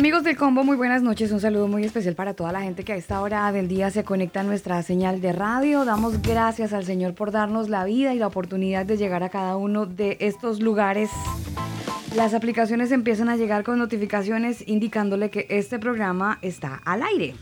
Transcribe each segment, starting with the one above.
amigos del combo, muy buenas noches. Un saludo muy especial para toda la gente que a esta hora del día se conecta a nuestra señal de radio. Damos gracias al Señor por darnos la vida y la oportunidad de llegar a cada uno de estos lugares. Las aplicaciones empiezan a llegar con notificaciones indicándole que este programa está al aire.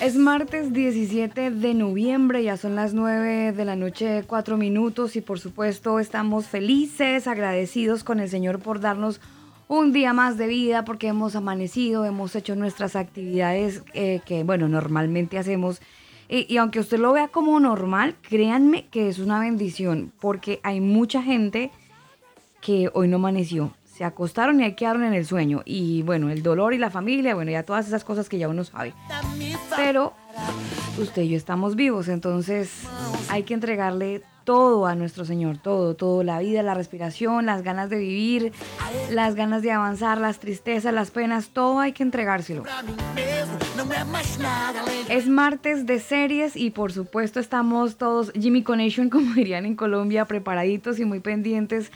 Es martes 17 de noviembre, ya son las 9 de la noche, 4 minutos y por supuesto estamos felices, agradecidos con el Señor por darnos un día más de vida porque hemos amanecido, hemos hecho nuestras actividades eh, que, bueno, normalmente hacemos. Y, y aunque usted lo vea como normal, créanme que es una bendición porque hay mucha gente que hoy no amaneció. Se acostaron y ahí quedaron en el sueño. Y bueno, el dolor y la familia, bueno, ya todas esas cosas que ya uno sabe. Pero usted y yo estamos vivos, entonces hay que entregarle todo a nuestro Señor, todo, todo, la vida, la respiración, las ganas de vivir, las ganas de avanzar, las tristezas, las penas, todo hay que entregárselo. Es martes de series y por supuesto estamos todos Jimmy Connection, como dirían en Colombia, preparaditos y muy pendientes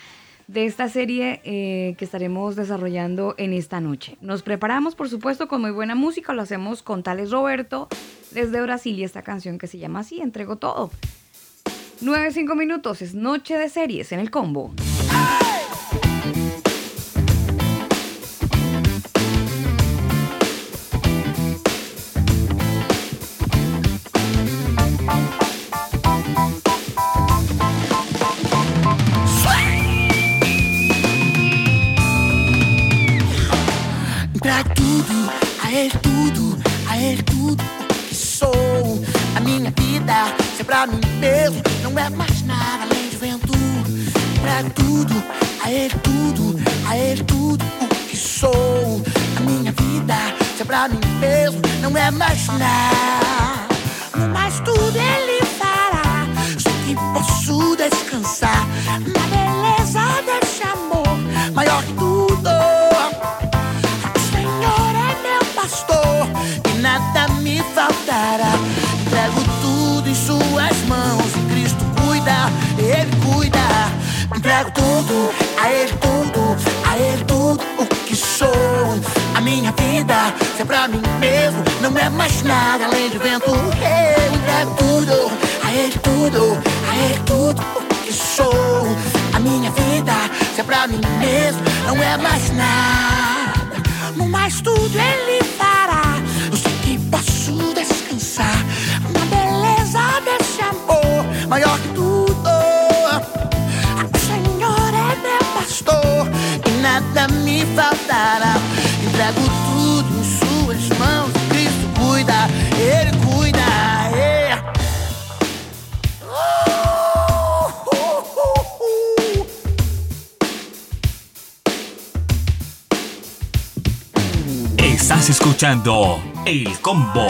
de esta serie eh, que estaremos desarrollando en esta noche. Nos preparamos, por supuesto, con muy buena música, lo hacemos con Tales Roberto desde Brasil y esta canción que se llama así, Entrego Todo. 9-5 minutos, es noche de series en el combo. Pra tudo, a ele tudo, a ele tudo o que sou. A minha vida, ser pra mim mesmo, não é mais nada além de vento. Pra tudo, a ele tudo, a ele tudo o que sou. A minha vida, ser pra mim mesmo, não é mais nada. Mas tudo ele fará, só que posso descansar na beleza desse amor maior que tudo. Nada me faltará. Entrego tudo em Suas mãos. Cristo cuida, Ele cuida. Entrego tudo, a Ele tudo, a Ele tudo o que sou. A minha vida, se é pra mim mesmo, não é mais nada além de vento. Eu entrego tudo, a Ele tudo, a Ele tudo o que sou. A minha vida, se é pra mim mesmo, não é mais nada. No mais tudo ele nada me faltará. Entrego tudo em Suas mãos. Cristo cuida, Ele cuida. Estás escuchando El Combo.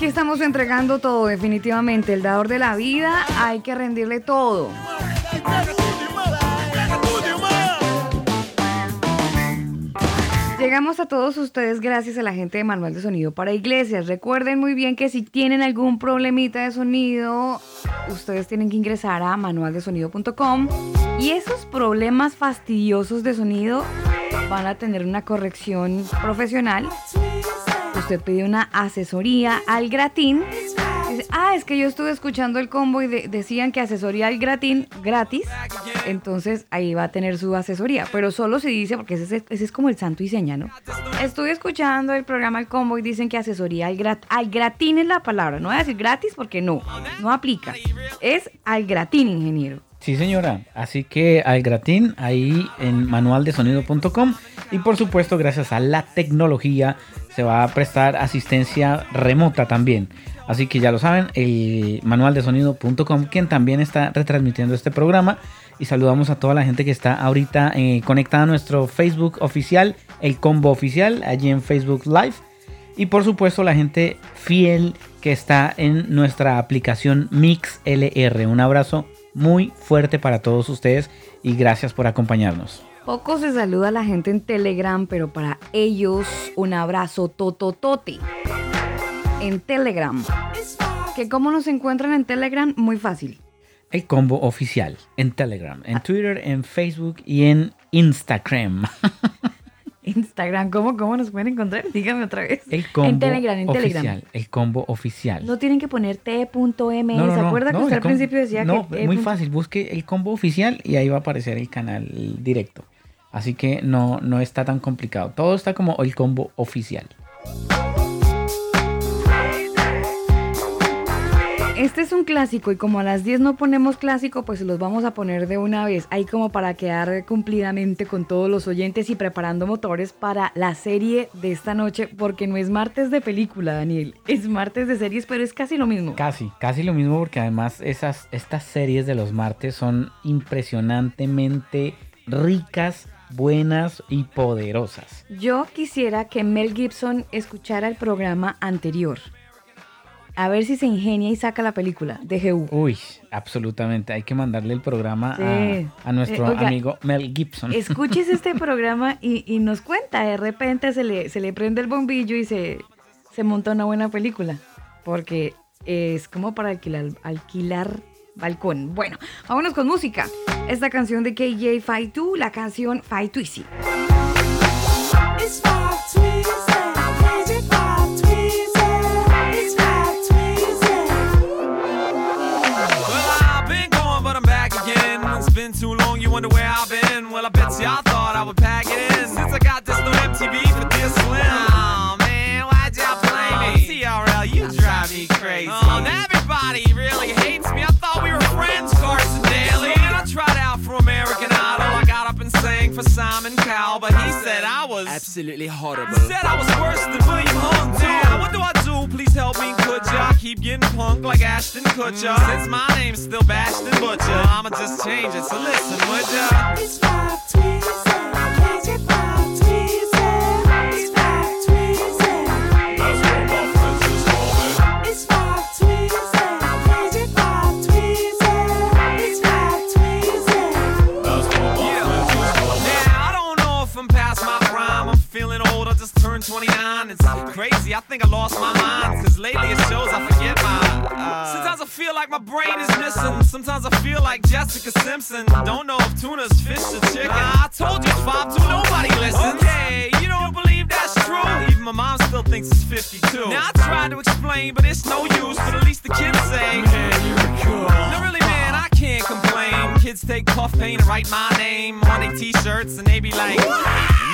Aquí estamos entregando todo, definitivamente. El dador de la vida, hay que rendirle todo. Llegamos a todos ustedes gracias a la gente de Manual de Sonido para Iglesias. Recuerden muy bien que si tienen algún problemita de sonido, ustedes tienen que ingresar a manualdesonido.com y esos problemas fastidiosos de sonido van a tener una corrección profesional. Usted pide una asesoría al gratín. Ah, es que yo estuve escuchando el combo y de- decían que asesoría al gratín gratis. Entonces ahí va a tener su asesoría. Pero solo si dice, porque ese, es- ese es como el santo y seña, ¿no? Estuve escuchando el programa El Combo y dicen que asesoría al, grat al gratín es la palabra. No voy a decir gratis porque no, no aplica. Es al gratín, ingeniero. Sí, señora. Así que al gratín ahí en manualdesonido.com y por supuesto gracias a la tecnología se va a prestar asistencia remota también. Así que ya lo saben, el manualdesonido.com quien también está retransmitiendo este programa y saludamos a toda la gente que está ahorita eh, conectada a nuestro Facebook oficial, el combo oficial, allí en Facebook Live. Y por supuesto la gente fiel que está en nuestra aplicación Mix LR. Un abrazo muy fuerte para todos ustedes y gracias por acompañarnos. Poco se saluda a la gente en Telegram, pero para ellos un abrazo tototote. En Telegram. ¿Que ¿Cómo nos encuentran en Telegram? Muy fácil. El combo oficial en Telegram, en Twitter, en Facebook y en Instagram. Instagram, ¿cómo, cómo nos pueden encontrar? Dígame otra vez. El combo en Telegram, en oficial. Telegram. El combo oficial. No tienen que poner t.m. ¿Se acuerda que no, usted el al principio decía no, que... muy T. fácil. Busque el combo oficial y ahí va a aparecer el canal directo. Así que no, no está tan complicado. Todo está como el combo oficial. Este es un clásico y como a las 10 no ponemos clásico, pues los vamos a poner de una vez. Ahí como para quedar cumplidamente con todos los oyentes y preparando motores para la serie de esta noche, porque no es martes de película, Daniel. Es martes de series, pero es casi lo mismo. Casi, casi lo mismo porque además esas, estas series de los martes son impresionantemente ricas, buenas y poderosas. Yo quisiera que Mel Gibson escuchara el programa anterior. A ver si se ingenia y saca la película de GU. Uy, absolutamente. Hay que mandarle el programa Sí. a, a nuestro Eh, oiga, amigo Mel Gibson. Escuches este programa y, y nos cuenta. De repente se le, se le prende el bombillo y se, se monta una buena película. Porque es como para alquilar, alquilar balcón. Bueno, vámonos con música. Esta canción de KJ Fight 2, la canción Fight Easy. It's for Simon Cowell, but he said I was Absolutely horrible. Said I was worse than William Hung. Now, what do I do? Please help me, could ya? I keep getting punked like Ashton Kutcher. Mm. Since my name's still Bashton Butcher, I'ma just change it. So listen, would ya? It's five tweezy, crazy five tweezy. Turned 29. It's crazy, I think I lost my mind. Cause lately it shows I forget my. Uh, Sometimes I feel like my brain is missing. Sometimes I feel like Jessica Simpson. Don't know if tuna's fish or chicken. Nah, I told you it's 5 2, nobody listens. Okay, you don't believe that's true. Even my mom still thinks it's 52. Now I tried to explain, but it's no use. But at least the kids say, Man, you're cool. No, really, man, I can't complain. Kids take puff paint and write my name on their t-shirts, and they be like, and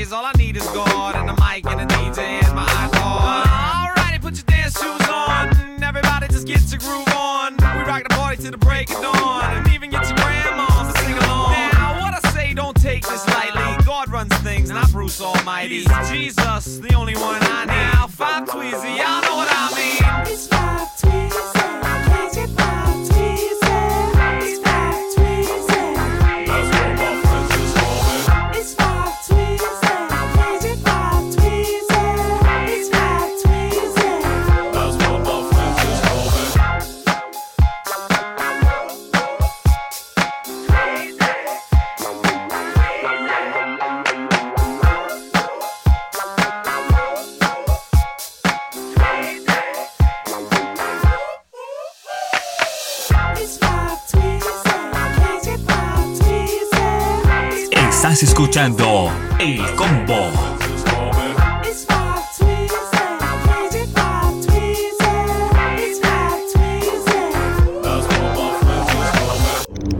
But all I need is God and a mic and a DJ and my iPod. Alrighty, put your dance shoes on. Everybody just get your groove on. We rock the party to the break of dawn. And even get your grandma to sing along. Now, what I say, don't take this lightly. God runs things, not Bruce Almighty. Jesus, the only one I need. Now, five Tweezy, y'all know what I mean. It's five Tweezy, just call me.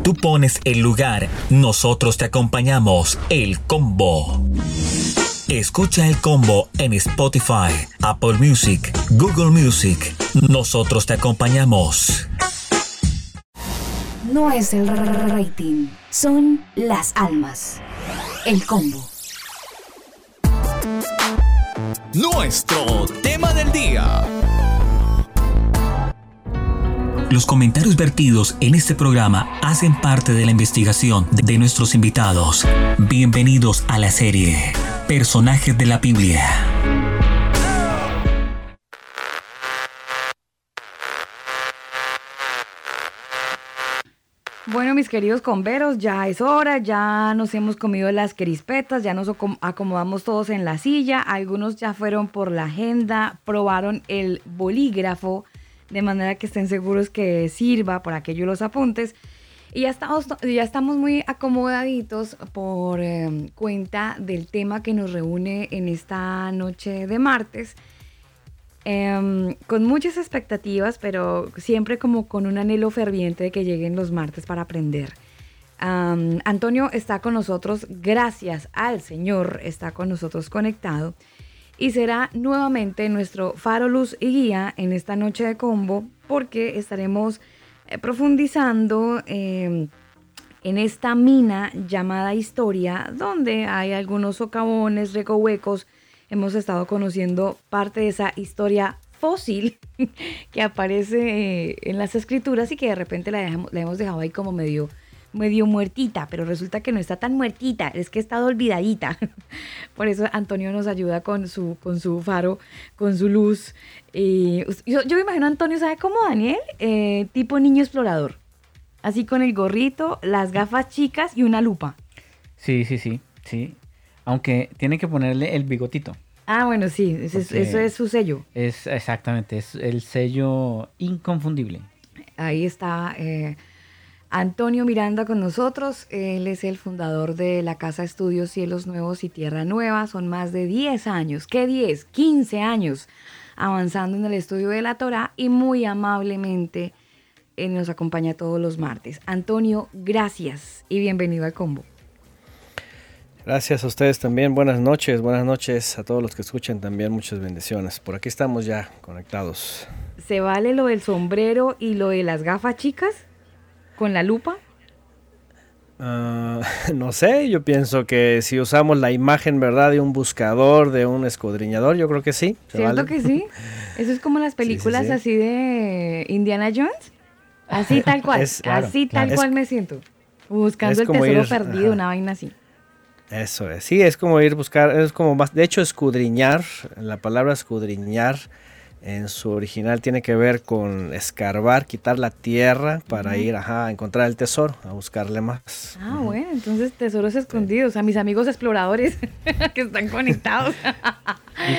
Tú pones el lugar, nosotros te acompañamos. El Combo. Escucha el combo en Spotify, Apple Music, Google Music. Nosotros te acompañamos. No es el rating, son las almas. El combo. Nuestro tema del día. Los comentarios vertidos en este programa hacen parte de la investigación de nuestros invitados. Bienvenidos a la serie Personajes de la Biblia. Mis queridos converos, ya es hora, ya nos hemos comido las crispetas, ya nos acom- acomodamos todos en la silla, algunos ya fueron por la agenda, probaron el bolígrafo, de manera que estén seguros que sirva por aquello los apuntes. Y ya estamos, ya estamos muy acomodaditos por eh, cuenta del tema que nos reúne en esta noche de martes. Em, con muchas expectativas, pero siempre como con un anhelo ferviente de que lleguen los martes para aprender. Antonio está con nosotros, gracias al Señor, está con nosotros conectado y será nuevamente nuestro faro, luz y guía en esta noche de combo porque estaremos eh, profundizando em, en esta mina llamada historia, donde hay algunos socavones, recovecos. Hemos estado conociendo parte de esa historia fósil que aparece eh, en las escrituras y que de repente la, dejamos- la hemos dejado ahí como medio, medio muertita, pero resulta que no está tan muertita, es que ha estado olvidadita. Por eso Antonio nos ayuda con su, con su faro, con su luz. Us- yo, yo me imagino a Antonio, ¿sabe cómo Daniel? Eh, tipo niño explorador. Así con el gorrito, las gafas chicas y una lupa. Sí, sí, sí, sí. Aunque tiene que ponerle el bigotito. Ah, bueno, sí, es- eso es su sello. Es exactamente, es el sello inconfundible. Ahí está eh, Antonio Miranda con nosotros. Él es el fundador de la Casa Estudios Cielos Nuevos y Tierra Nueva. Son más de 10 años, ¿qué 10? 15 años avanzando en el estudio de la Torah y muy amablemente eh, nos acompaña todos los martes. Antonio, gracias y bienvenido al combo. Gracias a ustedes también. Buenas noches, buenas noches a todos los que escuchan también. Muchas bendiciones. Por aquí estamos ya conectados. ¿Se vale lo del sombrero y lo de las gafas chicas? ¿Con la lupa? Ah, no sé, yo pienso que si usamos la imagen, ¿verdad? De un buscador, de un escudriñador, yo creo que sí. ¿se ¿Cierto vale? que sí? Eso es como las películas sí. así de Indiana Jones. Así tal cual. Es- claro, así tal claro. cual Es- me siento. Buscando el tesoro ir- perdido, ajá. una vaina así. Eso es. Sí, es como ir a buscar, es como más, de hecho escudriñar, la palabra escudriñar en su original tiene que ver con escarbar, quitar la tierra para ir ajá, a encontrar el tesoro, a buscarle más. Ah, bueno, entonces tesoros escondidos. A mis amigos exploradores que están conectados.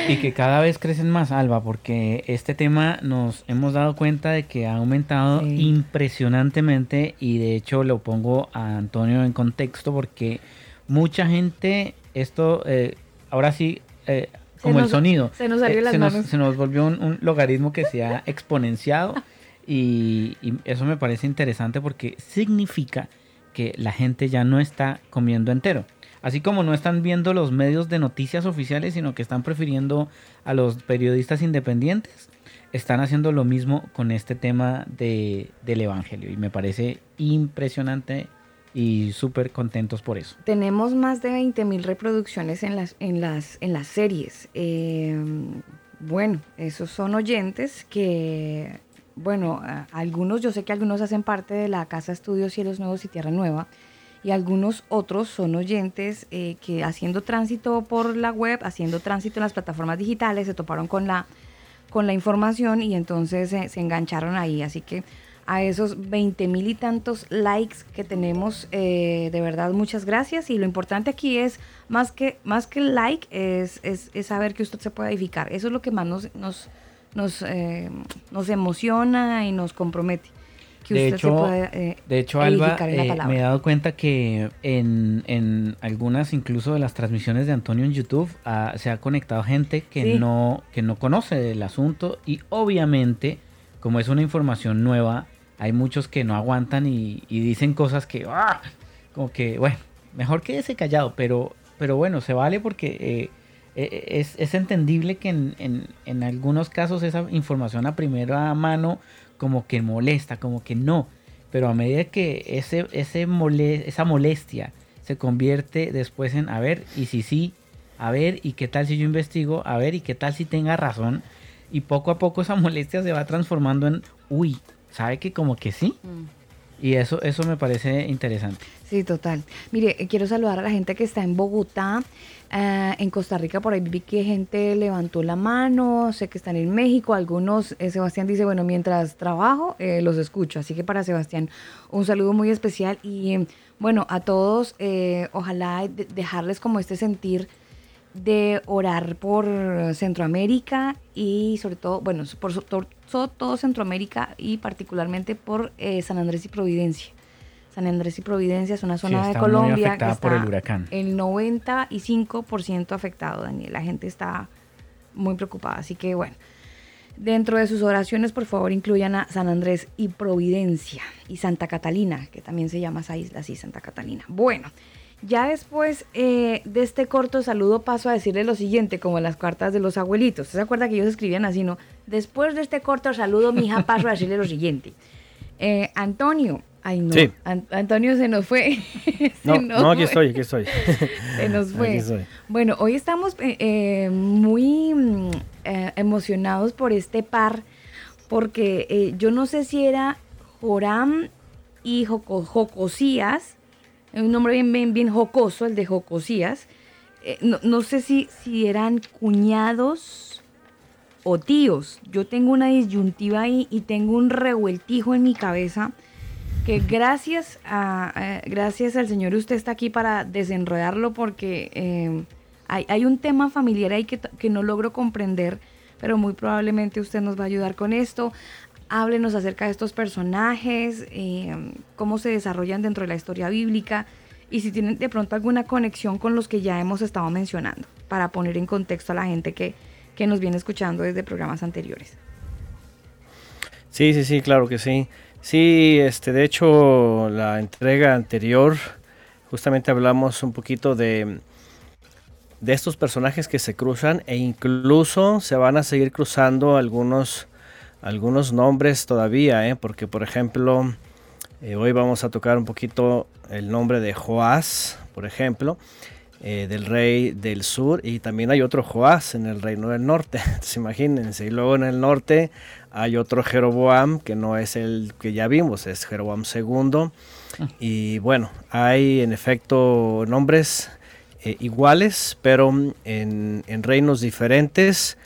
Y, y que cada vez crecen más, Alba, porque este tema nos hemos dado cuenta de que ha aumentado Sí. impresionantemente y de hecho lo pongo a Antonio en contexto porque mucha gente, esto, eh, ahora sí, eh, como nos- el sonido, se nos salió eh, las se, nos, manos. se nos volvió un, un logaritmo que se ha exponenciado y, y eso me parece interesante porque significa que la gente ya no está comiendo entero. Así como no están viendo los medios de noticias oficiales, sino que están prefiriendo a los periodistas independientes, están haciendo lo mismo con este tema de, del Evangelio. Y me parece impresionante y súper contentos por eso. Tenemos más de 20.000 reproducciones en las, en las, en las series. Eh, bueno, esos son oyentes que, bueno, algunos, yo sé que algunos hacen parte de la Casa Estudios Cielos Nuevos y Tierra Nueva, y algunos otros son oyentes eh, que haciendo tránsito por la web, haciendo tránsito en las plataformas digitales, se toparon con la, con la información y entonces se engancharon ahí. Así que a esos 20 mil y tantos likes que tenemos, eh, de verdad muchas gracias. Y lo importante aquí es, más que, más que el like, es, es, es saber que usted se puede edificar. Eso es lo que más nos, nos, nos, eh, nos emociona y nos compromete. Que de usted hecho, se puede eh, de hecho Alba, eh, me he dado cuenta que en, en algunas incluso de las transmisiones de Antonio en YouTube ah, se ha conectado gente que, Sí. no, que no conoce el asunto y obviamente como es una información nueva, hay muchos que no aguantan y, dicen cosas que, ¡ah! como que, bueno, mejor quédese callado, pero, pero bueno, se vale porque eh, eh, es, entendible que en, algunos casos esa información a primera mano como que molesta, como que no. Pero a medida que ese mole- esa molestia se convierte después en, a ver, y si sí, a ver, y qué tal si yo investigo, a ver, y qué tal si tenga razón. Y poco a poco esa molestia se va transformando en, uy, ¿sabe que como que sí? Y eso, eso me parece interesante. Sí, total. Mire, eh, quiero saludar a la gente que está en Bogotá, eh, en Costa Rica, por ahí vi que gente levantó la mano, sé que están en México, algunos, eh, Sebastián dice, bueno, mientras trabajo, eh, los escucho, así que para Sebastián un saludo muy especial y bueno, a todos, eh, ojalá de- dejarles como este sentir de orar por Centroamérica y sobre todo, bueno, por todo Centroamérica y particularmente por eh, San Andrés y Providencia. San Andrés y Providencia es una Sí, zona de está Colombia que afectada por está el huracán. el 95% afectado, Daniel. La gente está muy preocupada, así que bueno. Dentro de sus oraciones, por favor, incluyan a San Andrés y Providencia y Santa Catalina, que también se llama esa isla así, Santa Catalina. Bueno, ya después eh, de este corto saludo paso a decirle lo siguiente, como las cartas de los abuelitos. ¿Usted se acuerda que ellos escribían así, no? Después de este corto saludo, mi hija, paso a decirle lo siguiente. Eh, Antonio, ay no, Sí. An- Antonio se nos fue. Se No, nos no, aquí fue. estoy, aquí estoy. Se nos fue. Bueno, hoy estamos eh, eh, muy mm, emocionados por este par, porque yo no sé si era Joram y Joco- Jocosías, un nombre bien, bien, jocoso, el de Jocosías. Eh, no, no sé si, si eran cuñados o tíos. Yo tengo una disyuntiva ahí y tengo un revueltijo en mi cabeza que gracias a eh, gracias al Señor usted está aquí para desenredarlo porque eh, hay, hay un tema familiar ahí que, que no logro comprender, pero muy probablemente usted nos va a ayudar con esto. Háblenos acerca de estos personajes, eh, cómo se desarrollan dentro de la historia bíblica y si tienen de pronto alguna conexión con los que ya hemos estado mencionando, para poner en contexto a la gente que, que nos viene escuchando desde programas anteriores. Sí, sí, sí, claro que sí. Sí, este, de hecho, la entrega anterior, justamente hablamos un poquito de, de estos personajes que se cruzan e incluso se van a seguir cruzando algunos, algunos nombres todavía, ¿eh? porque por ejemplo, eh, hoy vamos a tocar un poquito el nombre de Joás, por ejemplo, eh, del rey del sur, y también hay otro Joás en el reino del norte, entonces imagínense, y luego en el norte hay otro Jeroboam, que no es el que ya vimos, es Jeroboam II, y bueno, hay en efecto nombres eh, iguales, pero en, en reinos diferentes,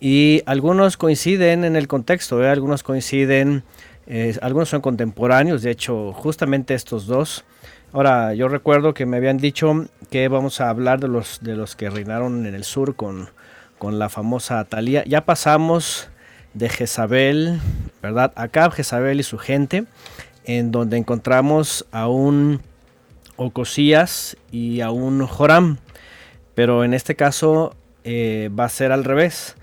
y algunos coinciden en el contexto, ¿eh? algunos coinciden, eh, algunos son contemporáneos, de hecho, justamente estos dos. Ahora, yo recuerdo que me habían dicho que vamos a hablar de los, de los que reinaron en el sur con, con la famosa Atalía. Ya pasamos de Jezabel, ¿verdad? Acab, Jezabel y su gente, en donde encontramos a un Ocosías y a un Joram. Pero en este caso eh, va a ser al revés.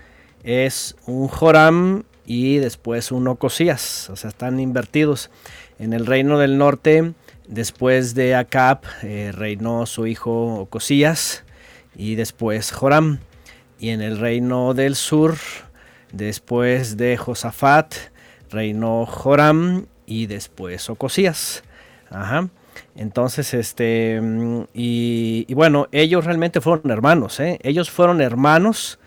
Es un Joram y después un Ocosías, o sea, están invertidos. En el reino del norte, después de Acab, eh, reinó su hijo Ocosías y después Joram. Y en el reino del sur, después de Josafat, reinó Joram y después Ocosías. Ajá. Entonces, este, mm, y, y bueno, ellos realmente fueron hermanos, ¿eh? Ellos fueron hermanos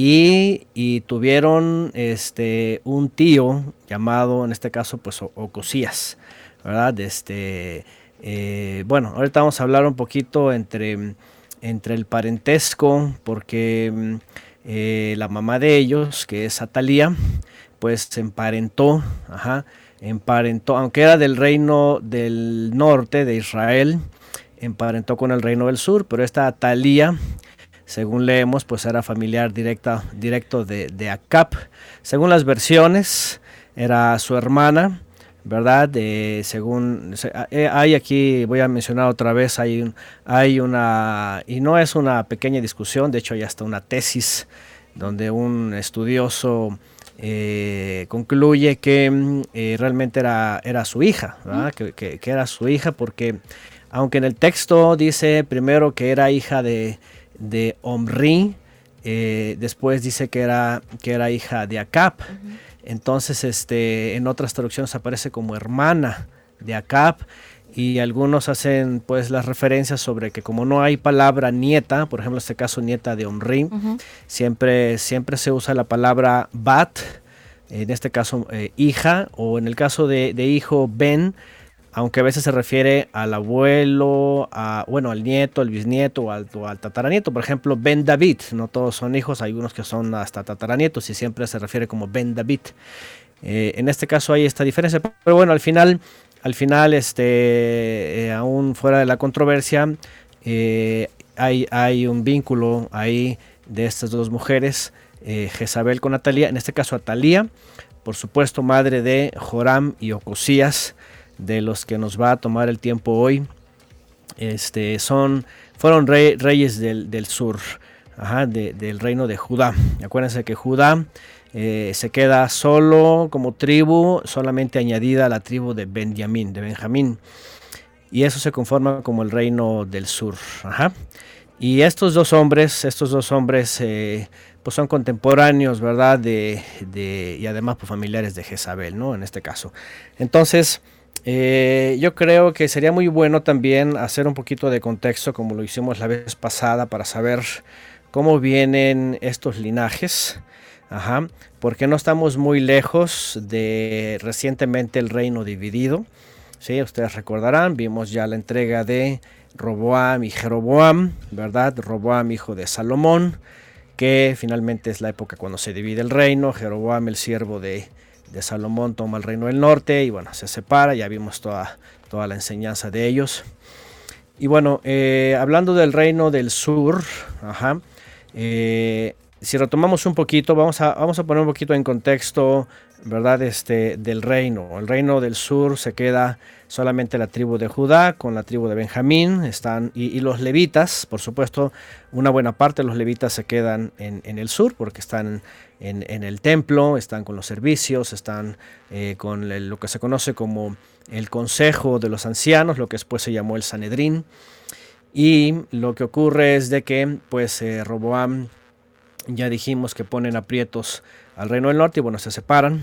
y, tuvieron este, un tío llamado, en este caso, pues Ocosías, ¿verdad? Este, eh, bueno, ahorita vamos a hablar un poquito entre, entre el parentesco, porque eh, la mamá de ellos, que es Atalía, pues se emparentó, ajá, emparentó, aunque era del reino del norte de Israel, emparentó con el reino del sur, pero esta Atalía, según leemos, pues era familiar directa, directo de, de Acab. Según las versiones, era su hermana, ¿verdad? Eh, según se- eh, hay aquí, voy a mencionar otra vez, hay, un- hay una, y no es una pequeña discusión, de hecho hay hasta una tesis donde un estudioso eh, concluye que mm, eh, realmente era, era su hija, ¿verdad? que, que- que era su hija porque aunque en el texto dice primero que era hija de, de Omri, eh, después dice que era, que era hija de Acab. Entonces, este, en otras traducciones aparece como hermana de Acab y algunos hacen pues las referencias sobre que como no hay palabra nieta, por ejemplo en este caso nieta de Omri, siempre, siempre se usa la palabra bat, en este caso eh, hija, o en el caso de, de hijo ben, aunque a veces se refiere al abuelo, a, bueno, al nieto, al bisnieto o al, tataranieto. Por ejemplo, Ben David, no todos son hijos, hay unos que son hasta tataranietos y siempre se refiere como Ben David. Eh, en este caso hay esta diferencia, pero bueno, al final, al final, este, eh, aún fuera de la controversia, eh, hay, hay un vínculo ahí de estas dos mujeres, Jezabel con Atalía, en este caso Atalía, por supuesto madre de Joram y Ocosías, de los que nos va a tomar el tiempo hoy. Este, son, fueron rey- reyes del, del sur, ajá, de- del reino de Judá. Acuérdense que Judá eh, se queda solo como tribu, solamente añadida a la tribu de Benjamín, de Benjamín. Y eso se conforma como el reino del sur. Ajá. Y estos dos hombres, estos dos hombres, eh, pues son contemporáneos, ¿verdad? De, de- y además pues, familiares de Jezabel, ¿no? En este caso. Entonces, eh, yo creo que sería muy bueno también hacer un poquito de contexto, como lo hicimos la vez pasada, para saber cómo vienen estos linajes. Ajá, porque no estamos muy lejos de recientemente el reino dividido. Sí, ustedes recordarán, vimos ya la entrega de Roboam y Jeroboam, ¿verdad? Roboam, hijo de Salomón, que finalmente es la época cuando se divide el reino. Jeroboam, el siervo de, de Salomón, toma el reino del norte y bueno, se separa. Ya vimos toda, toda la enseñanza de ellos. Y bueno, eh, hablando del reino del sur, ajá, eh, si retomamos un poquito, vamos a, vamos a poner un poquito en contexto, ¿verdad? Este, del reino. El reino del sur se queda solamente la tribu de Judá con la tribu de Benjamín, están, y, los levitas, por supuesto, una buena parte de los levitas se quedan en, en el sur porque están en, en el templo, están con los servicios, están eh, con lo que se conoce como el consejo de los ancianos, lo que después se llamó el Sanedrín. Y lo que ocurre es de que, pues, eh, Roboam, ya dijimos que ponen aprietos al reino del norte y bueno, se separan.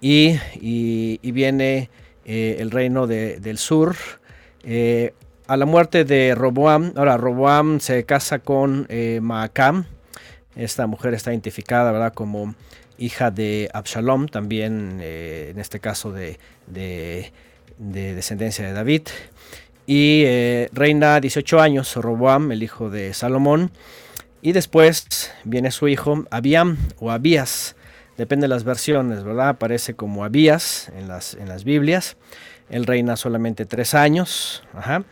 Y, viene eh, el reino de- del sur. Eh, a la muerte de Roboam, ahora Roboam se casa con eh, Maacam. Esta mujer está identificada, ¿verdad? Como hija de Absalom, también eh, en este caso de, de- de descendencia de David. Y reina 18 años Roboam, el hijo de Salomón. Y después viene su hijo Abiam o Abías, depende de las versiones, ¿verdad? Aparece como Abías en las, en las Biblias. Él reina solamente tres años. Ajá.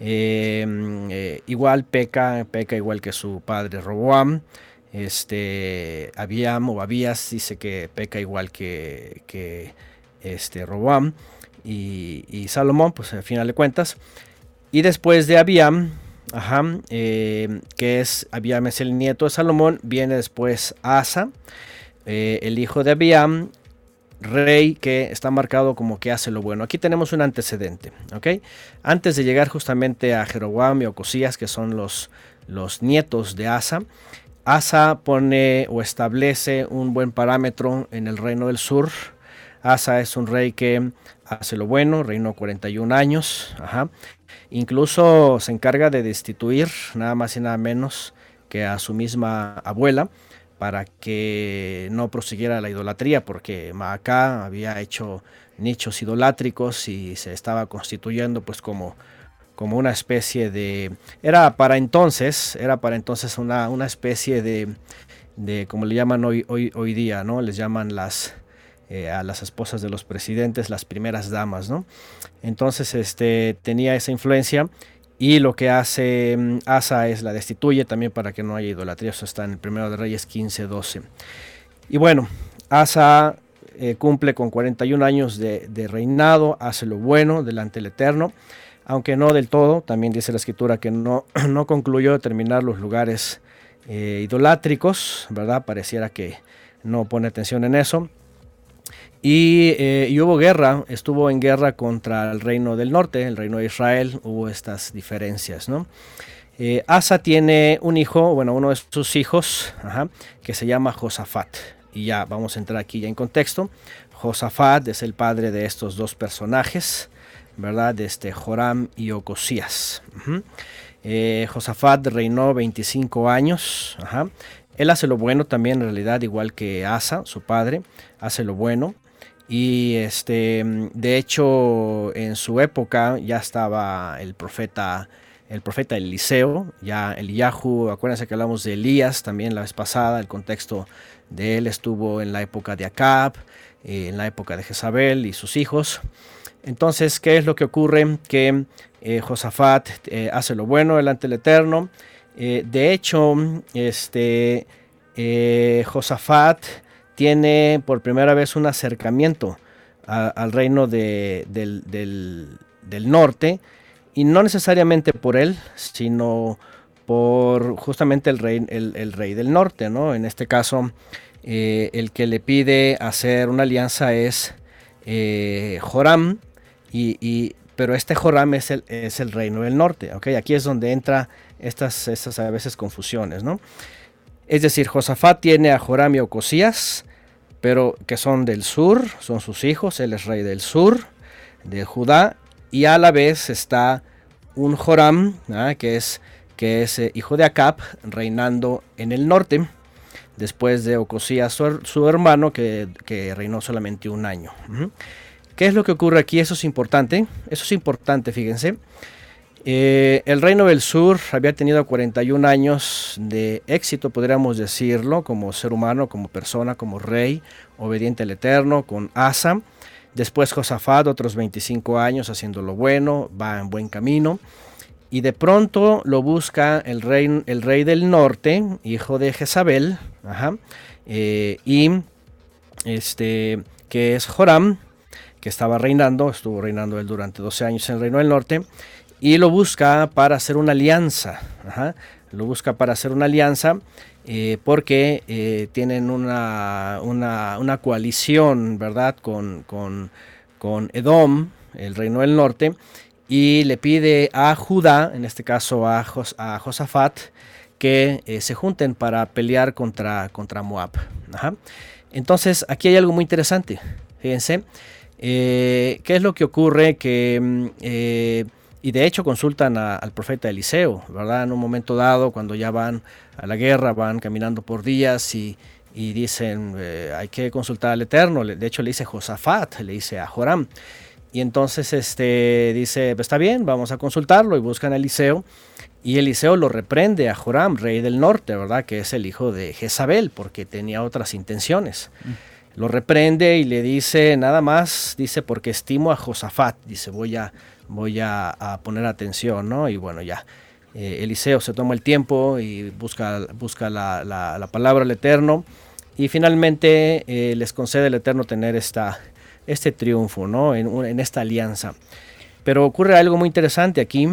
Eh, igual peca, peca igual que su padre Roboam. Este, Abiam o Abías dice que peca igual que, que este, Roboam. Y, y Salomón, pues al final de cuentas. Y después de Abiam, ajá, eh, que es Abiam es el nieto de Salomón, viene después Asa. eh, el hijo de Abiam, rey que está marcado como que hace lo bueno. Aquí tenemos un antecedente, ¿ok? Antes de llegar justamente a Jeroboam y Ocosías, que son los, los nietos de Asa, Asa pone o establece un buen parámetro en el reino del sur. Asa es un rey que hace lo bueno, reinó 41 años, ajá. Incluso se encarga de destituir nada más y nada menos que a su misma abuela para que no prosiguiera la idolatría, porque Maacá había hecho nichos idolátricos y se estaba constituyendo pues como, como una especie de... Era para entonces, era para entonces una, una especie de, de, como le llaman hoy, hoy, hoy día, ¿no? Les llaman las... eh, a las esposas de los presidentes, las primeras damas, ¿no? Entonces, este, tenía esa influencia y lo que hace mm, Asa es la destituye también para que no haya idolatría. Eso está en el primero de Reyes 15, 12. Y bueno, Asa eh, cumple con 41 años de, reinado, hace lo bueno delante del Eterno, aunque no del todo. También dice la escritura que no, no concluyó de terminar los lugares eh, idolátricos, ¿verdad? Pareciera que no pone atención en eso. Y, eh, y hubo guerra, estuvo en guerra contra el reino del norte, el reino de Israel, hubo estas diferencias, ¿no? Eh, Asa tiene un hijo, bueno, uno de sus hijos, que se llama Josafat. Y ya vamos a entrar aquí ya en contexto. Josafat es el padre de estos dos personajes, ¿verdad? De este Joram y Ocosías. Eh, Josafat reinó 25 años. Él hace lo bueno también, en realidad, igual que Asa, su padre, hace lo bueno. Y este, de hecho, en su época ya estaba el profeta, el profeta Eliseo, ya Eliyahu, acuérdense que hablamos de Elías también la vez pasada, el contexto de él estuvo en la época de Acab, eh, en la época de Jezabel y sus hijos. Entonces, ¿qué es lo que ocurre? Que eh, Josafat eh, hace lo bueno delante del Eterno. Eh, de hecho, este, eh, Josafat tiene por primera vez un acercamiento al reino de- del, del- del norte, y no necesariamente por él, sino por justamente el rey, el, el rey del norte, ¿no? En este caso, eh, el que le pide hacer una alianza es Joram, y, y- pero este Joram es el, es el reino del norte, ¿ok? Aquí es donde entra estas, estas a veces confusiones, ¿no? Es decir, Josafat tiene a Joram y a Ocosías, pero que son del sur, son sus hijos, él es rey del sur, de Judá, y a la vez está un Joram, ¿ah? que es, que es eh, hijo de Acab, reinando en el norte, después de Ocosías, su, su hermano, que, que reinó solamente un año. ¿Qué es lo que ocurre aquí? Eso es importante, eso es importante, fíjense. Eh, el reino del sur había tenido 41 años de éxito, podríamos decirlo, como ser humano, como persona, como rey, obediente al Eterno, con Asa. Después Josafat, otros 25 años haciendo lo bueno, va en buen camino. Y de pronto lo busca el rey, el rey del norte, hijo de Jezabel, eh, y este, que es Joram, que estaba reinando, estuvo reinando él durante 12 años en el reino del norte, y lo busca para hacer una alianza. ajá, Lo busca para hacer una alianza eh, porque eh, tienen una, una, una coalición, ¿verdad? Con, con, con Edom, el reino del norte, y le pide a Judá, en este caso a, Jos- a Josafat, que eh, se junten para pelear contra, contra Moab. Entonces, aquí hay algo muy interesante. Fíjense, ¿qué es lo que ocurre? Que, mm, y de hecho consultan a- al profeta Eliseo, ¿verdad? En un momento dado, cuando ya van a la guerra, van caminando por días y, y dicen, eh, hay que consultar al Eterno. De hecho, le dice Josafat, le dice a Joram. Y entonces este, dice, "Pues está bien, vamos a consultarlo y buscan a Eliseo. Y Eliseo lo reprende a Joram, rey del norte, ¿verdad? Que es el hijo de Jezabel, porque tenía otras intenciones. Lo reprende y le dice nada más, dice, porque estimo a Josafat, dice, voy a, voy a, poner atención, ¿no? Y bueno, ya. eh, Eliseo se toma el tiempo y busca, busca la, la- la palabra del Eterno y finalmente eh, les concede el Eterno tener esta, este triunfo, ¿no? En, en esta alianza. Pero ocurre algo muy interesante aquí,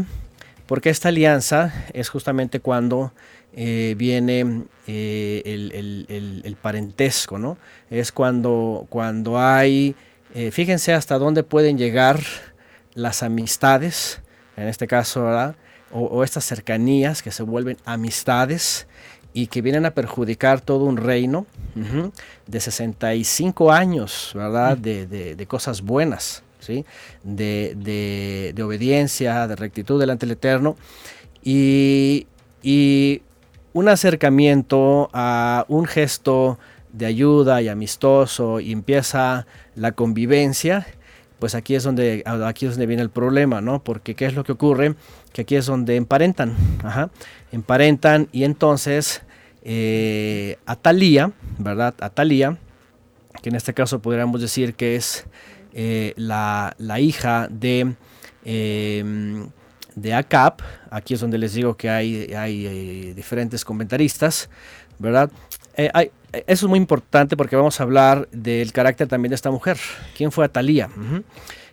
porque esta alianza es justamente cuando eh, viene el, el- el- parentesco, ¿no? Es cuando, cuando hay, fíjense hasta dónde pueden llegar las amistades, en este caso, ¿verdad? O, o estas cercanías que se vuelven amistades y que vienen a perjudicar todo un reino ujú, de 65 años, ¿verdad? De, de- de cosas buenas, ¿sí? De, de- de obediencia, de rectitud delante del Eterno. Y, y un acercamiento a un gesto de ayuda y amistoso y empieza la convivencia, pues aquí es donde aquí es donde viene el problema, ¿no? Porque qué es lo que ocurre, que aquí es donde emparentan, ajá, emparentan y entonces eh, Atalía, ¿verdad? Atalía, que en este caso podríamos decir que es eh, la, la hija de eh, de ACAP, aquí es donde les digo que hay, hay eh, diferentes comentaristas, ¿verdad? Hay- eso es muy importante porque vamos a hablar del carácter también de esta mujer. ¿Quién fue Atalía?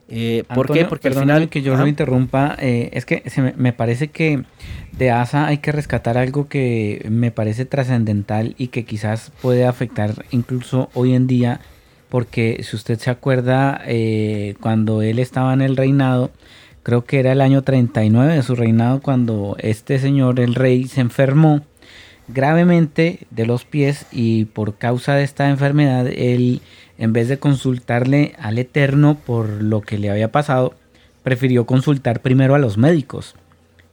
Eh, ¿Por qué? Antonio, Porque al final... que yo Ajá. lo interrumpa, eh, es que se me, me parece que de ASA hay que rescatar algo que me parece trascendental y que quizás puede afectar incluso hoy en día, porque si usted se acuerda, eh, cuando él estaba en el reinado, creo que era el año 39 de su reinado, cuando este señor, el rey, se enfermó gravemente de los pies y por causa de esta enfermedad él en vez de consultarle al Eterno por lo que le había pasado prefirió consultar primero a los médicos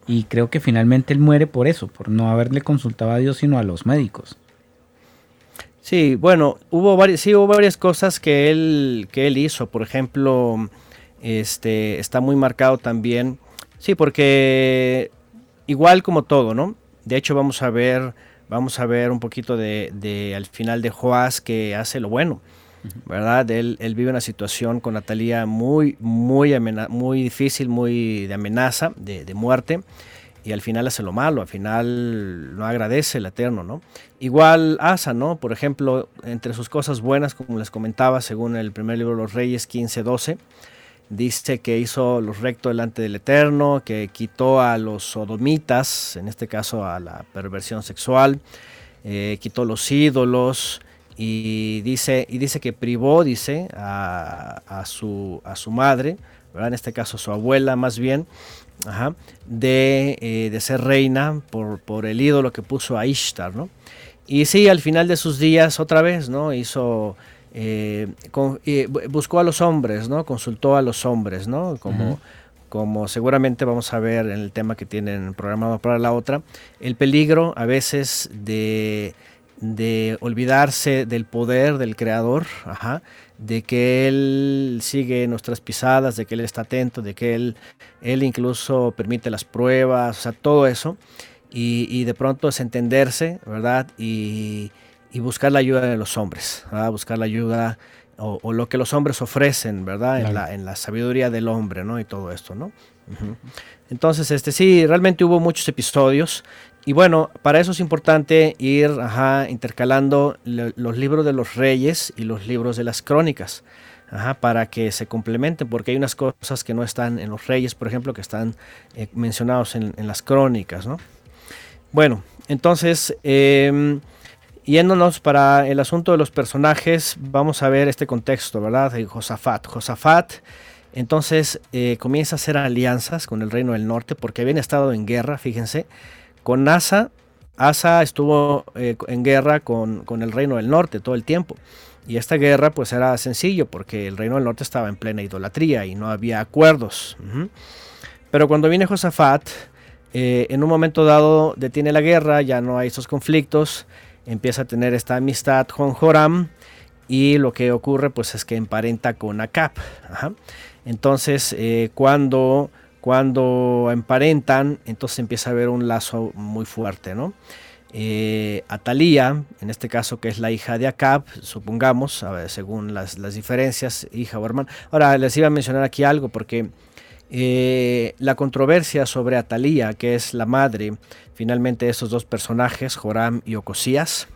y creo que finalmente él muere por eso por no haberle consultado a Dios sino a los médicos Sí, bueno, hubo varias, sí, hubo varias cosas que él, que él hizo. Por ejemplo, este, está muy marcado también. Sí, porque igual como todo, ¿no? De hecho, vamos a ver, vamos a ver un poquito de, de al final de Joás que hace lo bueno, ¿verdad? Él, él vive una situación con Natalia muy, muy, muy difícil, muy de amenaza, de, de muerte y al final hace lo malo, al final no agradece el Eterno, ¿no? Igual Asa, ¿no? Por ejemplo, entre sus cosas buenas, como les comentaba, según el primer libro de los Reyes 15-12, dice que hizo lo recto delante del Eterno, que quitó a los sodomitas, en este caso a la perversión sexual, eh, quitó los ídolos y dice, y dice que privó, dice, a, su, a su madre, ¿verdad? en este caso su abuela más bien, de, eh, de ser reina por, por el ídolo que puso a Ishtar, ¿no? Y sí, al final de sus días, otra vez, ¿no? Hizo, eh, con- eh, bu- buscó a los hombres, ¿no? Consultó a los hombres, ¿no? Como, Ujú. como seguramente vamos a ver en el tema que tienen programado para la otra, el peligro a veces de, de olvidarse del poder del creador, ajá, de que él sigue nuestras pisadas, de que él está atento, de que él, él incluso permite las pruebas, o sea, todo eso. Y, y de pronto es entenderse, ¿verdad? Y, y buscar la ayuda de los hombres, ¿verdad? Buscar la ayuda o, o lo que los hombres ofrecen, ¿verdad? En, la, en la sabiduría del hombre, ¿no? Y todo esto, ¿no? Entonces, este sí, realmente hubo muchos episodios. Y bueno, para eso es importante ir ajá, intercalando le- los libros de los reyes y los libros de las crónicas. Ajá, para que se complementen, porque hay unas cosas que no están en los reyes, por ejemplo, que están eh, mencionados en, en las crónicas, ¿no? Bueno, entonces, eh, yéndonos para el asunto de los personajes, vamos a ver este contexto, ¿verdad? De Josafat. Josafat, entonces, eh, comienza a hacer alianzas con el reino del norte, porque habían estado en guerra, fíjense, con Asa. Asa estuvo eh, en guerra con, con el reino del norte todo el tiempo. Y esta guerra pues era sencillo porque el reino del norte estaba en plena idolatría y no había acuerdos. Pero cuando viene Josafat, eh, en un momento dado detiene la guerra, ya no hay esos conflictos, empieza a tener esta amistad con Joram y lo que ocurre pues es que emparenta con Acap. Entonces eh, cuando, cuando emparentan, entonces empieza a haber un lazo muy fuerte, ¿no? Eh, Atalía, en este caso que es la hija de Acab, supongamos, según las, las diferencias, hija o hermana. Ahora les iba a mencionar aquí algo porque eh, la controversia sobre Atalía, que es la madre finalmente esos dos personajes, Joram y Ocosías,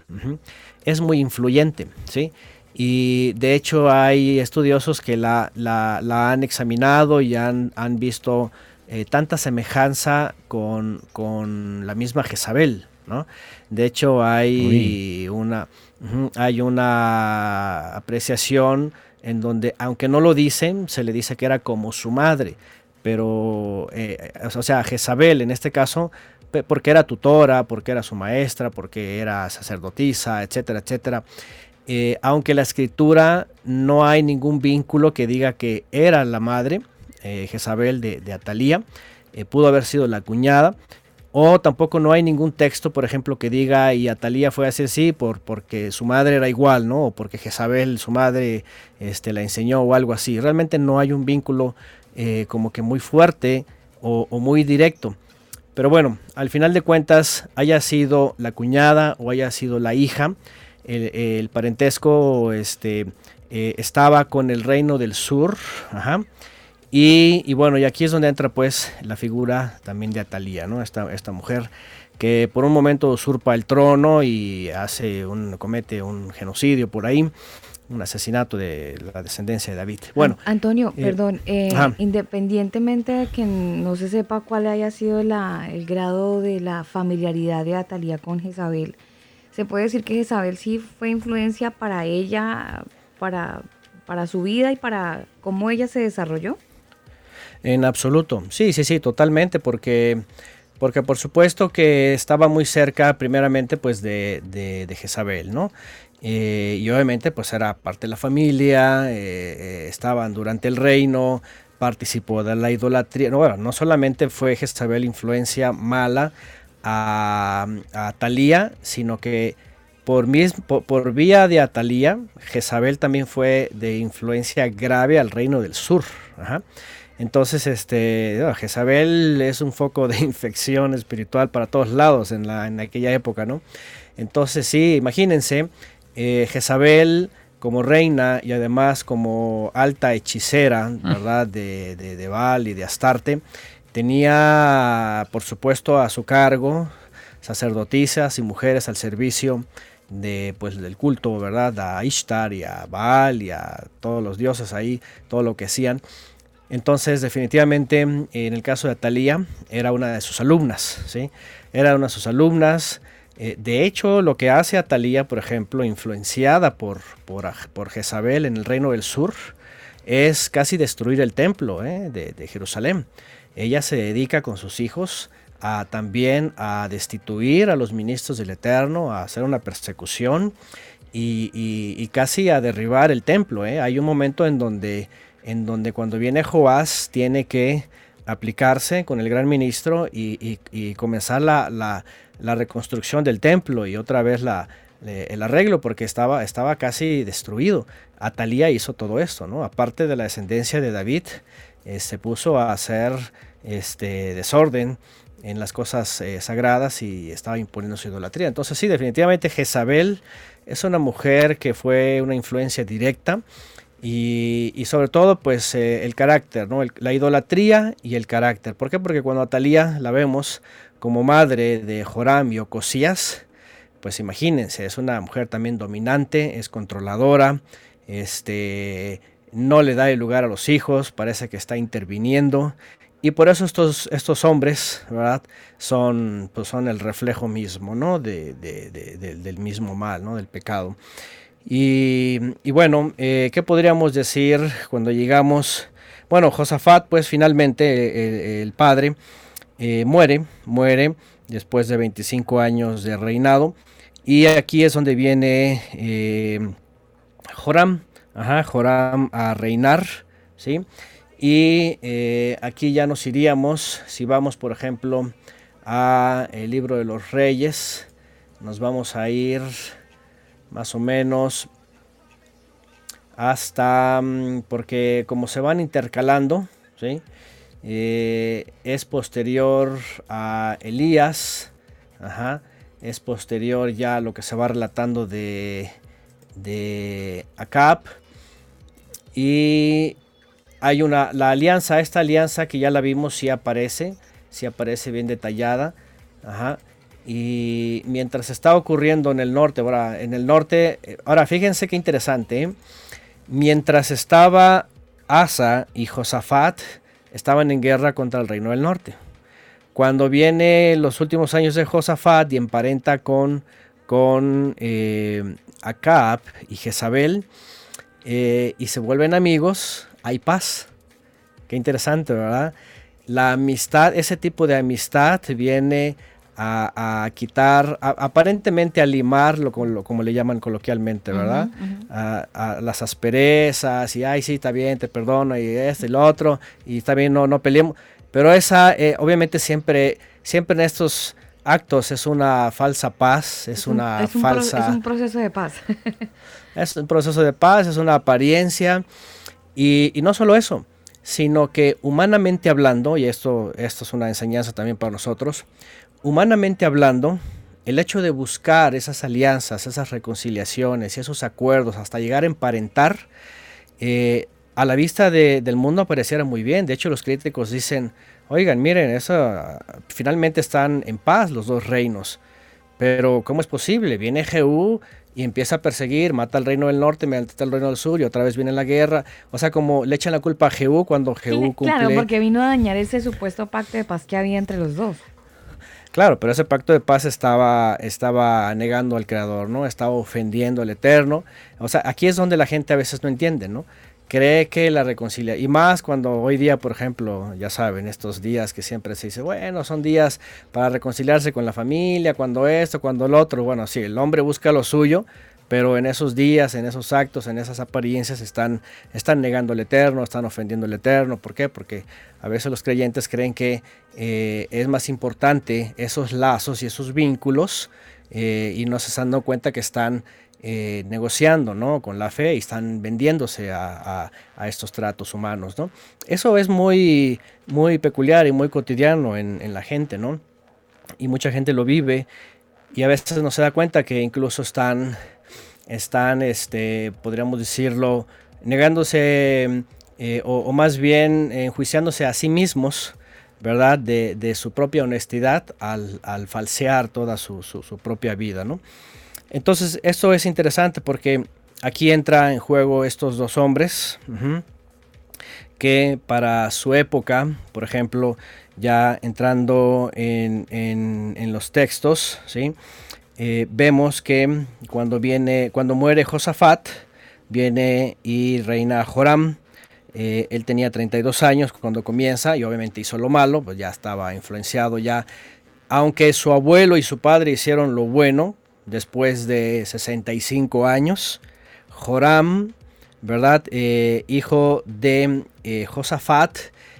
es muy influyente, ¿sí? Y de hecho hay estudiosos que la, la- la han examinado y han, han visto eh, tanta semejanza con, con la misma Jezabel, ¿no? De hecho, hay una, hay una apreciación en donde, aunque no lo dicen, se le dice que era como su madre, pero, eh, o sea, Jezabel en este caso, porque era tutora, porque era su maestra, porque era sacerdotisa, etcétera, etcétera. Eh, aunque la escritura no hay ningún vínculo que diga que era la madre, eh, Jezabel de, Atalía, eh, pudo haber sido la cuñada, o tampoco no hay ningún texto, por ejemplo, que diga y Atalía fue así así por, porque su madre era igual, ¿no? O porque Jezabel, su madre, este, la enseñó o algo así. Realmente no hay un vínculo eh, como que muy fuerte o muy directo. Pero bueno, al final de cuentas, haya sido la cuñada o haya sido la hija, el, parentesco este, eh, estaba con el reino del sur. Ajá. Y, y bueno, y aquí es donde entra pues la figura también de Atalía, ¿no? Esta, esta mujer que por un momento usurpa el trono y hace un, comete un genocidio por ahí, un asesinato de la descendencia de David. Bueno, An- Antonio, eh, perdón, eh, independientemente de que no se sepa cuál haya sido la, el grado de la familiaridad de Atalía con Jezabel, se puede decir que Jezabel sí fue influencia para ella, para, para su vida y para cómo ella se desarrolló. En absoluto, sí, sí, sí, totalmente, porque, porque por supuesto que estaba muy cerca primeramente pues de, de, de Jezabel, ¿no? Eh, y obviamente pues era parte de la familia, eh, eh, estaban durante el reino, participó de la idolatría, no, bueno, no solamente fue Jezabel influencia mala a, a Atalía, sino que por, mis- por vía de Atalía, Jezabel también fue de influencia grave al reino del sur. Ajá. Entonces, este, no, Jezabel es un foco de infección espiritual para todos lados en, la, en aquella época, ¿no? Entonces, sí, imagínense, eh, Jezabel como reina y además como alta hechicera, ¿verdad? De, de, de Baal y de Astarte, tenía, por supuesto, a su cargo sacerdotisas y mujeres al servicio de pues del culto, ¿verdad? A Ishtar y a Baal y a todos los dioses ahí, todo lo que hacían. Entonces, definitivamente, en el caso de Atalía, era una de sus alumnas, ¿sí? Era una de sus alumnas. Eh, de hecho, lo que hace Atalía, por ejemplo, influenciada por, por, Jezabel en el reino del sur, es casi destruir el templo ¿eh? de, Jerusalén. Ella se dedica con sus hijos a también a destituir a los ministros del Eterno, a hacer una persecución y casi a derribar el templo. ¿eh? Hay un momento en donde, en donde cuando viene Joás tiene que aplicarse con el gran ministro y, comenzar la, reconstrucción del templo y otra vez el arreglo porque estaba, estaba casi destruido. Atalía hizo todo esto, ¿no? Aparte de la descendencia de David, eh, se puso a hacer este desorden en las cosas eh, sagradas y estaba imponiendo su idolatría. Entonces sí, definitivamente Jezabel es una mujer que fue una influencia directa y, sobre todo pues eh, el carácter, ¿no? La idolatría y el carácter. ¿Por qué? Porque cuando Atalía la vemos como madre de Joram y Ocosías, pues imagínense, es una mujer también dominante, es controladora, este, no le da el lugar a los hijos, parece que está interviniendo. Y por eso estos, estos hombres, ¿verdad? Son, pues son el reflejo mismo, ¿no? De, de- de- de- del mismo mal, ¿no? Del pecado. Y, bueno, eh, ¿qué podríamos decir cuando llegamos? Bueno, Josafat, pues finalmente eh, el padre eh, muere, muere después de 25 años de reinado. Y aquí es donde viene eh, Joram, ajá, Joram a reinar, ¿sí? Y eh, aquí ya nos iríamos, si vamos por ejemplo a el libro de los reyes, nos vamos a ir más o menos hasta, mm, porque como se van intercalando, ¿sí? Eh, es posterior a Elías, ajá, es posterior ya a lo que se va relatando de, de Acab, y hay una, la alianza, esta alianza que ya la vimos, sí aparece, sí aparece bien detallada, ajá, y mientras está ocurriendo en el norte, ahora en el norte, eh, ahora fíjense qué interesante, mientras estaba Asa y Josafat, estaban en guerra contra el reino del norte. Cuando viene los últimos años de Josafat y emparenta con, con eh, Acab y Jezabel eh, y se vuelven amigos, hay paz. Qué interesante, ¿verdad? La amistad, ese tipo de amistad viene a, a quitar, a- aparentemente a limar, lo, como, lo- como le llaman coloquialmente, ¿verdad? A, a las asperezas y, ay, sí, está bien, te perdono y esto y lo otro, y está bien, no, no peleemos. Pero esa, eh, obviamente siempre, siempre en estos actos es una falsa paz, es, un- una es un pro- falsa... es un proceso de paz. Es un proceso de paz, es una apariencia. Y, y no solo eso, sino que humanamente hablando, y esto, esto es una enseñanza también para nosotros, humanamente hablando, el hecho de buscar esas alianzas, esas reconciliaciones y esos acuerdos hasta llegar a emparentar, eh, a la vista de- del mundo pareciera muy bien. De hecho, los críticos dicen, oigan, miren, eso, finalmente están en paz los dos reinos. Pero ¿cómo es posible? Viene Jehú y empieza a perseguir, mata al reino del norte, mata al reino del sur y otra vez viene la guerra. O sea, como le echan la culpa a Jehú cuando Jehú cumple... Claro, porque vino a dañar ese supuesto pacto de paz que había entre los dos. Claro, pero ese pacto de paz estaba, estaba negando al Creador, ¿no? Estaba ofendiendo al Eterno. O sea, aquí es donde la gente a veces no entiende, ¿no? Cree que la reconciliación, y más cuando hoy día, por ejemplo, ya saben, estos días que siempre se dice, bueno, son días para reconciliarse con la familia, cuando esto, cuando lo otro. Bueno, sí, el hombre busca lo suyo, pero en esos días, en esos actos, en esas apariencias están, están negando al Eterno, están ofendiendo al Eterno. ¿Por qué? Porque a veces los creyentes creen que eh, es más importante esos lazos y esos vínculos eh, y no se están dando cuenta que están eh, negociando ¿no? con la fe y están vendiéndose a, a- a estos tratos humanos. ¿no? Eso es muy, muy peculiar y muy cotidiano en, en la gente, ¿no? Y mucha gente lo vive y a veces no se da cuenta que incluso están, están este, podríamos decirlo, negándose eh, o, más bien enjuiciándose a sí mismos, ¿verdad? De, de su propia honestidad al, al falsear toda su, su- propia vida, ¿no? Entonces, esto es interesante porque aquí entra en juego estos dos hombres, que para su época, por ejemplo, ya entrando en, en- en los textos, ¿sí? Eh, vemos que cuando viene, cuando muere Josafat, viene y reina Joram. Eh, él tenía 32 años cuando comienza y obviamente hizo lo malo, pues ya estaba influenciado ya. Aunque su abuelo y su padre hicieron lo bueno después de 65 años, Joram, ¿verdad? Eh, hijo de Josafat,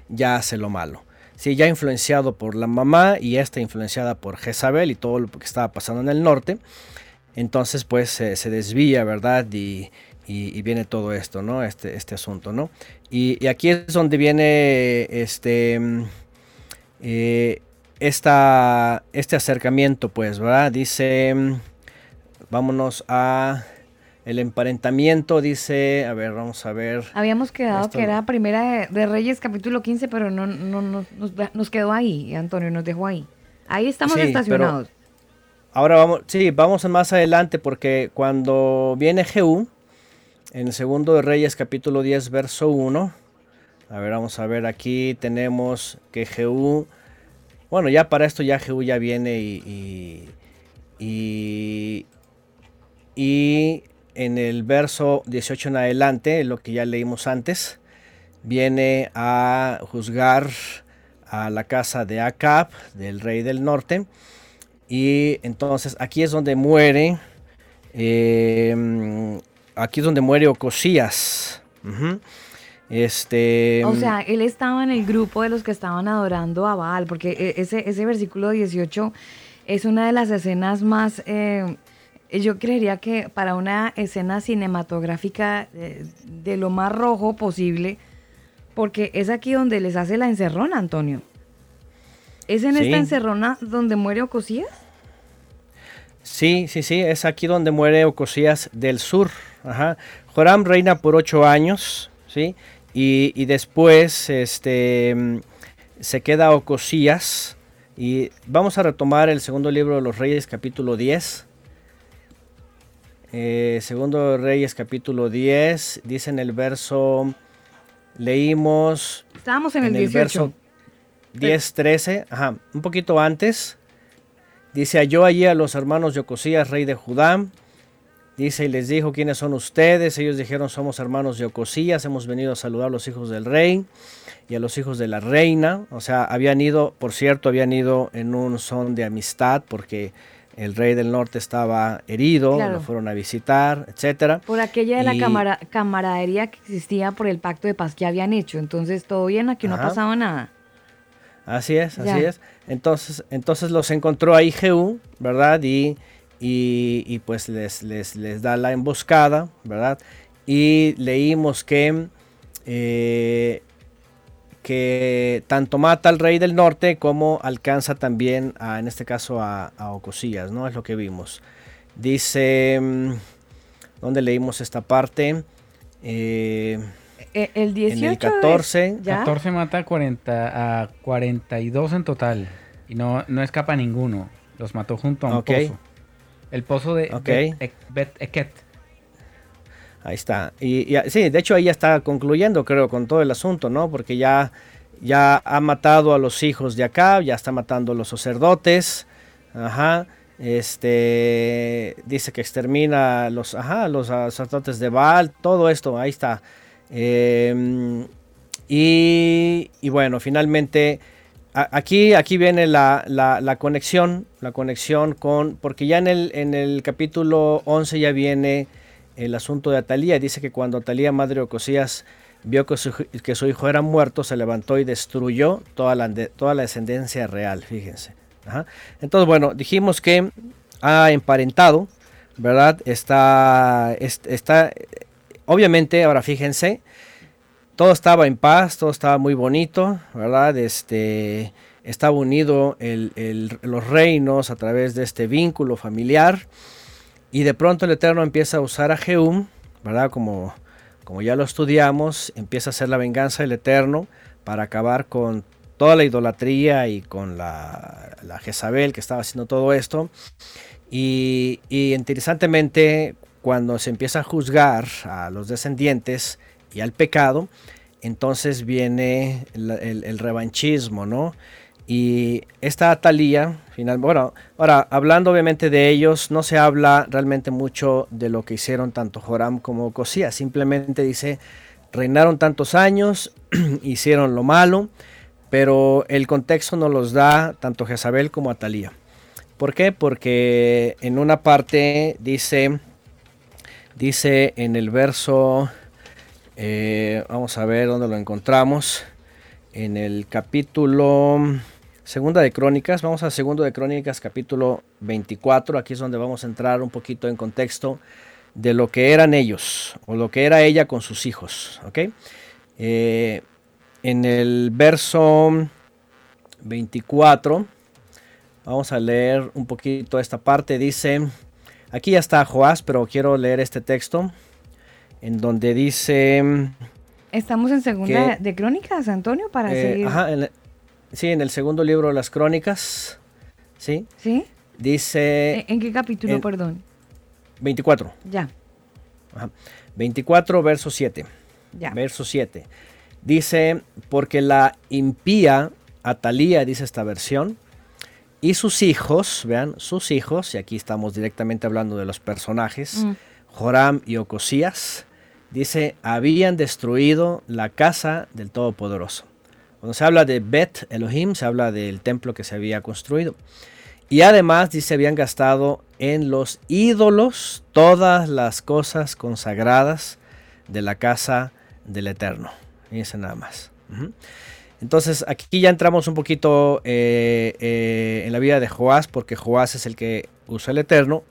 ya hace lo malo. Sí, ya influenciado por la mamá y esta influenciada por Jezabel y todo lo que estaba pasando en el norte. Entonces, pues se- desvía, ¿verdad? Y, y- viene todo esto, ¿no? Este, este asunto, ¿no? Y, y aquí es donde viene este, mm, eh, esta, este acercamiento, pues, ¿verdad? Dice, mm, vámonos a el emparentamiento, dice, a ver, vamos a ver. Habíamos quedado Esto- que era Primera de, de Reyes capítulo 15, pero no, no, no- nos, nos quedó ahí, Antonio, nos dejó ahí. Ahí estamos Sí, estacionados. Ahora vamos, sí, vamos más adelante porque cuando viene Jehú, en el segundo de Reyes capítulo 10 verso 1, a ver, vamos a ver, aquí tenemos que Jehú, bueno, ya para esto ya Jehú ya viene y, y, y, y en el verso 18 en adelante, lo que ya leímos antes, viene a juzgar a la casa de Acab, del rey del norte, y entonces aquí es donde muere, eh, aquí es donde muere Ocosías. Este, O sea, él estaba en el grupo de los que estaban adorando a Baal, porque e- ese, ese versículo 18 es una de las escenas más, eh, yo creería que para una escena cinematográfica eh, de lo más rojo posible, porque es aquí donde les hace la encerrona, Antonio. ¿Es en Sí. esta encerrona donde muere Ocosías? Sí, sí, sí, es aquí donde muere Ocosías del sur. Ajá. Joram reina por ocho años, ¿sí? Y, y después este, se queda Ocosías. Y vamos a retomar el segundo libro de los Reyes, capítulo 10. Eh, segundo de Reyes, capítulo 10, dice en el verso, leímos Estábamos en, en el el 18. verso 10, 13, ajá, un poquito antes. Dice, halló allí a los hermanos de Ocosías, rey de Judá. Dice, y les dijo, ¿quiénes son ustedes? Ellos dijeron, somos hermanos de Ocosías, hemos venido a saludar a los hijos del rey y a los hijos de la reina. O sea, habían ido, por cierto, habían ido en un son de amistad porque el rey del norte estaba herido, Claro. lo fueron a visitar, etcétera. Por aquella de la camara- camaradería que existía por el pacto de paz que habían hecho. Entonces, todo bien, aquí no ha pasado nada. Así es, así es. Entonces, entonces los encontró ahí Jehú, ¿verdad? Y, y, y pues les, les, les da la emboscada, ¿verdad? Y leímos que, eh, que tanto mata al rey del norte como alcanza también, a, en este caso, a, a Ocosías, ¿no? Es lo que vimos. Dice, mm, ¿dónde leímos esta parte? Eh, Eh, El 18 en el es- 14, ¿Ya? 14 mata a, 40, a 42 en total. Y no, no escapa ninguno. Los mató junto a un pozo. El pozo de Ok. Bet, Ek- Bet Eket. Ahí está. Y, sí, de hecho ahí ya está concluyendo, creo, con todo el asunto, ¿no? Porque ya, ya ha matado a los hijos de acá, ya está matando a los sacerdotes. Ajá. Este dice que extermina los, ajá, los sacerdotes de Baal, todo esto, ahí está. Eh, y, y bueno, finalmente aquí, aquí viene la, la- la conexión, la conexión con, porque ya en el, en el capítulo 11 ya viene el asunto de Atalía. Dice que cuando Atalía, madre de Ocosías, vio que su, hijo era muerto, se levantó y destruyó toda la, descendencia real, fíjense. Entonces, bueno, dijimos que ha emparentado, ¿verdad? Está, es- está, obviamente, ahora fíjense, todo estaba en paz, todo estaba muy bonito, ¿verdad? Este, estaba unido los reinos a través de este vínculo familiar. Y de pronto el Eterno empieza a usar a Jehum, ¿verdad? Como, como ya lo estudiamos, empieza a hacer la venganza del Eterno para acabar con toda la idolatría y con la, la Jezabel que estaba haciendo todo esto. Y, interesantemente, cuando se empieza a juzgar a los descendientes y al pecado, entonces viene el revanchismo, ¿no? Y esta Atalía, final, bueno, ahora hablando obviamente de ellos, no se habla realmente mucho de lo que hicieron tanto Joram como Cosías, simplemente dice, reinaron tantos años, hicieron lo malo, pero el contexto nos los da tanto Jezabel como Atalía. ¿Por qué? Porque en una parte dice, dice en el verso, eh, vamos a ver dónde lo encontramos, en el capítulo Segunda de Crónicas, vamos a Segundo de Crónicas capítulo 24, aquí es donde vamos a entrar un poquito en contexto de lo que eran ellos o lo que era ella con sus hijos, ¿ok? Eh, en el verso 24, vamos a leer un poquito esta parte, dice, aquí ya está Joás, pero quiero leer este texto, en donde dice... Estamos en segunda que- de crónicas, Antonio, para eh, seguir. ajá, en el- sí, en el segundo libro de las crónicas, ¿sí? ¿Sí? Dice ¿En, en qué capítulo, en- perdón? 24. Ya, Ajá. 24, verso 7. ya. Verso 7. Dice, porque la impía Atalía, dice esta versión, y sus hijos, vean, sus hijos, y aquí estamos directamente hablando de los personajes, Mm. Joram y Ocosías, dice, habían destruido la casa del Todopoderoso. Cuando se habla de Bet Elohim, se habla del templo que se había construido. Y además dice, habían gastado en los ídolos todas las cosas consagradas de la casa del Eterno. Fíjense nada más. Entonces aquí ya entramos un poquito eh, eh, en la vida de Joás, porque Joás es el que usó el Eterno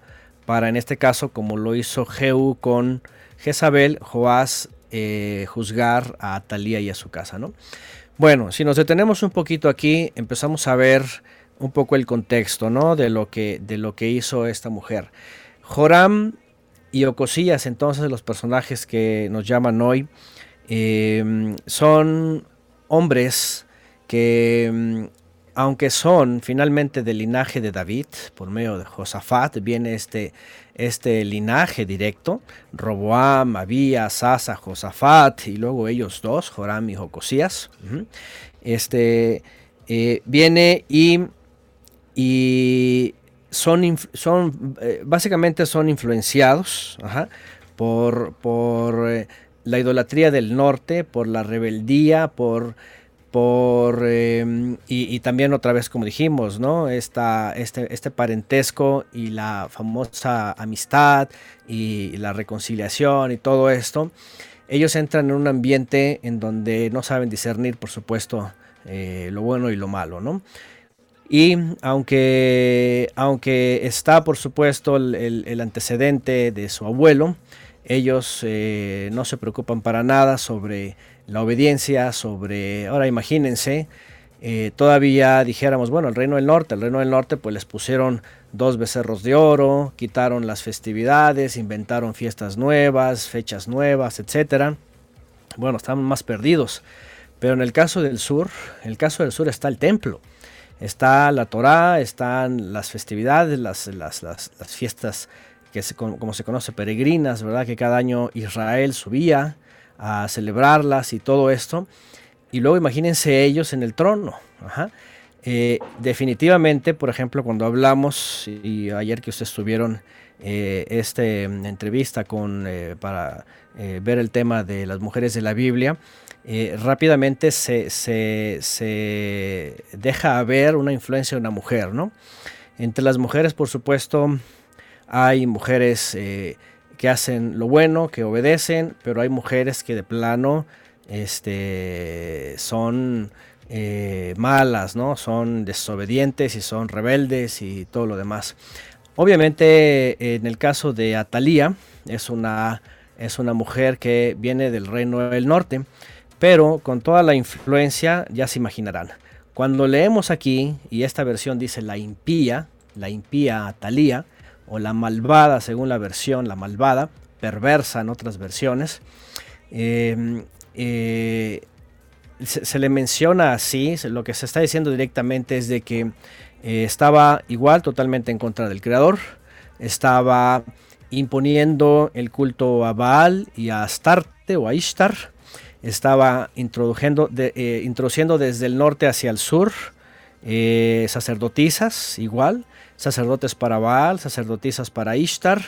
para, en este caso, como lo hizo Jehú con Jezabel, Joás eh, juzgar a Atalía y a su casa, ¿no? Bueno, si nos detenemos un poquito aquí, empezamos a ver un poco el contexto, ¿no? De lo que, de lo que hizo esta mujer. Joram y Ocosías, entonces, los personajes que nos llaman hoy, eh, son hombres que, mm, aunque son finalmente del linaje de David, por medio de Josafat, viene este, este linaje directo, Roboam, Abías, Asa, Josafat, y luego ellos dos, Joram y Jocosías. Este, eh, viene y, y son, son eh, básicamente son influenciados ajá, por, por eh, la idolatría del norte, por la rebeldía, por, eh, y, también otra vez como dijimos, ¿no? Esta, este, este parentesco y la famosa amistad y la reconciliación y todo esto, ellos entran en un ambiente en donde no saben discernir, por supuesto, eh, lo bueno y lo malo, ¿no? Y aunque, aunque está, por supuesto, el, el- el antecedente de su abuelo, ellos eh, no se preocupan para nada sobre la obediencia, sobre, ahora imagínense, eh, todavía dijéramos, bueno, el reino del norte, el reino del norte, pues les pusieron dos becerros de oro, quitaron las festividades, inventaron fiestas nuevas, fechas nuevas, etcétera. Bueno, están más perdidos. Pero en el caso del sur, el caso del sur está el templo. Está la Torá, están las festividades, las, las, las- fiestas que como se conoce peregrinas, ¿verdad? Que cada año Israel subía a celebrarlas y todo esto. Y luego imagínense ellos en el trono. Eh, definitivamente, por ejemplo, cuando hablamos, y ayer que ustedes tuvieron eh, esta entrevista con, eh, para ver el tema de las mujeres de la Biblia, rápidamente se, se- se deja ver una influencia de una mujer, ¿no? Entre las mujeres, por supuesto, hay mujeres que hacen lo bueno, que obedecen, pero hay mujeres que de plano este, son eh, malas, ¿no? Son desobedientes y son rebeldes y todo lo demás. Obviamente, en el caso de Atalía, es una, es una mujer que viene del reino del norte, pero con toda la influencia, ya se imaginarán. Cuando leemos aquí, y esta versión dice la impía, la impía Atalía, o la malvada, según la versión, la malvada, perversa en otras versiones, eh, eh, se, le menciona así, lo que se está diciendo directamente es de que eh, estaba igual totalmente en contra del creador, estaba imponiendo el culto a Baal y a Astarte o a Ishtar, estaba introduciendo, de- eh, introduciendo desde el norte hacia el sur sacerdotisas igual, sacerdotes para Baal, sacerdotisas para Ishtar.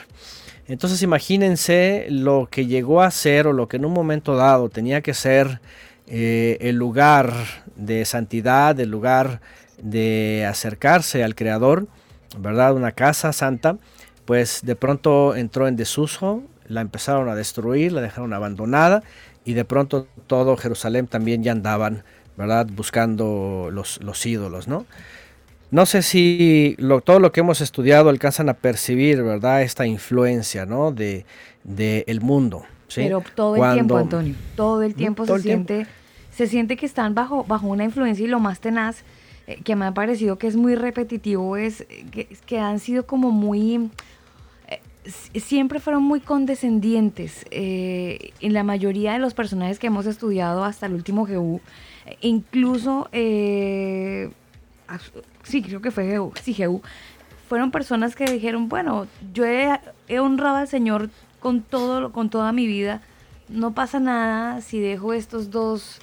Entonces imagínense lo que llegó a ser o lo que en un momento dado tenía que ser eh, el lugar de santidad, el lugar de acercarse al Creador, ¿verdad? Una casa santa, pues de pronto entró en desuso, la empezaron a destruir, la dejaron abandonada y de pronto todo Jerusalén también ya andaban, ¿verdad? Buscando los, los ídolos, ¿no? No sé si lo- todo lo que hemos estudiado alcanzan a percibir, ¿verdad? Esta influencia, ¿no? De, de el mundo. ¿sí? Pero todo el tiempo, Antonio, todo el tiempo todo se el tiempo. siente, se siente que están bajo, bajo una influencia y lo más tenaz eh, que me ha parecido que es muy repetitivo es que, que han sido como muy eh, siempre fueron muy condescendientes eh, en la mayoría de los personajes que hemos estudiado hasta el último Jehú, eh, incluso eh, sí creo que fue Jehú, sí Jehú, fueron personas que dijeron, bueno, yo he, honrado al Señor con todo, con toda mi vida, no pasa nada si dejo estos dos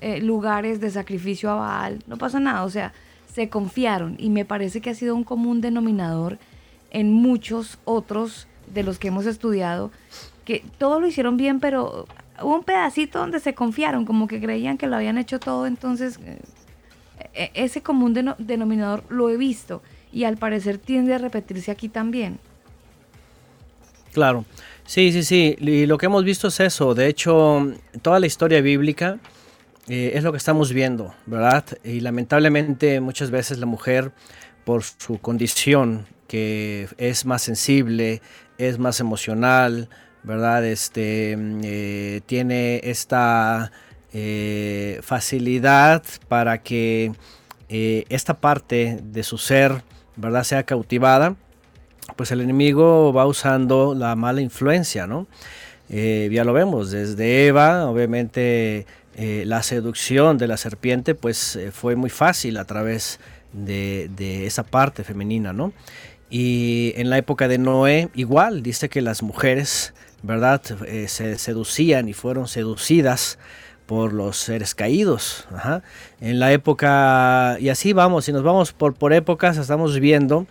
eh, lugares de sacrificio a Baal, no pasa nada, o sea, se confiaron y me parece que ha sido un común denominador en muchos otros de los que hemos estudiado, que todo lo hicieron bien, pero hubo un pedacito donde se confiaron, como que creían que lo habían hecho todo, entonces eh, ese común deno- denominador lo he visto y al parecer tiende a repetirse aquí también. Claro, sí, sí, sí. Y lo que hemos visto es eso. De hecho, toda la historia bíblica eh, es lo que estamos viendo, ¿verdad? Y lamentablemente muchas veces la mujer, por su condición, que es más sensible, es más emocional, ¿verdad? Este, mm, eh, tiene esta eh, facilidad para que eh, esta parte de su ser, ¿verdad? Sea cautivada pues el enemigo va usando la mala influencia, ¿no? Eh, ya lo vemos, desde Eva, obviamente la seducción de la serpiente, pues fue muy fácil a través de, de esa parte femenina, ¿no? Y en la época de Noé, igual, dice que las mujeres, ¿verdad? Se seducían y fueron seducidas por los seres caídos. En la época, y así vamos, si nos vamos por, por épocas, estamos viendo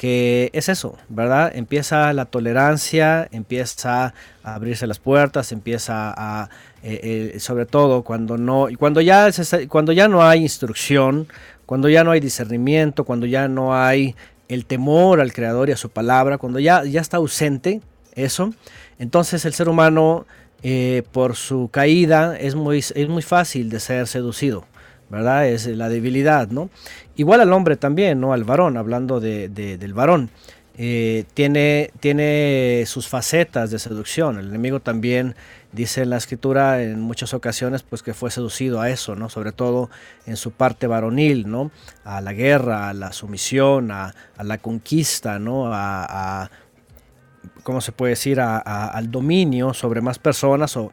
que es eso, ¿verdad? Empieza la tolerancia, empieza a abrirse las puertas, empieza a, eh, eh, sobre todo cuando no, cuando ya, cuando ya no hay instrucción, cuando ya no hay discernimiento, cuando ya no hay el temor al Creador y a su palabra, cuando ya, ya está ausente eso, entonces el ser humano, eh, por su caída, es muy, es muy fácil de ser seducido. ¿verdad? Es la debilidad, ¿no? Igual al hombre también, ¿no? Al varón, hablando de, de- del varón. eh, tiene, tiene sus facetas de seducción. El enemigo también dice en la escritura en muchas ocasiones pues que fue seducido a eso, ¿no? Sobre todo en su parte varonil, ¿no? A la guerra, a la sumisión, a, la conquista, ¿no? A- ¿cómo se puede decir? Al dominio sobre más personas o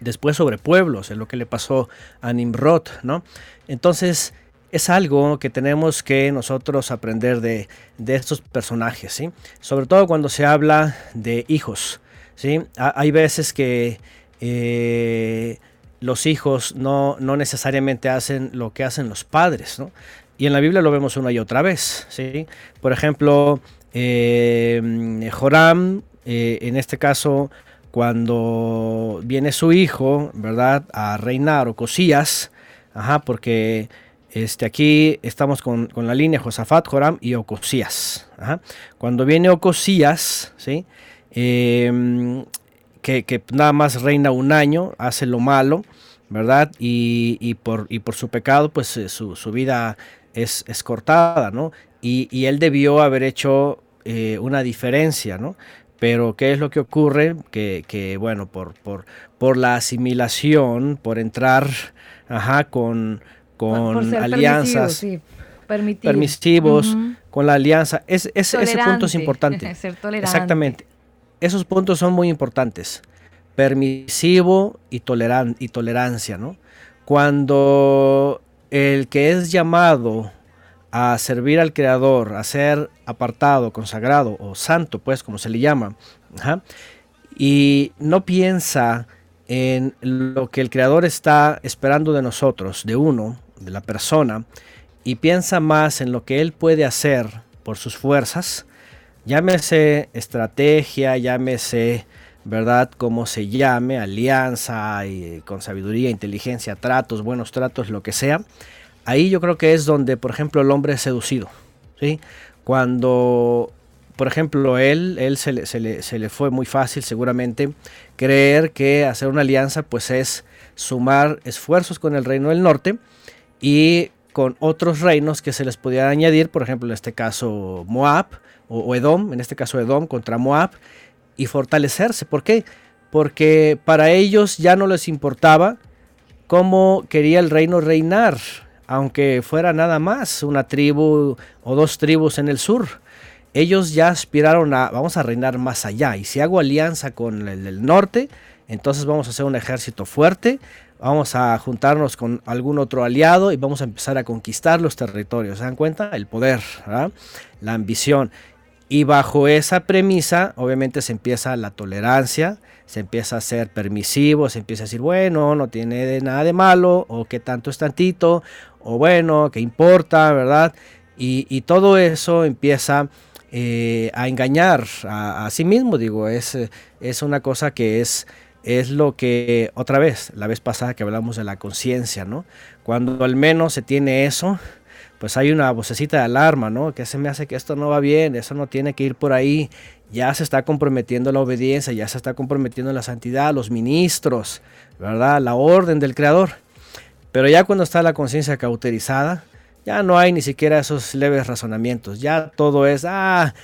después sobre pueblos, es lo que le pasó a Nimrod, ¿no? Entonces, es algo que tenemos que nosotros aprender de, estos personajes, ¿sí? Sobre todo cuando se habla de hijos, ¿sí? Ha- hay veces que eh, los hijos no, no necesariamente hacen lo que hacen los padres, ¿no? Y en la Biblia lo vemos una y otra vez, ¿sí? Por ejemplo, eh, Joram, eh, en este caso, cuando viene su hijo, ¿verdad? A reinar, o Cosías, ajá, porque este, aquí estamos con, con la línea Josafat, Joram y Ocosías. ajá. Cuando viene Ocosías, ¿sí? Em, que, que nada más reina un año, hace lo malo, ¿verdad? Y, y por, y por su pecado, pues eh, su, su vida es, es cortada, ¿no? Y, y él debió haber hecho eh, una diferencia, ¿no? Pero ¿qué es lo que ocurre? Que, que, bueno, por, por, por la asimilación, por entrar ajá, con, con por alianzas permisivo, sí, permisivos, con la alianza, es, es- ese punto es importante. ser tolerante. Exactamente. Esos puntos son muy importantes. Permisivo y, toleran y tolerancia, ¿no? Cuando el que es llamado a servir al Creador, a ser apartado, consagrado o santo, pues como se le llama, y no piensa en lo que el Creador está esperando de nosotros, de uno, de la persona, y piensa más en lo que Él puede hacer por sus fuerzas, llámese estrategia, llámese, ¿verdad? Como se llame, alianza, y, con sabiduría, inteligencia, tratos, buenos tratos, lo que sea. Ahí yo creo que es donde, por ejemplo, el hombre es seducido, ¿sí? Cuando, por ejemplo, él, él se, le, se le- se le fue muy fácil seguramente creer que hacer una alianza pues es sumar esfuerzos con el reino del norte y con otros reinos que se les podía añadir, por ejemplo, en este caso Moab o, o Edom, en este caso Edom contra Moab, y fortalecerse. ¿Por qué? Porque para ellos ya no les importaba cómo quería el reino reinar, aunque fuera nada más una tribu o dos tribus en el sur. Ellos ya aspiraron a, vamos a reinar más allá, y si hago alianza con el del norte, entonces vamos a hacer un ejército fuerte, vamos a juntarnos con algún otro aliado y vamos a empezar a conquistar los territorios. ¿Se dan cuenta? El poder, la ambición. Y bajo esa premisa, obviamente se empieza la tolerancia, se empieza a ser permisivo, se empieza a decir, bueno, no tiene nada de malo, o qué tanto es tantito, o bueno, qué importa, ¿verdad? Y, todo eso empieza eh, a engañar a, a sí mismo, digo, es, es una cosa que es, es lo que, otra vez, la vez pasada que hablamos de la conciencia, ¿no? Cuando al menos se tiene eso, pues hay una vocecita de alarma, ¿no? Que se me hace que esto no va bien, eso no tiene que ir por ahí. Ya se está comprometiendo la obediencia, ya se está comprometiendo la santidad, los ministros, ¿verdad? La orden del Creador. Pero ya cuando está la conciencia cauterizada, ya no hay ni siquiera esos leves razonamientos. Ya todo es, ah,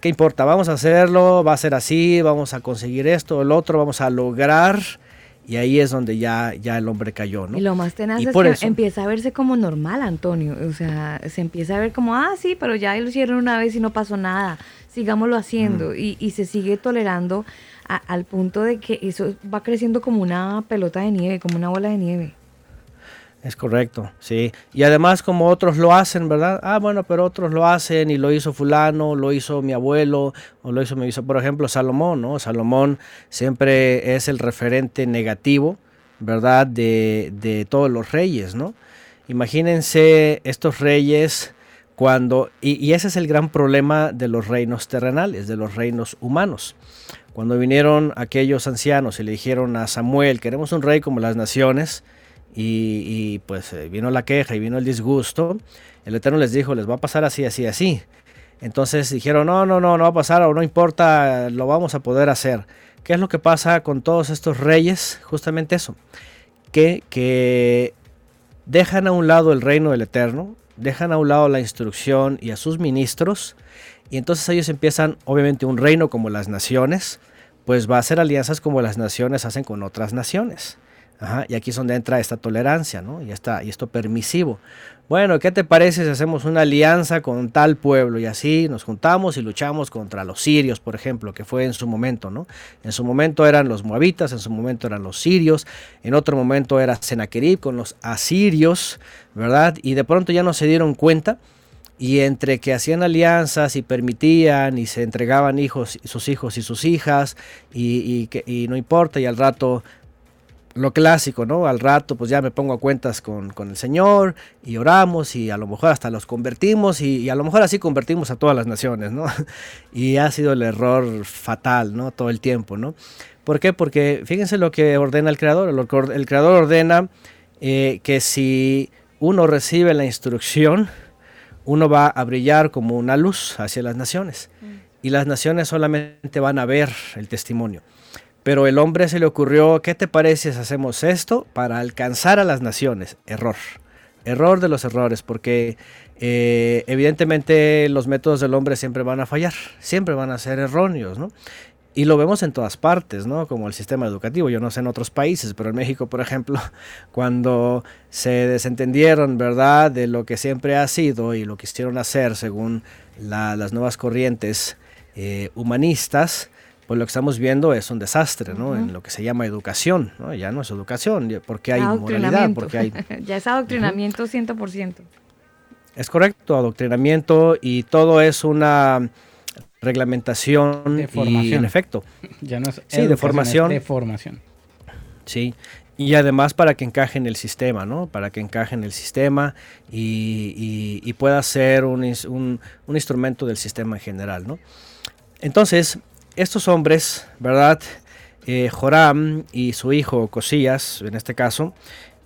¿qué importa? Vamos a hacerlo, va a ser así, vamos a conseguir esto, el otro, vamos a lograr. Y ahí es donde ya, ya el hombre cayó, ¿no? Y lo más tenaz Y es que eso- empieza a verse como normal, Antonio. O sea, se empieza a ver como, ah, sí, pero ya lo hicieron una vez y no pasó nada. Sigámoslo haciendo. Y, y se sigue tolerando a- al punto de que eso va creciendo como una pelota de nieve, como una bola de nieve. Es correcto, sí. Y además como otros lo hacen, ¿verdad? Ah, bueno, pero otros lo hacen y lo hizo fulano, lo hizo mi abuelo, o lo hizo mi hizo, por ejemplo, Salomón, ¿no? Salomón siempre es el referente negativo ¿verdad? De, de todos los reyes, ¿no? Imagínense estos reyes cuando, y, y ese es el gran problema de los reinos terrenales, de los reinos humanos. Cuando vinieron aquellos ancianos y le dijeron a Samuel, queremos un rey como las naciones, y, pues eh, vino la queja y vino el disgusto, el Eterno les dijo, les va a pasar así, así, así. Entonces dijeron, no, no, no, no va a pasar o no importa, lo vamos a poder hacer. ¿Qué es lo que pasa con todos estos reyes? Justamente eso, que, que dejan a un lado el reino del Eterno, dejan a un lado la instrucción y a sus ministros, y entonces ellos empiezan, obviamente, un reino como las naciones, pues va a hacer alianzas como las naciones hacen con otras naciones. Y aquí es donde entra esta tolerancia, ¿no? Y, esta, y esto permisivo. Bueno, ¿qué te parece si hacemos una alianza con tal pueblo? Y así nos juntamos y luchamos contra los sirios, por ejemplo, que fue en su momento, ¿no? En su momento eran los moabitas, en su momento eran los sirios, en otro momento era Sennacherib con los asirios, ¿verdad? Y de pronto ya no se dieron cuenta y entre que hacían alianzas y permitían y se entregaban hijos, sus hijos y sus hijas y, y, que, y no importa y al rato lo clásico, ¿no? Al rato pues ya me pongo a cuentas con, con, el Señor y oramos y a lo mejor hasta los convertimos y, y, a lo mejor así convertimos a todas las naciones, ¿no? Y ha sido el error fatal, ¿no? Todo el tiempo, ¿no? ¿Por qué? Porque fíjense lo que ordena el Creador. El, el Creador ordena eh, que si uno recibe la instrucción, uno va a brillar como una luz hacia las naciones. Mm. Y las naciones solamente van a ver el testimonio. Pero el hombre se le ocurrió, ¿qué te parece si hacemos esto para alcanzar a las naciones? Error. Error de los errores, porque eh, evidentemente los métodos del hombre siempre van a fallar, siempre van a ser erróneos, ¿no? Y lo vemos en todas partes, ¿no? Como el sistema educativo, yo no sé en otros países, pero en México, por ejemplo, cuando se desentendieron, ¿verdad?, de lo que siempre ha sido y lo quisieron hacer según la, las nuevas corrientes eh, humanistas, pues lo que estamos viendo es un desastre, ¿no? Uh -huh. En lo que se llama educación, ¿no? Ya no es educación, porque hay moralidad, porque hay... ya es adoctrinamiento uh -huh. 100%. Es correcto, adoctrinamiento y todo es una reglamentación de formación. y en efecto. Ya no es sí, de formación. de formación. Sí. Y además para que encaje en el sistema, ¿no? Para que encaje en el sistema y, y, y pueda ser un, un, un instrumento del sistema en general, ¿no? Entonces, estos hombres, ¿verdad? Eh, Joram y su hijo Cosías, en este caso,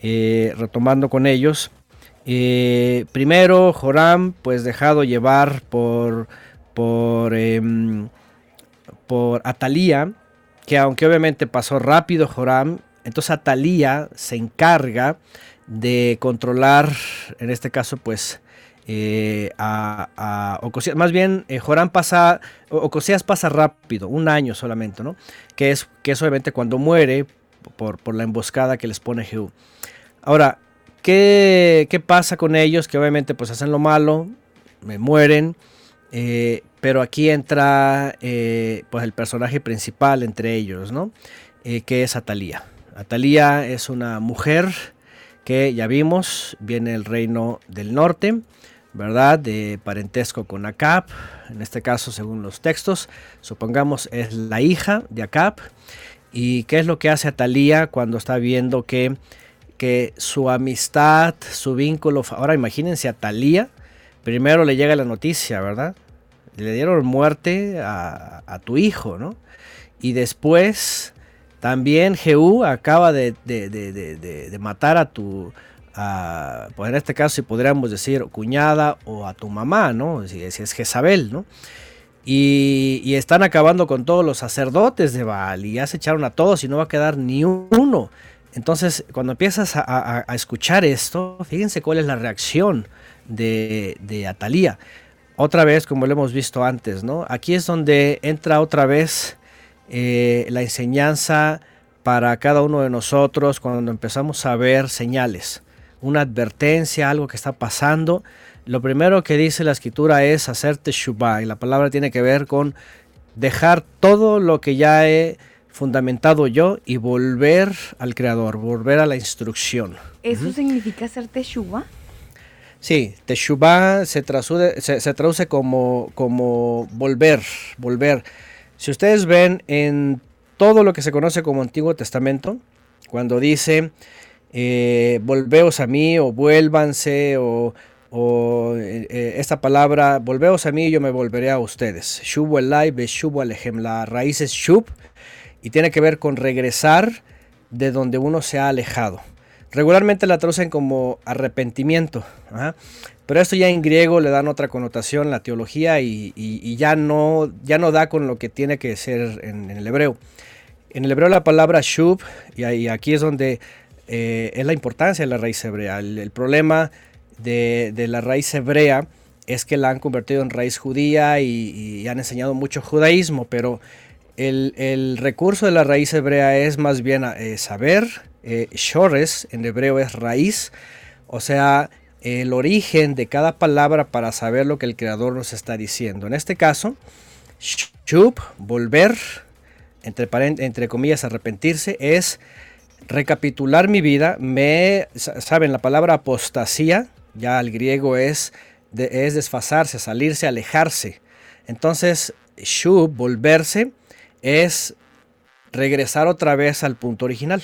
eh, retomando con ellos. Eh, primero, Joram, pues dejado llevar por, por, eh, por Atalía, que aunque obviamente pasó rápido Joram, entonces Atalía se encarga de controlar, en este caso, pues eh, a, Ocosías. Más bien, eh, Joram pasa, Ocosías pasa rápido, un año solamente, ¿no? Que es, que obviamente cuando muere por, por la emboscada que les pone Jehú. Ahora, ¿qué, ¿qué, pasa con ellos? Que obviamente pues hacen lo malo, me mueren, eh, pero aquí entra eh, pues el personaje principal entre ellos, ¿no? Eh, que es Atalía. Atalía es una mujer que ya vimos, viene el reino del norte, ¿verdad? De parentesco con Acab, en este caso según los textos, supongamos es la hija de Acab. ¿Y qué es lo que hace Atalía cuando está viendo que, que su amistad, su vínculo, ahora imagínense a primero le llega la noticia, ¿verdad? Le dieron muerte a, a tu hijo, ¿no? Y después también Jehú acaba de, de, de, de matar a tu, pues en este caso si podríamos decir cuñada o a tu mamá, ¿no? Si, es Jezabel, ¿no? Y, están acabando con todos los sacerdotes de Baal y ya se echaron a todos y no va a quedar ni uno. Entonces, cuando empiezas a escuchar esto, fíjense cuál es la reacción de, de Atalía. Otra vez, como lo hemos visto antes, ¿no? Aquí es donde entra otra vez eh, la enseñanza para cada uno de nosotros cuando empezamos a ver señales una advertencia, algo que está pasando, lo primero que dice la escritura es hacer teshuvah. Y la palabra tiene que ver con dejar todo lo que ya he fundamentado yo y volver al creador, volver a la instrucción. ¿Eso uh -huh. significa hacer teshuvah? Sí, teshuvah se traduce, se, se traduce como, como volver, volver. Si ustedes ven en todo lo que se conoce como Antiguo Testamento, Cuando dice, eh, volveos a mí o vuélvanse o, eh, eh, esta palabra, volveos a mí y yo me volveré a ustedes. Shubu elai beshubu alejem. La raíz es shub y tiene que ver con regresar de donde uno se ha alejado. Regularmente la traducen como arrepentimiento, pero esto ya en griego le dan otra connotación, la teología, y, ya, no, ya no da con lo que tiene que ser en, el hebreo. En el hebreo la palabra shub, y, aquí es donde eh, es la importancia de la raíz hebrea. El, problema de, de la raíz hebrea es que la han convertido en raíz judía y, han enseñado mucho judaísmo, pero el, el recurso de la raíz hebrea es más bien eh, saber, eh, shores en hebreo es raíz, o sea, el origen de cada palabra para saber lo que el creador nos está diciendo. En este caso, shub, volver, entre, entre comillas, arrepentirse, es recapitular mi vida. Me, sa- saben, la palabra apostasía, ya al griego es, es desfasarse, salirse, alejarse. Entonces, shub, volverse, es regresar otra vez al punto original.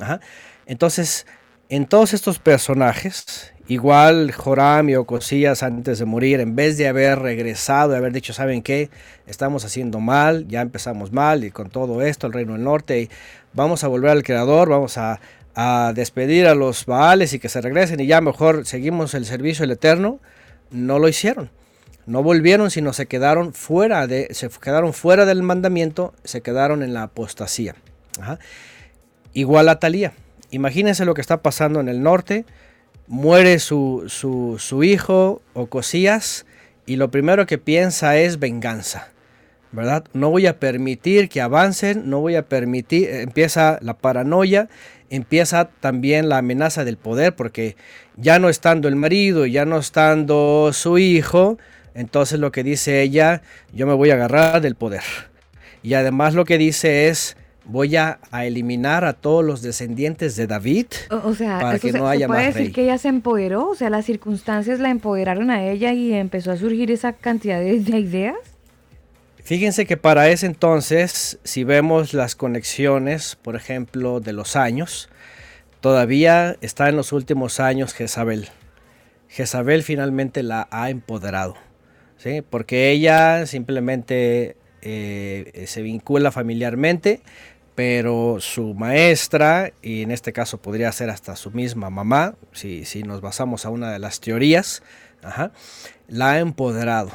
Ajá. Entonces, en todos estos personajes, igual Joram y Ocosías antes de morir, en vez de haber regresado y haber dicho, ¿saben qué? Estamos haciendo mal, ya empezamos mal y con todo esto, el Reino del Norte, y vamos a volver al Creador, vamos a, despedir a los Baales y que se regresen y ya mejor seguimos el servicio del Eterno, no lo hicieron. No volvieron, sino se quedaron fuera de, se quedaron fuera del mandamiento, se quedaron en la apostasía. Igual a Talía. Imagínense lo que está pasando en el norte. Muere su, su, su hijo Ocosías y lo primero que piensa es venganza. ¿Verdad? No voy a permitir que avancen, no voy a permitir, empieza la paranoia, empieza también la amenaza del poder, porque ya no estando el marido, ya no estando su hijo, entonces lo que dice ella, yo me voy a agarrar del poder. Y además lo que dice es, voy a, a eliminar a todos los descendientes de David O, o sea, para que se, no se haya puede más decir rey. que ella se empoderó, o sea, las circunstancias la empoderaron a ella y empezó a surgir esa cantidad de, de ideas. Fíjense que para ese entonces, si vemos las conexiones, por ejemplo, de los años, todavía está en los últimos años Jezabel. Jezabel finalmente la ha empoderado, ¿sí? porque ella simplemente eh, se vincula familiarmente, pero su maestra, y en este caso podría ser hasta su misma mamá, si, si nos basamos a una de las teorías, ajá, la ha empoderado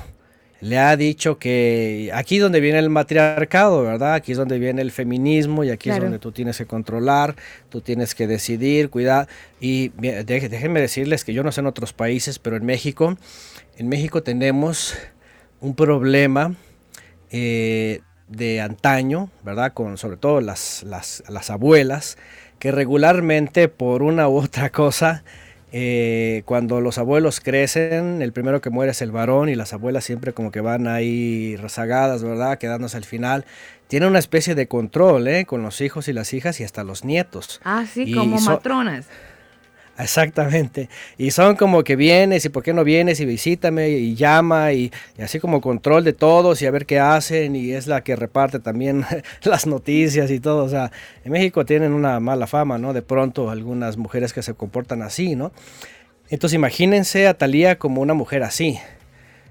le ha dicho que aquí es donde viene el matriarcado, ¿verdad? Aquí es donde viene el feminismo y aquí Claro. es donde tú tienes que controlar, tú tienes que decidir, cuidar. Y déjenme decirles que yo no sé en otros países, pero en México, en México tenemos un problema eh, de antaño, ¿verdad? Con sobre todo las, las, las abuelas, que regularmente por una u otra cosa eh, cuando los abuelos crecen, el primero que muere es el varón y las abuelas siempre como que van ahí rezagadas, ¿verdad? Quedándose al final. Tienen una especie de control, ¿eh? Con los hijos y las hijas y hasta los nietos. Ah, sí, Y como so- matronas. Exactamente. Y son como que vienes y por qué no vienes y visítame y llama y, y así como control de todos y a ver qué hacen y es la que reparte también las noticias y todo. O sea, en México tienen una mala fama, ¿no? De pronto algunas mujeres que se comportan así, ¿no? Entonces imagínense a Talía como una mujer así.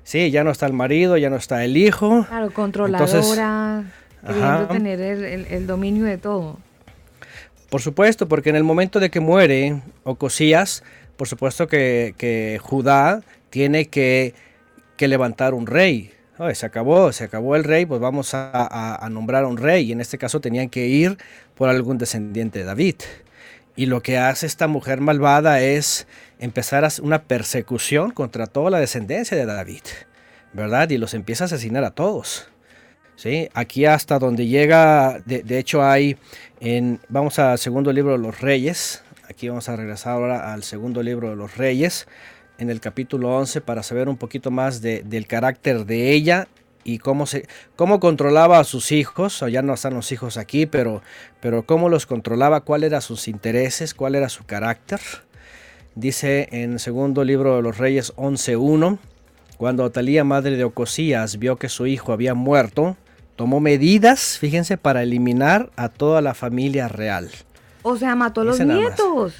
Sí, ya no está el marido, ya no está el hijo. Claro, controladora, queriendo Ajá. tener el, el- el dominio de todo. Por supuesto, porque en el momento de que muere Ocosías, por supuesto que, Judá tiene que, levantar un rey. Se acabó, se acabó el rey, pues vamos a, a- nombrar a un rey. Y en este caso tenían que ir por algún descendiente de David. Y lo que hace esta mujer malvada es empezar una persecución contra toda la descendencia de David, ¿verdad? Y los empieza a asesinar a todos. ¿Sí? Aquí hasta donde llega, de, hecho hay, en, vamos al segundo libro de los reyes, aquí vamos a regresar ahora al segundo libro de los reyes, en el capítulo 11, para saber un poquito más de- del carácter de ella y cómo, se, cómo controlaba a sus hijos, ya no están los hijos aquí, pero, pero cómo los controlaba, cuáles eran sus intereses, cuál era su carácter. Dice en segundo libro de los reyes 11.1, cuando Atalía, madre de Ocosías, vio que su hijo había muerto, tomó medidas, fíjense, para eliminar a toda la familia real. O sea, mató a los nietos.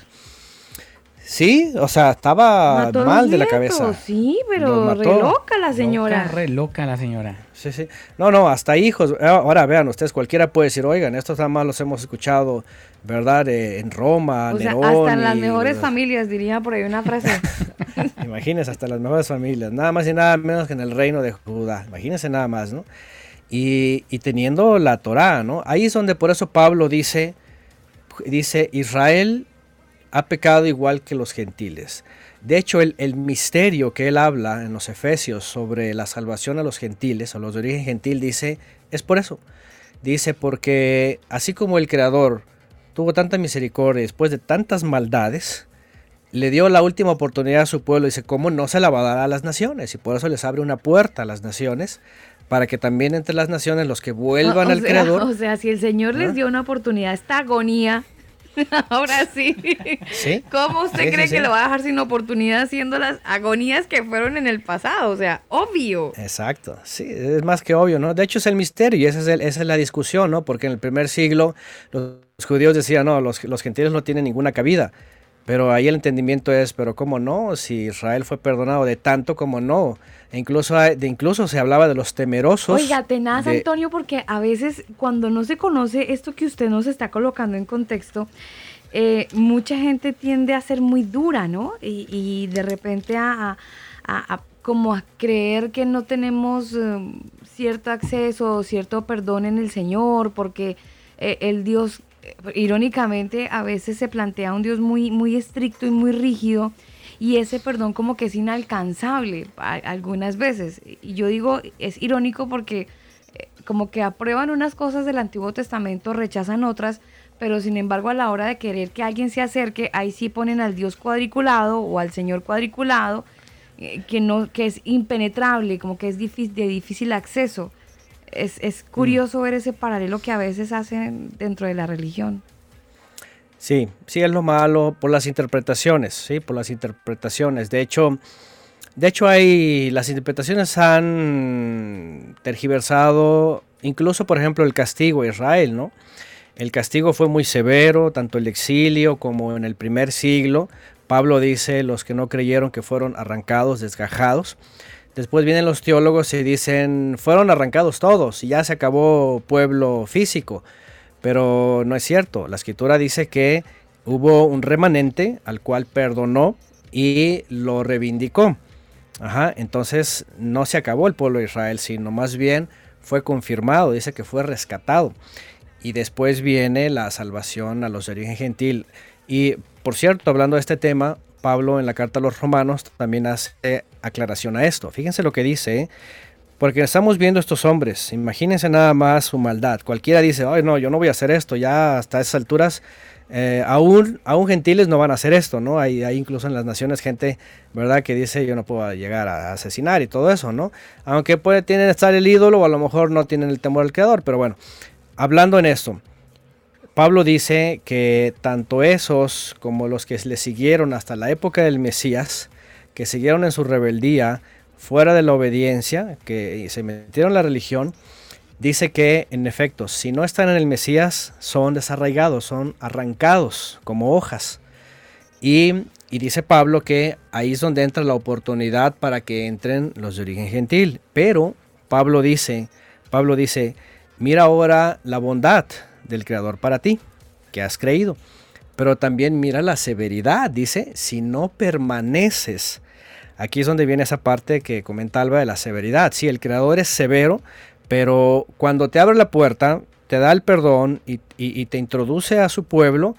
Sí, o sea, estaba Mató a los mal de la cabeza. Sí, pero re loca la señora. Loca, re loca la señora. Sí, sí. No, no, hasta hijos. Ah, Ahora vean, ustedes cualquiera puede decir, oigan, estos nada más los hemos escuchado, ¿verdad? Eh, en Roma, o sea, hasta en las mejores familias, diría por ahí una frase. Imagínense, hasta las mejores familias, nada más y nada menos que en el reino de Judá. Imagínense nada más, ¿no? Y, teniendo la Torá, ¿no? Ahí es donde por eso Pablo dice, dice, Israel ha pecado igual que los gentiles. De hecho, el, el misterio que él habla en los Efesios sobre la salvación a los gentiles, a los de origen gentil, dice, es por eso. Dice, porque así como el Creador tuvo tanta misericordia después de tantas maldades, le dio la última oportunidad a su pueblo. Dice, ¿cómo no se la va a dar a las naciones? Y por eso les abre una puerta a las naciones, para que también entre las naciones los que vuelvan o, o al sea, Creador. O sea, si el Señor ¿Ah? les dio una oportunidad, esta agonía, ahora sí. ¿Sí? ¿Cómo usted sí, cree sí. que lo va a dejar sin oportunidad haciendo las agonías que fueron en el pasado? O sea, obvio. Exacto, sí, es más que obvio, ¿no? De hecho es el misterio y esa es, el- esa es la discusión, ¿no? Porque en el primer siglo los, judíos decían, no, los, los gentiles no tienen ninguna cabida. Pero ahí el entendimiento es, pero ¿cómo no? Si Israel fue perdonado de tanto como no. E incluso, de, incluso se hablaba de los temerosos. Oiga, tenaz, de- Antonio, porque a veces cuando no se conoce esto que usted nos está colocando en contexto, eh, mucha gente tiende a ser muy dura, ¿no? Y, y de repente a, a- a- a como a creer que no tenemos eh, cierto acceso o cierto perdón en el Señor, porque eh, el Dios, irónicamente, a veces se plantea un Dios muy, muy estricto y muy rígido. Y ese perdón como que es inalcanzable a- algunas veces. Y yo digo, es irónico porque eh, como que aprueban unas cosas del Antiguo Testamento, rechazan otras, pero sin embargo a la hora de querer que alguien se acerque, ahí sí ponen al Dios cuadriculado o al Señor cuadriculado, eh, que, no, que es impenetrable, como que es difícil, de difícil acceso. Es, es curioso ver ese paralelo que a veces hacen dentro de la religión. Sí, sí es lo malo por las interpretaciones, sí, por las interpretaciones. De hecho, de hecho hay las interpretaciones han tergiversado incluso, por ejemplo, el castigo a Israel, ¿no? El castigo fue muy severo, tanto el exilio como en el primer siglo. Pablo dice los que no creyeron que fueron arrancados, desgajados. Después vienen los teólogos y dicen fueron arrancados todos y ya se acabó pueblo físico. Pero no es cierto. La escritura dice que hubo un remanente al cual perdonó y lo reivindicó. Ajá, entonces no se acabó el pueblo de Israel, sino más bien fue confirmado, dice que fue rescatado. Y después viene la salvación a los de origen gentil. Y por cierto, hablando de este tema, Pablo en la carta a los romanos también hace aclaración a esto. Fíjense lo que dice. Porque estamos viendo estos hombres, imagínense nada más su maldad. Cualquiera dice, ay no, yo no voy a hacer esto, ya hasta esas alturas, eh, aún, aún gentiles no van a hacer esto, ¿no? Hay, hay incluso en las naciones gente, ¿verdad? Que dice, yo no puedo llegar a asesinar y todo eso, ¿no? Aunque puede, tienen estar el ídolo o a lo mejor no tienen el temor al creador, pero bueno, hablando en esto, Pablo dice que tanto esos como los que le siguieron hasta la época del Mesías, que siguieron en su rebeldía, fuera de la obediencia, que se metieron en la religión, dice que en efecto, si no están en el Mesías, son desarraigados, son arrancados como hojas. Y, y dice Pablo que ahí es donde entra la oportunidad para que entren los de origen gentil. Pero Pablo dice, Pablo dice, mira ahora la bondad del Creador para ti, que has creído. Pero también mira la severidad, dice, si no permaneces. Aquí es donde viene esa parte que comenta Alba de la severidad. Sí, el Creador es severo, pero cuando te abre la puerta, te da el perdón y, te introduce a su pueblo,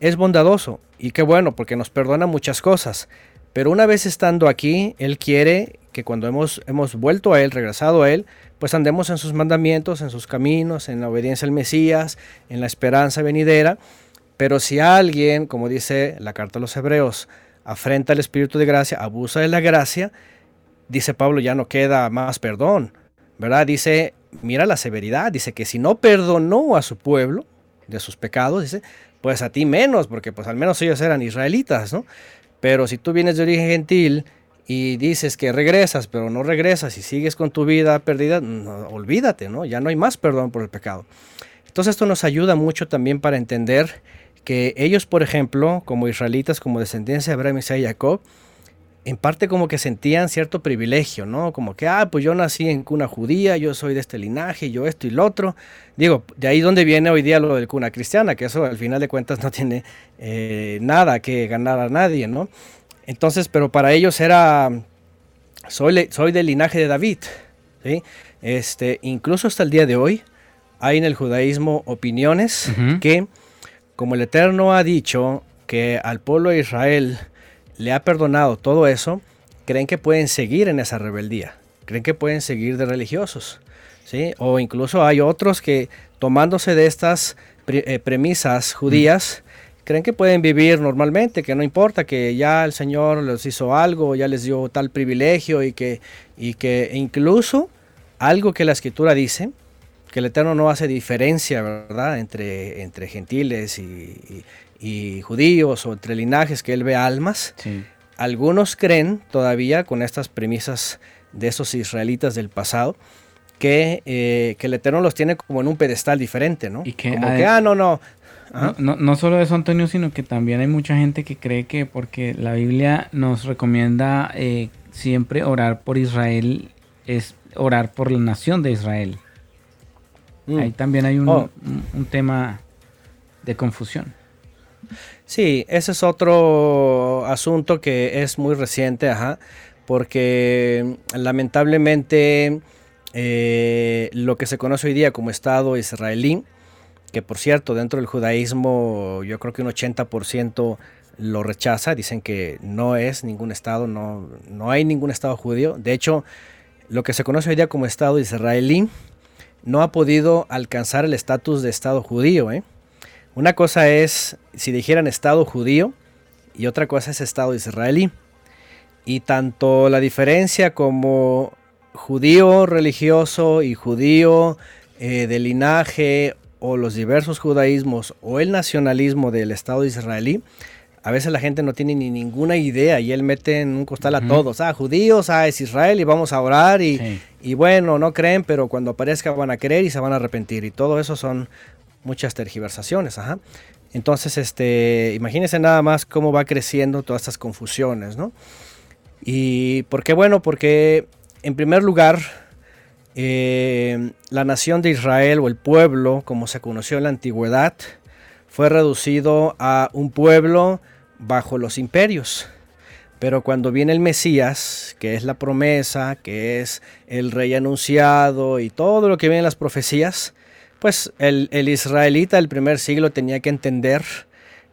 es bondadoso. Y qué bueno, porque nos perdona muchas cosas. Pero una vez estando aquí, Él quiere que cuando hemos, hemos vuelto a Él, regresado a Él, pues andemos en sus mandamientos, en sus caminos, en la obediencia al Mesías, en la esperanza venidera. Pero si alguien, como dice la carta a los hebreos, afrenta el Espíritu de gracia, abusa de la gracia, dice Pablo, ya no queda más perdón, ¿verdad? Dice, mira la severidad, dice que si no perdonó a su pueblo de sus pecados, dice, pues a ti menos, porque pues al menos ellos eran israelitas, ¿no? Pero si tú vienes de origen gentil y dices que regresas, pero no regresas y sigues con tu vida perdida, olvídate, ¿no? Ya no hay más perdón por el pecado. Entonces esto nos ayuda mucho también para entender que ellos, por ejemplo, como israelitas, como descendencia de Abraham, Isaac y Jacob, en parte como que sentían cierto privilegio, ¿no? Como que, ah, pues yo nací en cuna judía, yo soy de este linaje, yo esto y lo otro. Digo, de ahí donde viene hoy día lo del cuna cristiana, que eso al final de cuentas no tiene eh, nada que ganar a nadie, ¿no? Entonces, pero para ellos era, soy, soy del linaje de David, ¿sí? Este, incluso hasta el día de hoy hay en el judaísmo opiniones que, como el Eterno ha dicho que al pueblo de Israel le ha perdonado todo eso, creen que pueden seguir en esa rebeldía, creen que pueden seguir de religiosos, ¿sí? O incluso hay otros que tomándose de estas eh, premisas judías, creen que pueden vivir normalmente, que no importa, que ya el Señor les hizo algo, ya les dio tal privilegio y que, y que incluso algo que la escritura dice, que el Eterno no hace diferencia, ¿verdad?, entre, entre gentiles y, y- y judíos o entre linajes, que Él ve almas. Sí. Algunos creen todavía con estas premisas de esos israelitas del pasado, que, eh, que el Eterno los tiene como en un pedestal diferente, ¿no? Y que como ade- que, ah, no. No, no, no solo eso, Antonio, sino que también hay mucha gente que cree que porque la Biblia nos recomienda eh, siempre orar por Israel, es orar por la nación de Israel. Mm. Ahí también hay un, Oh. un- un tema de confusión. Sí, ese es otro asunto que es muy reciente, ajá, porque lamentablemente eh, lo que se conoce hoy día como Estado israelí, que por cierto dentro del judaísmo yo creo que un 80% lo rechaza, dicen que no es ningún Estado, no, no hay ningún Estado judío. De hecho, lo que se conoce hoy día como Estado israelí no ha podido alcanzar el estatus de Estado judío, ¿eh? Una cosa es si dijeran Estado judío y otra cosa es Estado israelí. Y tanto la diferencia como judío religioso y judío eh, de linaje o los diversos judaísmos o el nacionalismo del Estado israelí, a veces la gente no tiene ni ninguna idea y él mete en un costal a todos. Ah, judíos, ah, es Israel y vamos a orar y, Sí. y bueno, no creen, pero cuando aparezca van a creer y se van a arrepentir. Y todo eso son muchas tergiversaciones, ajá. Entonces, este, imagínense nada más cómo va creciendo todas estas confusiones, ¿no? Y por qué bueno, porque en primer lugar, eh, la nación de Israel o el pueblo, como se conoció en la antigüedad, fue reducido a un pueblo bajo los imperios. Pero cuando viene el Mesías, que es la promesa, que es el rey anunciado y todo lo que viene en las profecías, pues el, el israelita del primer siglo tenía que entender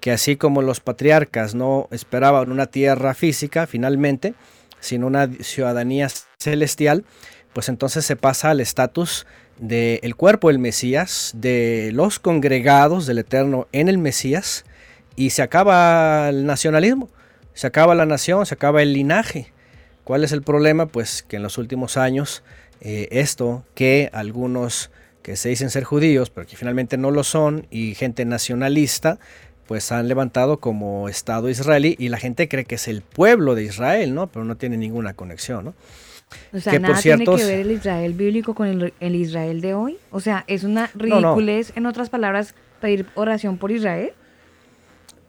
que así como los patriarcas no esperaban una tierra física finalmente, sino una ciudadanía celestial, pues entonces se pasa al estatus del cuerpo del Mesías, de los congregados del Eterno en el Mesías, y se acaba el nacionalismo, se acaba la nación, se acaba el linaje. ¿Cuál es el problema? Pues que en los últimos años eh, esto que algunos que se dicen ser judíos, pero que finalmente no lo son, y gente nacionalista, pues han levantado como Estado israelí y la gente cree que es el pueblo de Israel, ¿no? Pero no tiene ninguna conexión, ¿no? O sea, Que, por nada cierto, tiene que ver el Israel bíblico con el, el Israel de hoy. O sea, es una No, no. ridiculez, en otras palabras, pedir oración por Israel.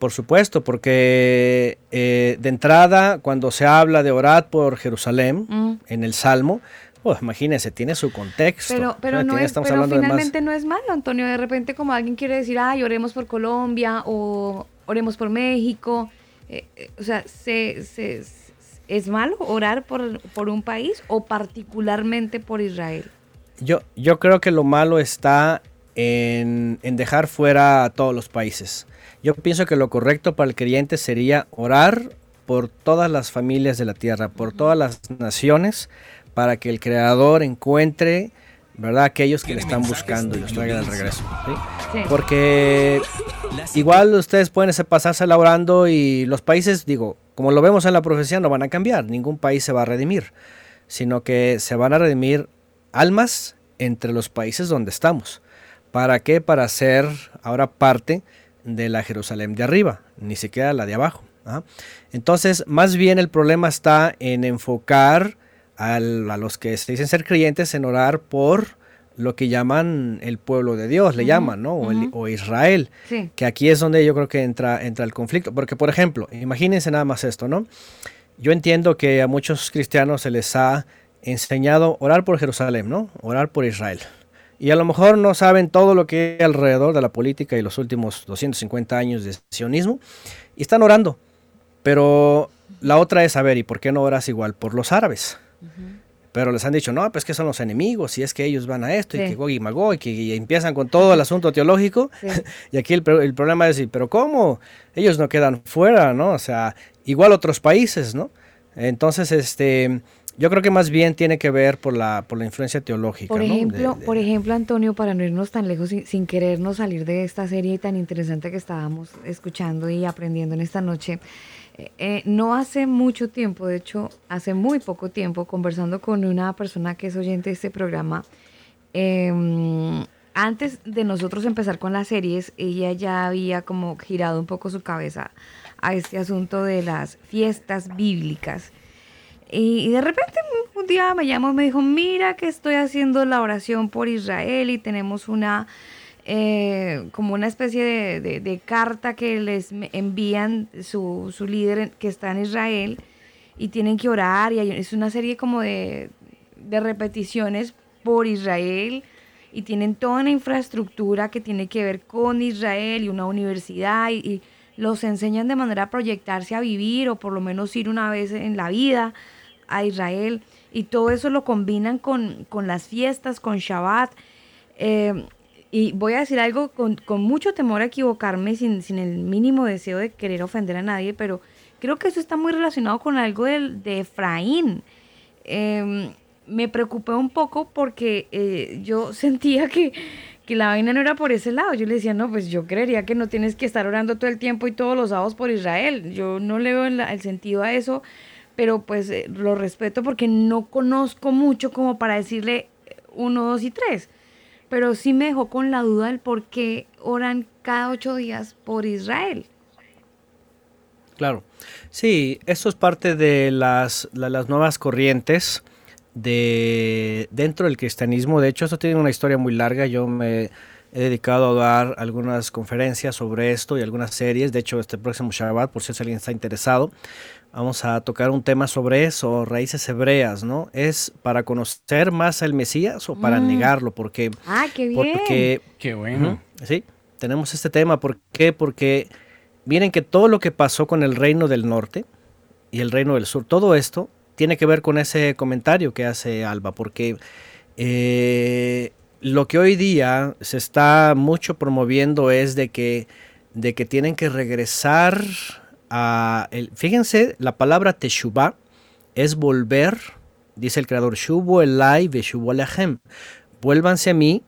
Por supuesto, porque eh, de entrada, cuando se habla de orad por Jerusalén, Mm. en el Salmo, pues imagínense, tiene su contexto. Pero, pero, ¿no? es, estamos pero hablando de más- finalmente no es malo, Antonio. De repente, como alguien quiere decir, ay, oremos por Colombia o oremos por México. eh, eh, o sea, se, se- ¿es malo orar por, por un país o particularmente por Israel? Yo, yo creo que lo malo está en, en dejar fuera a todos los países. Yo pienso que lo correcto para el creyente sería orar por todas las familias de la tierra, por todas las naciones, para que el Creador encuentre, ¿verdad?, aquellos que le están buscando y los traigan al regreso. ¿sí? Sí. Porque igual ustedes pueden pasársela orando y los países, digo, como lo vemos en la profecía, no van a cambiar, ningún país se va a redimir, sino que se van a redimir almas entre los países donde estamos. ¿Para qué? Para ser ahora parte de la Jerusalén de arriba, ni siquiera la de abajo. ¿ah? Entonces, más bien el problema está en enfocar al- a los que se dicen ser creyentes en orar por lo que llaman el pueblo de Dios, le llaman, ¿no? O, el- ujú. o Israel. Sí. Que aquí es donde yo creo que entra, entra el conflicto. Porque, por ejemplo, imagínense nada más esto, ¿no? Yo entiendo que a muchos cristianos se les ha enseñado orar por Jerusalén, ¿no? Orar por Israel. Y a lo mejor no saben todo lo que hay alrededor de la política y los últimos 250 años de sionismo. Y están orando. Pero la otra es, a ver, ¿y por qué no oras igual por los árabes? Pero les han dicho, no, pues que son los enemigos, y es que ellos van a esto, Sí. y que Gog y Magog, y que y empiezan con todo el asunto teológico. Sí. y aquí el problema es, pero ¿cómo? Ellos no quedan fuera, ¿no? O sea, igual otros países, ¿no? Entonces, este, yo creo que más bien tiene que ver por la, por la influencia teológica, Por ¿no? De- ejemplo, de- por ejemplo, Antonio, para no irnos tan lejos sin, sin querernos salir de esta serie tan interesante que estábamos escuchando y aprendiendo en esta noche, eh, eh, no hace mucho tiempo, de hecho, hace muy poco tiempo, conversando con una persona que es oyente de este programa, em, antes de nosotros empezar con las series, ella ya había como girado un poco su cabeza a este asunto de las fiestas bíblicas. Y, de repente un día me llamó y me dijo, mira que estoy haciendo la oración por Israel y tenemos una, eh, como una especie de, carta que les envían su, su líder que está en Israel y tienen que orar y hay- es una serie como de, de repeticiones por Israel y tienen toda una infraestructura que tiene que ver con Israel y una universidad y, y los enseñan de manera a proyectarse a vivir o por lo menos ir una vez en la vida a Israel y todo eso lo combinan con, con las fiestas, con Shabbat. eh, y voy a decir algo con, con mucho temor a equivocarme, sin, sin el mínimo deseo de querer ofender a nadie, pero creo que eso está muy relacionado con algo del- de Efraín. Em, me preocupé un poco porque eh, yo sentía que, que la vaina no era por ese lado. Yo le decía, no, pues yo creería que no tienes que estar orando todo el tiempo y todos los sábados por Israel. Yo no le veo el sentido a eso, pero pues eh, lo respeto porque no conozco mucho como para decirle eh, uno, dos y tres. Pero sí me dejó con la duda del por qué oran cada ocho días por Israel. Claro. Sí, eso es parte de las, la- las nuevas corrientes de dentro del cristianismo. De hecho, esto tiene una historia muy larga. Yo me he dedicado a dar algunas conferencias sobre esto y algunas series. De hecho, este próximo Shabbat, por si alguien está interesado, vamos a tocar un tema sobre eso, raíces hebreas, ¿no? ¿Es para conocer más al Mesías o para Mm. negarlo? Porque, Ah, qué bien. porque Qué bueno. Sí, tenemos este tema. ¿Por qué? Porque miren que todo lo que pasó con el reino del norte y el reino del sur, todo esto tiene que ver con ese comentario que hace Alba, porque eh, lo que hoy día se está mucho promoviendo es de que, de que tienen que regresar a... El, fíjense, la palabra teshuvah es volver, dice el creador, shubu elai alejem. Vuélvanse a mí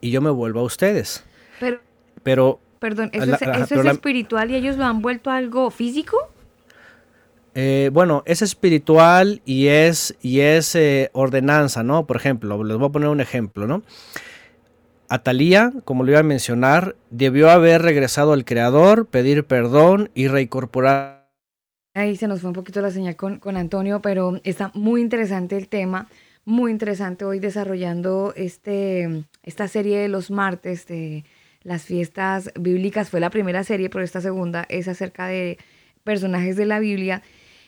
y yo me vuelvo a ustedes. Pero, Pero perdón, ¿eso, La- es, ajá, eso pero es la- espiritual y ellos lo han vuelto algo físico? eh, bueno, es espiritual y es, y es eh, ordenanza, ¿no? Por ejemplo, les voy a poner un ejemplo, ¿no? Atalía, como lo iba a mencionar, debió haber regresado al Creador, pedir perdón y reincorporar. Ahí se nos fue un poquito la señal con, con Antonio, pero está muy interesante el tema, muy interesante hoy desarrollando este, esta serie de los martes de las fiestas bíblicas. Fue la primera serie, pero esta segunda es acerca de personajes de la Biblia.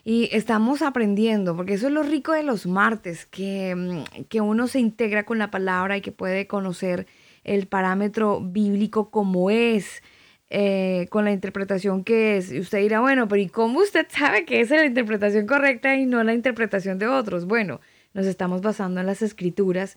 Y estamos aprendiendo, porque eso es lo rico de los martes, que, que uno se integra con la palabra y que puede conocer el parámetro bíblico como es, eh, con la interpretación que es. Y usted dirá, bueno, pero ¿y cómo usted sabe que esa es la interpretación correcta y no la interpretación de otros? Bueno, nos estamos basando en las escrituras.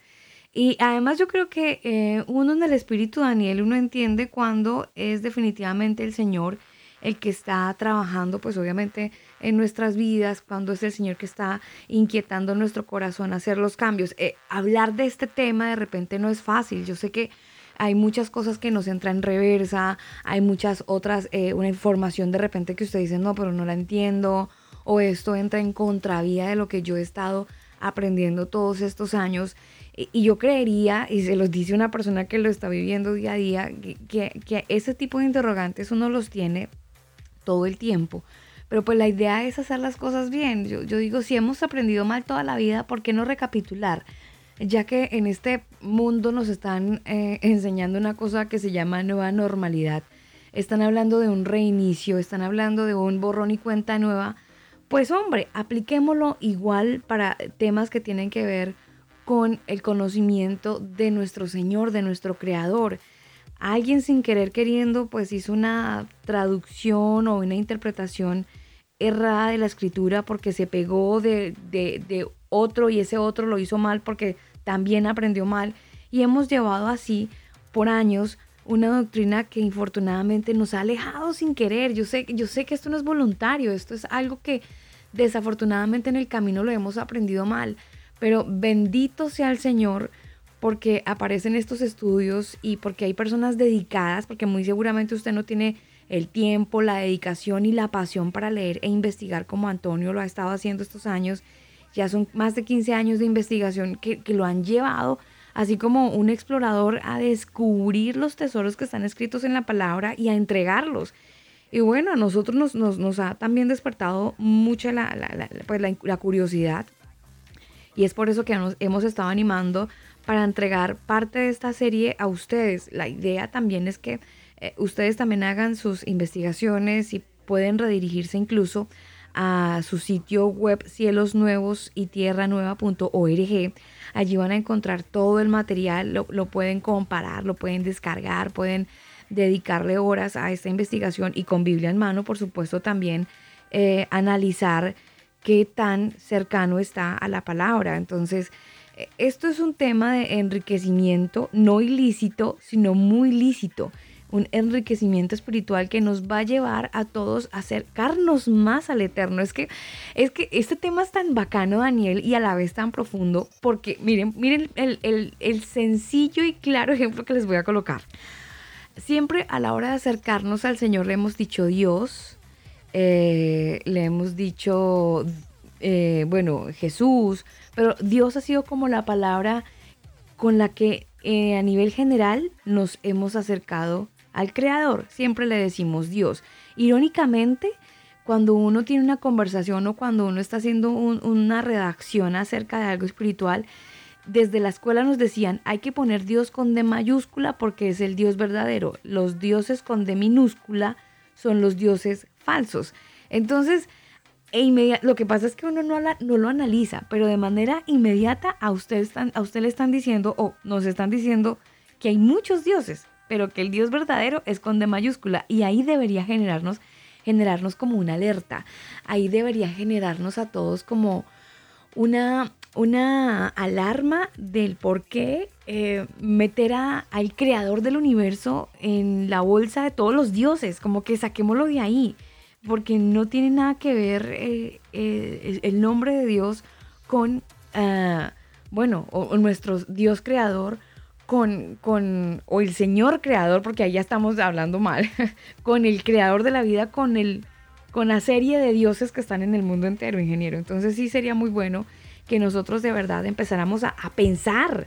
Y además yo creo que eh, uno en el espíritu Daniel, uno entiende cuando es definitivamente el Señor el que está trabajando, pues obviamente en nuestras vidas, cuando es el Señor que está inquietando nuestro corazón a hacer los cambios. Eh, hablar de este tema de repente no es fácil. Yo sé que hay muchas cosas que nos entran en reversa, hay muchas otras, eh, una información de repente que usted dice, no, pero no la entiendo, o esto entra en contravía de lo que yo he estado aprendiendo todos estos años. Y, yo creería, y se los dice una persona que lo está viviendo día a día, que ese tipo de interrogantes uno los tiene todo el tiempo. Pero pues la idea es hacer las cosas bien. Yo, digo, si hemos aprendido mal toda la vida, ¿por qué no recapitular? ya que en este mundo nos están eh, enseñando una cosa que se llama nueva normalidad. Están hablando de un reinicio, están hablando de un borrón y cuenta nueva. Pues hombre, apliquémoslo igual para temas que tienen que ver con el conocimiento de nuestro Señor, de nuestro Creador. Alguien sin querer queriendo, pues hizo una traducción o una interpretación errada de la escritura porque se pegó de, de, otro y ese otro lo hizo mal porque también aprendió mal. Y hemos llevado así por años una doctrina que infortunadamente nos ha alejado sin querer. Yo sé, yo sé que esto no es voluntario, esto es algo que desafortunadamente en el camino lo hemos aprendido mal. Pero bendito sea el Señor porque aparecen estos estudios y porque hay personas dedicadas, porque muy seguramente usted no tiene el tiempo, la dedicación y la pasión para leer e investigar como Antonio lo ha estado haciendo estos años. Ya son más de 15 años de investigación que, que lo han llevado, así como un explorador, a descubrir los tesoros que están escritos en la palabra y a entregarlos. Y bueno, a nosotros nos, nos, nos ha también despertado mucha la, la, la, pues la, curiosidad. Y es por eso que nos hemos estado animando para entregar parte de esta serie a ustedes. La idea también es que eh, ustedes también hagan sus investigaciones y pueden redirigirse incluso a su sitio web cielos nuevos y tierra nueva.org. Allí van a encontrar todo el material, lo, pueden comparar, lo pueden descargar, pueden dedicarle horas a esta investigación y con Biblia en mano, por supuesto, también eh, analizar qué tan cercano está a la palabra. Entonces, esto es un tema de enriquecimiento no ilícito, sino muy lícito. Un enriquecimiento espiritual que nos va a llevar a todos a acercarnos más al eterno. Es que, es que este tema es tan bacano, Daniel, y a la vez tan profundo, porque miren, miren el, el, el sencillo y claro ejemplo que les voy a colocar. Siempre a la hora de acercarnos al Señor le hemos dicho Dios, eh, le hemos dicho, eh, bueno, Jesús, pero Dios ha sido como la palabra con la que eh, a nivel general nos hemos acercado al Creador. Siempre le decimos Dios. Irónicamente, cuando uno tiene una conversación o cuando uno está haciendo un- una redacción acerca de algo espiritual, desde la escuela nos decían, hay que poner Dios con D mayúscula porque es el Dios verdadero. Los dioses con D minúscula son los dioses falsos. Entonces, e lo que pasa es que uno no lo analiza, pero de manera inmediata a usted, están, a usted le están diciendo o nos están diciendo que hay muchos dioses, pero que el Dios verdadero es con D mayúscula y ahí debería generarnos, generarnos como una alerta. Ahí debería generarnos a todos como una, una alarma del por qué eh, meter a- al creador del universo en la bolsa de todos los dioses, como que saquémoslo de ahí, porque no tiene nada que ver eh, eh, el nombre de Dios con, ah, bueno, o, o nuestro Dios creador. Con, con, o el Señor creador, porque ahí ya estamos hablando mal, con el creador de la vida, con el, con la serie de dioses que están en el mundo entero, ingeniero. Entonces sí sería muy bueno que nosotros de verdad empezáramos a, a pensar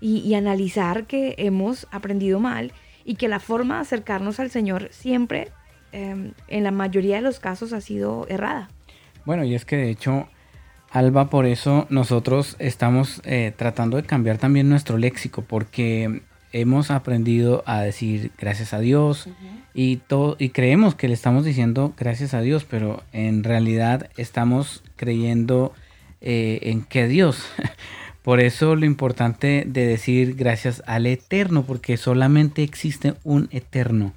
y, y analizar que hemos aprendido mal y que la forma de acercarnos al Señor siempre, eh, en la mayoría de los casos, ha sido errada. Bueno, y es que de hecho, Alba, por eso nosotros estamos eh, tratando de cambiar también nuestro léxico, porque hemos aprendido a decir gracias a Dios y, todo, y creemos que le estamos diciendo gracias a Dios, pero en realidad estamos creyendo eh, en que Dios. Por eso lo importante de decir gracias al eterno, porque solamente existe un eterno,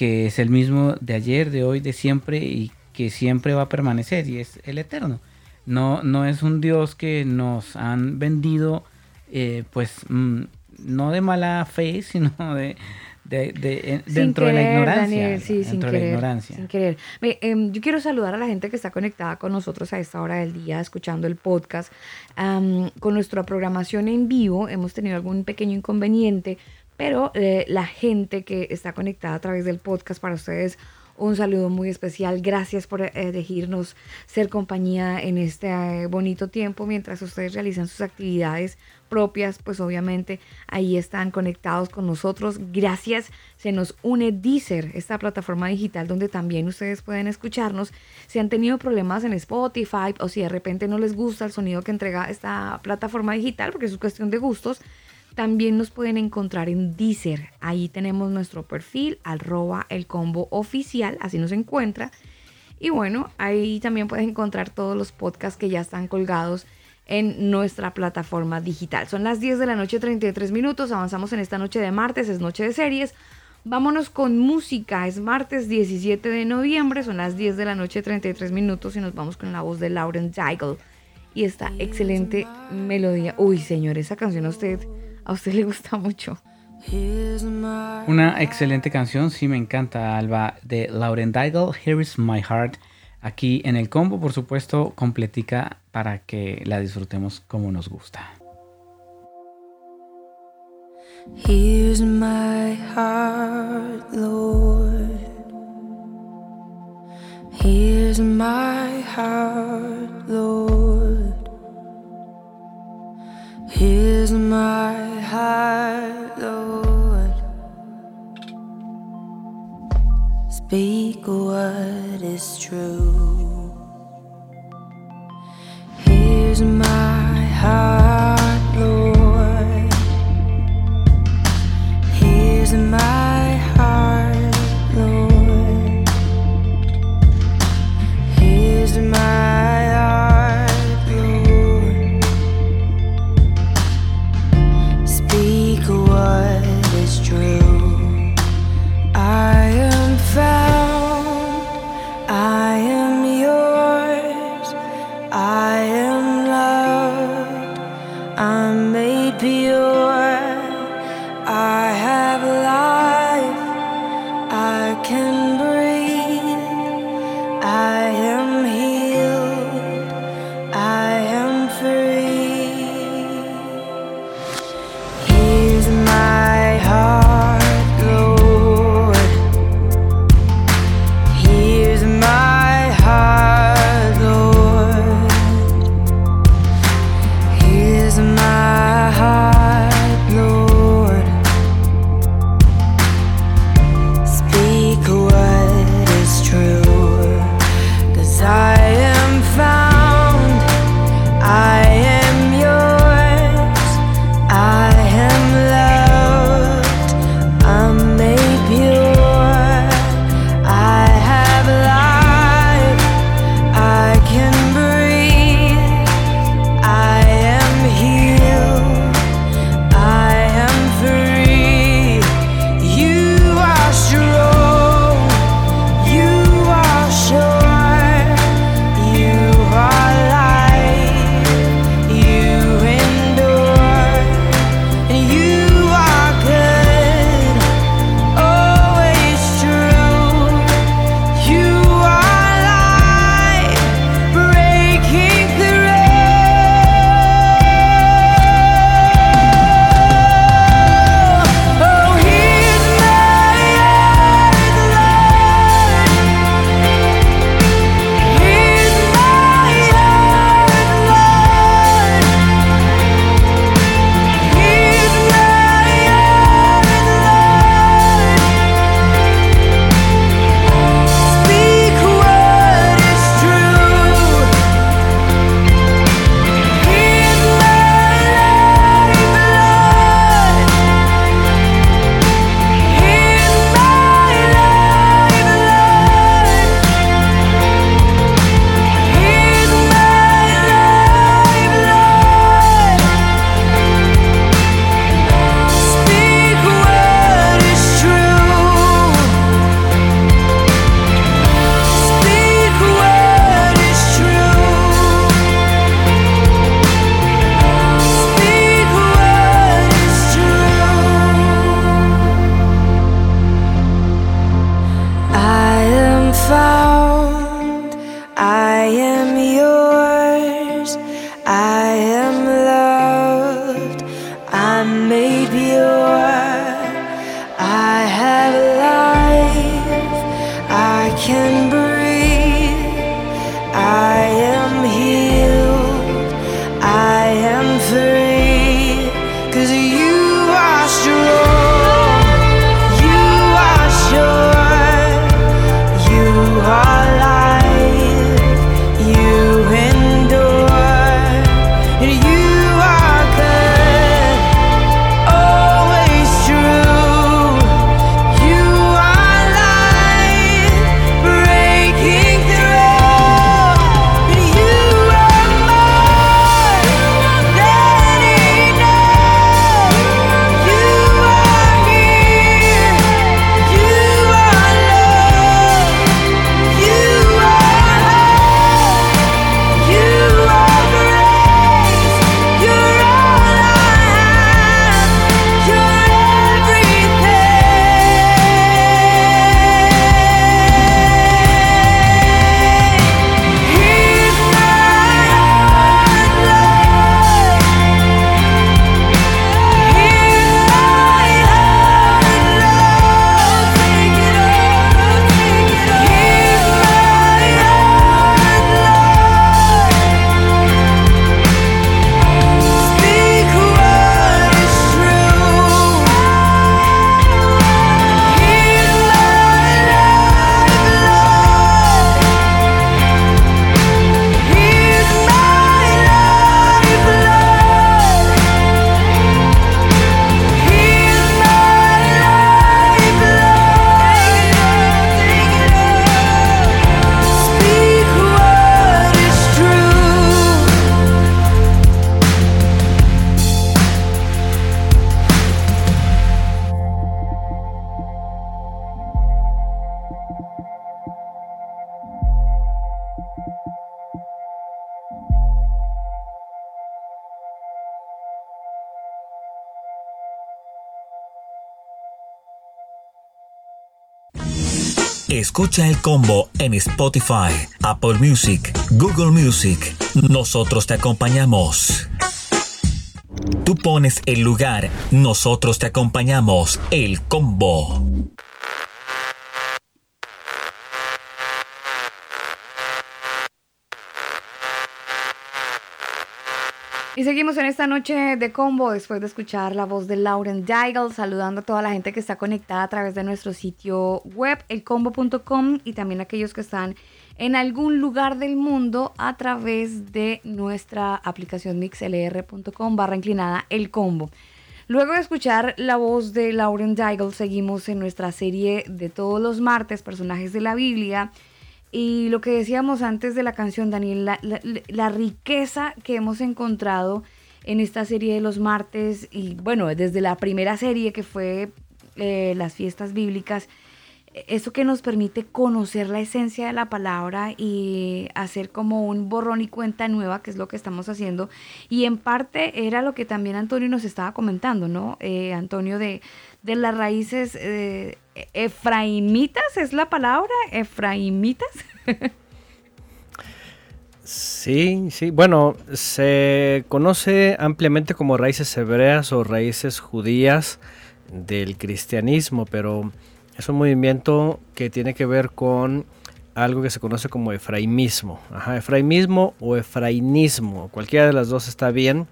que es el mismo de ayer, de hoy, de siempre y que siempre va a permanecer y es el eterno. No, no es un Dios que nos han vendido, eh, pues, mm, no de mala fe, sino de, de- de- eh, Sin dentro de la querer, ignorancia. Daniel, sí, sin dentro de la querer, ignorancia. sin querer. Ve, em, yo quiero saludar a la gente que está conectada con nosotros a esta hora del día, escuchando el podcast. Am, con nuestra programación en vivo hemos tenido algún pequeño inconveniente, pero eh, la gente que está conectada a través del podcast para ustedes, un saludo muy especial. Gracias por eh, elegirnos ser compañía en este eh, bonito tiempo mientras ustedes realizan sus actividades propias, pues obviamente ahí están conectados con nosotros. Gracias. Se nos une Deezer, esta plataforma digital donde también ustedes pueden escucharnos. Si han tenido problemas en Spotify o si de repente no les gusta el sonido que entrega esta plataforma digital, porque es cuestión de gustos, también nos pueden encontrar en Deezer. Ahí tenemos nuestro perfil, arroba el combo oficial, así nos encuentra. Y bueno, ahí también pueden encontrar todos los podcasts que ya están colgados en nuestra plataforma digital. Son las 10 de la noche, 33 minutos. Avanzamos en esta noche de martes, es noche de series. Vámonos con música. Es martes 17 de noviembre, son las 10 de la noche, 33 minutos y nos vamos con la voz de Lauren Daigle y esta excelente melodía. Uy, señor, esa canción a usted, a usted le gusta mucho. Una excelente canción, sí me encanta, Alba, de Lauren Daigle, Here is My Heart. Aquí en el combo, por supuesto, completica para que la disfrutemos como nos gusta. Here's my heart, Lord. Here's my heart, Lord. Here's my heart, Lord. Speak what is true. Here's my heart, Lord. Here's my Escucha el combo en Spotify, Apple Music, Google Music. Nosotros te acompañamos. Tú pones el lugar, nosotros te acompañamos. El combo. Y seguimos en esta noche de combo después de escuchar la voz de Lauren Daigle, saludando a toda la gente que está conectada a través de nuestro sitio web, elcombo.com, y también aquellos que están en algún lugar del mundo a través de nuestra aplicación mixlr.com barra inclinada el combo. Luego de escuchar la voz de Lauren Daigle, seguimos en nuestra serie de todos los martes, personajes de la Biblia. Y lo que decíamos antes de la canción, Daniel, la, la- riqueza que hemos encontrado en esta serie de los martes y bueno, desde la primera serie que fue eh, las fiestas bíblicas, eso que nos permite conocer la esencia de la palabra y hacer como un borrón y cuenta nueva, que es lo que estamos haciendo. Y en parte era lo que también Antonio nos estaba comentando, ¿no? Eh, Antonio, de, de las raíces eh, efraimitas, ¿es la palabra? Efraimitas. Sí, sí. Bueno, se conoce ampliamente como raíces hebreas o raíces judías del cristianismo, pero es un movimiento que tiene que ver con algo que se conoce como efraimismo. Ajá, efraimismo o efrainismo, cualquiera de las dos está bien,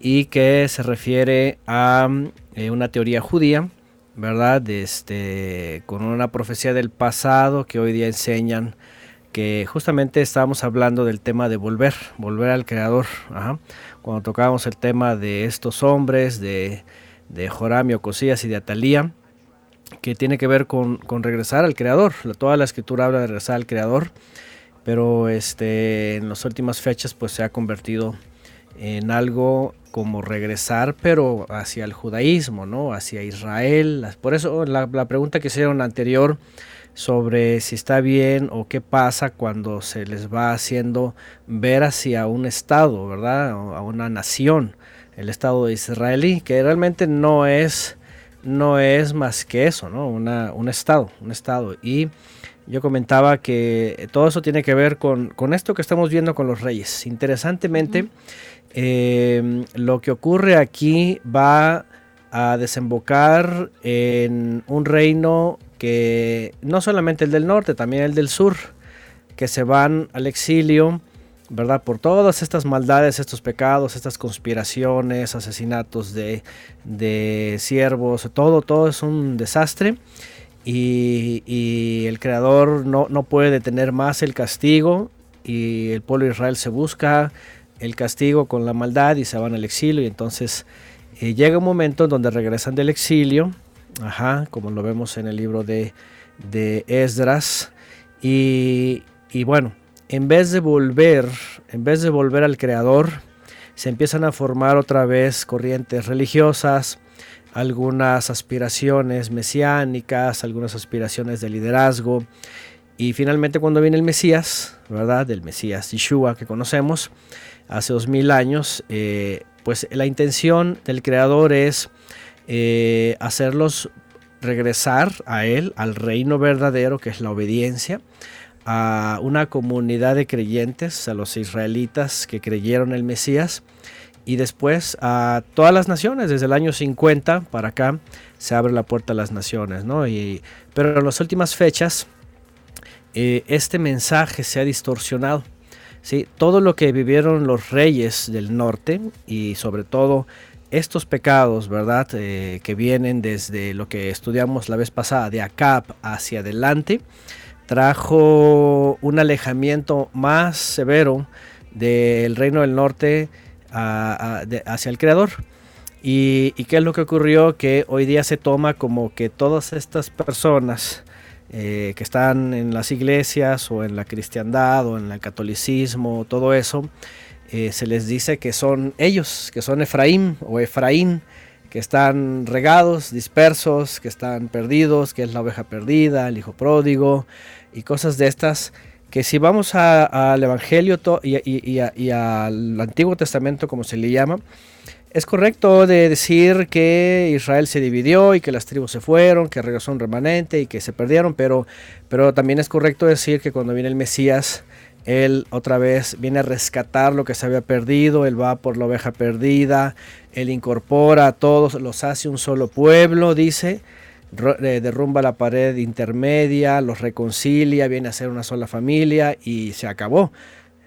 y que se refiere a eh, una teoría judía, ¿verdad? Este, con una profecía del pasado que hoy día enseñan que justamente estábamos hablando del tema de volver, volver al creador. Ajá. Cuando tocábamos el tema de estos hombres, de, de Joram y y de Atalía, que tiene que ver con, con regresar al creador. Toda la escritura habla de regresar al creador, pero este, en las últimas fechas pues se ha convertido en algo como regresar, pero hacia el judaísmo, ¿no? Hacia Israel. Por eso la, pregunta que hicieron anterior sobre si está bien o qué pasa cuando se les va haciendo ver hacia un estado, ¿verdad? A una nación, el estado israelí, que realmente no es no es más que eso, ¿no? Un estado, un estado. Y yo comentaba que todo eso tiene que ver con, con esto que estamos viendo con los reyes. Interesantemente, eh, lo que ocurre aquí va a desembocar en un reino que no solamente el del norte, también el del sur, que se van al exilio, ¿verdad? Por todas estas maldades, estos pecados, estas conspiraciones, asesinatos de, de siervos, todo, todo es un desastre. Y, y el creador no, no puede detener más el castigo y el pueblo de Israel se busca el castigo con la maldad y se van al exilio y entonces eh, llega un momento en donde regresan del exilio, ajá, como lo vemos en el libro de, de Esdras y, y bueno, en vez de volver, en vez de volver al creador, se empiezan a formar otra vez corrientes religiosas, algunas aspiraciones mesiánicas, algunas aspiraciones de liderazgo. Y finalmente cuando viene el Mesías, ¿verdad? El Mesías Yeshua que conocemos hace dos mil años, eh, pues la intención del Creador es eh, hacerlos regresar a Él, al reino verdadero que es la obediencia, a una comunidad de creyentes, a los israelitas que creyeron el Mesías, y después a todas las naciones, desde el año 50 para acá se abre la puerta a las naciones, ¿no? Y, pero en las últimas fechas eh, este mensaje se ha distorsionado. ¿Sí? Todo lo que vivieron los reyes del norte y sobre todo estos pecados, ¿verdad? Eh, que vienen desde lo que estudiamos la vez pasada, de Acab hacia adelante, trajo un alejamiento más severo del reino del norte hacia el creador. Y, ¿Y qué es lo que ocurrió? Que hoy día se toma como que todas estas personas eh, que están en las iglesias o en la cristiandad o en el catolicismo, todo eso, eh, se les dice que son ellos, que son Efraín o Efraín, que están regados, dispersos, que están perdidos, que es la oveja perdida, el hijo pródigo y cosas de estas que si vamos al Evangelio y, y al Antiguo Testamento, como se le llama, Es correcto de decir que Israel se dividió y que las tribus se fueron, que regresó un remanente y que se perdieron, pero, pero también es correcto decir que cuando viene el Mesías, él otra vez viene a rescatar lo que se había perdido, él va por la oveja perdida, él incorpora a todos, los hace un solo pueblo, dice, eh, derrumba la pared intermedia, los reconcilia, viene a ser una sola familia y se acabó.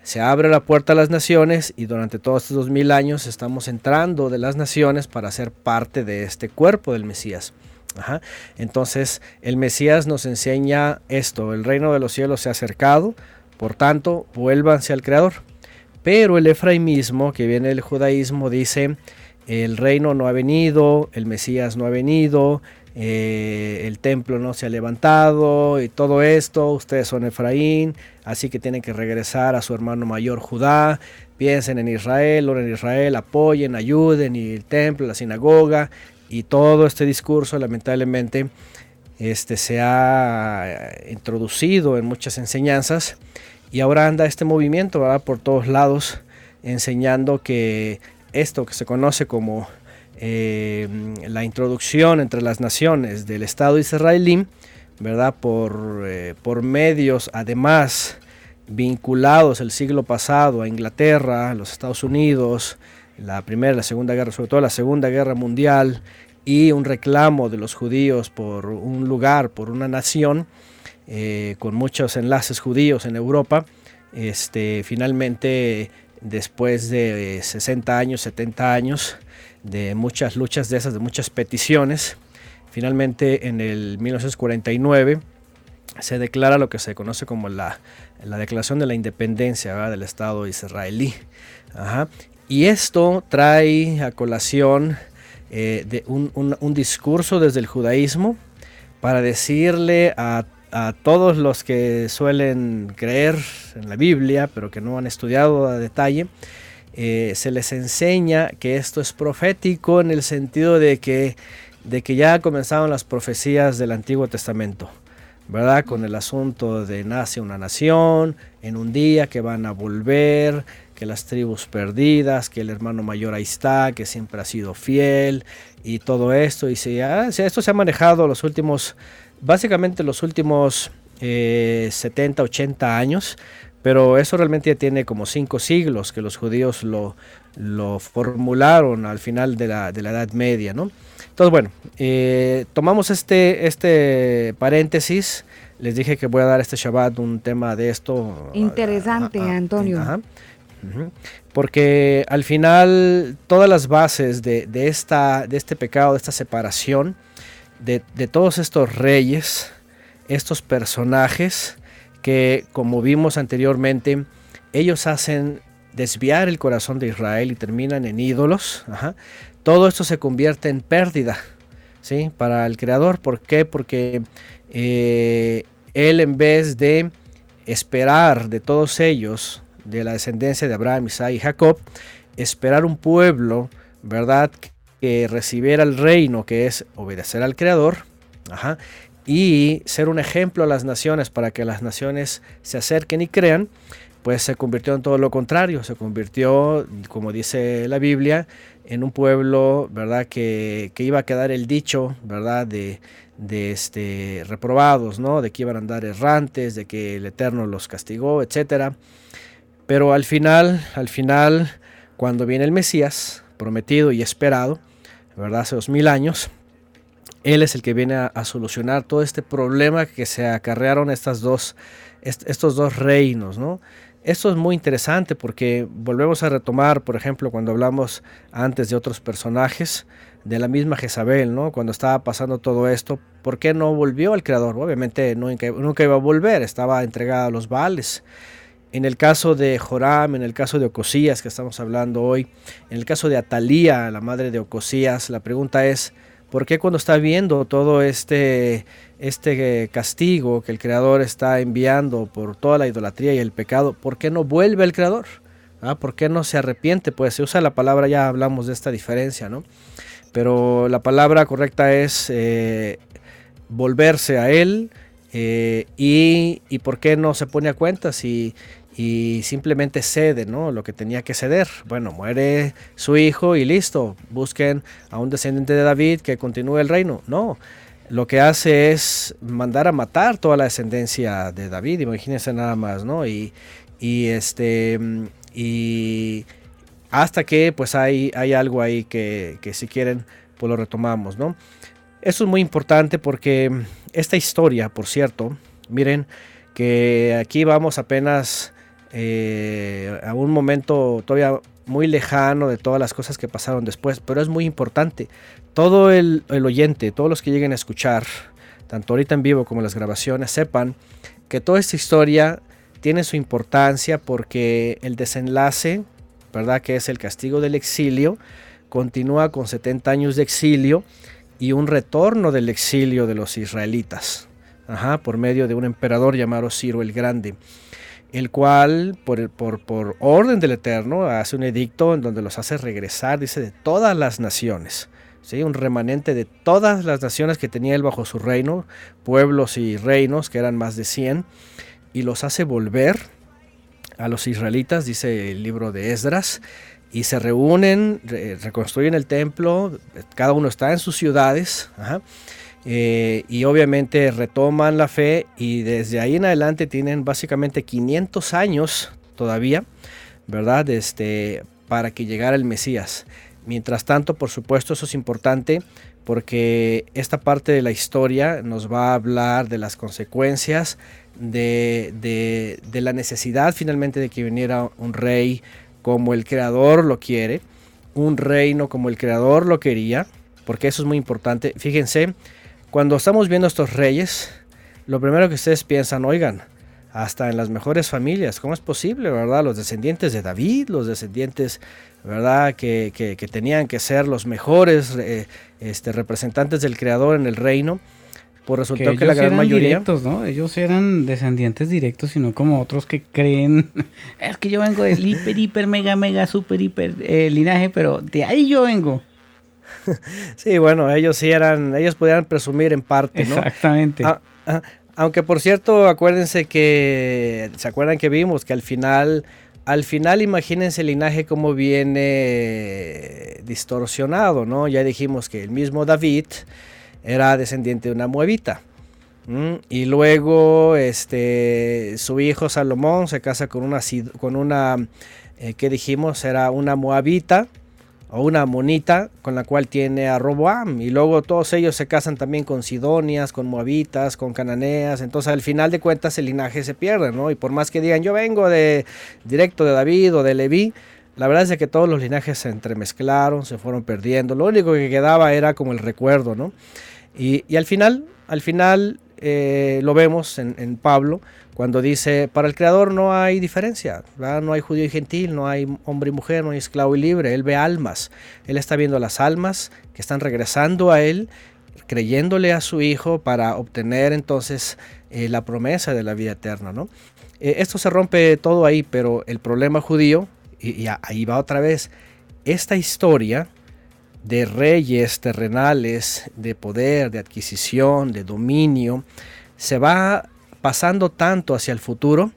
Se abre la puerta a las naciones y durante todos estos dos mil años estamos entrando de las naciones para ser parte de este cuerpo del Mesías. Ajá. Entonces el Mesías nos enseña esto, el reino de los cielos se ha acercado, por tanto, vuélvanse al Creador. Pero el efraimismo, que viene del judaísmo, dice, el reino no ha venido, el Mesías no ha venido, eh, el templo no se ha levantado y todo esto, ustedes son Efraín, así que tienen que regresar a su hermano mayor Judá, piensen en Israel, oren en Israel, apoyen, ayuden, y el templo, la sinagoga, y todo este discurso lamentablemente este, se ha eh, introducido en muchas enseñanzas. Y ahora anda este movimiento ¿verdad? por todos lados enseñando que esto que se conoce como eh, la introducción entre las naciones del Estado israelí, ¿verdad? Por, eh, por medios además vinculados el siglo pasado a Inglaterra, a los Estados Unidos, la primera, la segunda guerra, sobre todo la segunda guerra mundial, y un reclamo de los judíos por un lugar, por una nación, eh, con muchos enlaces judíos en Europa, este, finalmente después de eh, 60 años, 70 años, de muchas luchas de esas, de muchas peticiones, finalmente en el 1949 se declara lo que se conoce como la, la Declaración de la Independencia del Estado israelí. Y esto trae a colación eh, un, un- un discurso desde el judaísmo para decirle a, a todos los que suelen creer en la Biblia, pero que no han estudiado a detalle, eh, se les enseña que esto es profético en el sentido de que, de que ya comenzaron las profecías del Antiguo Testamento. ¿verdad? Con el asunto de nace una nación, en un día que van a volver, que las tribus perdidas, que el hermano mayor ahí está, que siempre ha sido fiel y todo esto. Y si, ah, esto se ha manejado los últimos, básicamente los últimos eh, 70, 80 años, pero eso realmente ya tiene como cinco siglos que los judíos lo, lo formularon al final de la, de la Edad Media, ¿no? Entonces, bueno, eh, tomamos este, este paréntesis. Les dije que voy a dar este Shabbat un tema de esto. Interesante, ah, ah, Antonio. ajá. Porque al final todas las bases de, de esta, de este pecado, de esta separación, de, de todos estos reyes, estos personajes que como vimos anteriormente, ellos hacen desviar el corazón de Israel y terminan en ídolos. Todo esto se convierte en pérdida ¿sí? para el Creador. ¿Por qué? Porque eh, Él en vez de esperar de todos ellos, de la descendencia de Abraham, Isaac y Jacob, esperar un pueblo, ¿verdad? Que recibiera el reino, que es obedecer al Creador, ajá, y ser un ejemplo a las naciones para que las naciones se acerquen y crean, pues se convirtió en todo lo contrario, se convirtió, como dice la Biblia, en un pueblo, ¿verdad? Que, que iba a quedar el dicho, ¿verdad? De, de este, reprobados, ¿no? De que iban a andar errantes, de que el Eterno los castigó, etcétera. Pero al final, al final, cuando viene el Mesías, prometido y esperado, ¿verdad? Hace dos mil años, Él es el que viene a, solucionar todo este problema que se acarrearon estas dos, est- estos dos reinos, ¿no? Esto es muy interesante porque volvemos a retomar, por ejemplo, cuando hablamos antes de otros personajes, de la misma Jezabel, ¿no? Cuando estaba pasando todo esto, ¿por qué no volvió al Creador? Obviamente nunca, nunca iba a volver, estaba entregada a los Baales. En el caso de Joram, en el caso de Ocosías, que estamos hablando hoy, en el caso de Atalía, la madre de Ocosías, la pregunta es, ¿por qué cuando está viendo todo este, este castigo que el Creador está enviando por toda la idolatría y el pecado, ¿por qué no vuelve el Creador? ¿Ah? ¿Por qué no se arrepiente? Pues se usa la palabra, ya hablamos de esta diferencia, ¿no? Pero la palabra correcta es eh, volverse a Él, eh, y, y por qué no se pone a cuentas y, y simplemente cede, ¿no? Lo que tenía que ceder. Bueno, muere su hijo y listo. Busquen a un descendiente de David que continúe el reino. No, lo que hace es mandar a matar toda la descendencia de David. Imagínense nada más, ¿no? Y, y este y hasta que pues hay, hay algo ahí que, que si quieren pues lo retomamos, ¿no? Eso es muy importante porque esta historia, por cierto, miren que aquí vamos apenas eh, a un momento todavía muy lejano de todas las cosas que pasaron después, pero es muy importante. Todo el, oyente, todos los que lleguen a escuchar, tanto ahorita en vivo como las grabaciones, sepan que toda esta historia tiene su importancia porque el desenlace, ¿verdad? Que es el castigo del exilio, continúa con 70 años de exilio y un retorno del exilio de los israelitas, ajá, por medio de un emperador llamado Ciro el Grande, el cual, por, orden del Eterno, hace un edicto en donde los hace regresar, dice, de todas las naciones. ¿sí? Un remanente de todas las naciones que tenía él bajo su reino, pueblos y reinos, que eran más de 100, y los hace volver a los israelitas, dice el libro de Esdras, y se reúnen, re- reconstruyen el templo, cada uno está en sus ciudades, eh, y obviamente retoman la fe y desde ahí en adelante tienen básicamente 500 años todavía, ¿verdad? Este, para que llegara el Mesías. Mientras tanto, por supuesto, eso es importante porque esta parte de la historia nos va a hablar de las consecuencias de, de- de la necesidad finalmente de que viniera un rey como el creador lo quiere, un reino como el creador lo quería, porque eso es muy importante. Fíjense, cuando estamos viendo estos reyes, lo primero que ustedes piensan, oigan, hasta en las mejores familias, ¿cómo es posible, verdad? Los descendientes de David, los descendientes, ¿verdad? Que, que- que tenían que ser los mejores eh, este, representantes del Creador en el reino. Pues resultó que, ellos la gran eran mayoría... directos, ¿no? Ellos eran descendientes directos, sino como otros que creen. Es que yo vengo del hiper, hiper, mega, mega, super, hiper eh, linaje, pero de ahí yo vengo. Sí, bueno, ellos sí eran, ellos podían presumir en parte, ¿no? Exactamente. Ah, ah, aunque por cierto, acuérdense que, ¿se acuerdan que vimos que al final, al final imagínense el linaje como viene distorsionado, ¿no? Ya dijimos que el mismo David era descendiente de una moabita. ¿m? Y luego este, su hijo Salomón se casa con una, con una eh, ¿qué dijimos? Era una moabita o una monita con la cual tiene a Roboam y luego todos ellos se casan también con sidonias, con moabitas, con cananeas, entonces al final de cuentas el linaje se pierde, ¿no? Y por más que digan yo vengo de directo de David o de Leví, la verdad es que todos los linajes se entremezclaron, se fueron perdiendo, lo único que quedaba era como el recuerdo, ¿no? Y, al final, al final eh, lo vemos en Pablo cuando dice, para el Creador no hay diferencia, ¿verdad? no hay judío y gentil, no hay hombre y mujer, no hay esclavo y libre, Él ve almas, Él está viendo las almas que están regresando a Él, creyéndole a su Hijo para obtener entonces eh, la promesa de la vida eterna. ¿no? Eh, esto se rompe todo ahí, pero el problema judío, y, y ahí va otra vez, esta historia de reyes terrenales, de poder, de adquisición, de dominio, se va pasando tanto hacia el futuro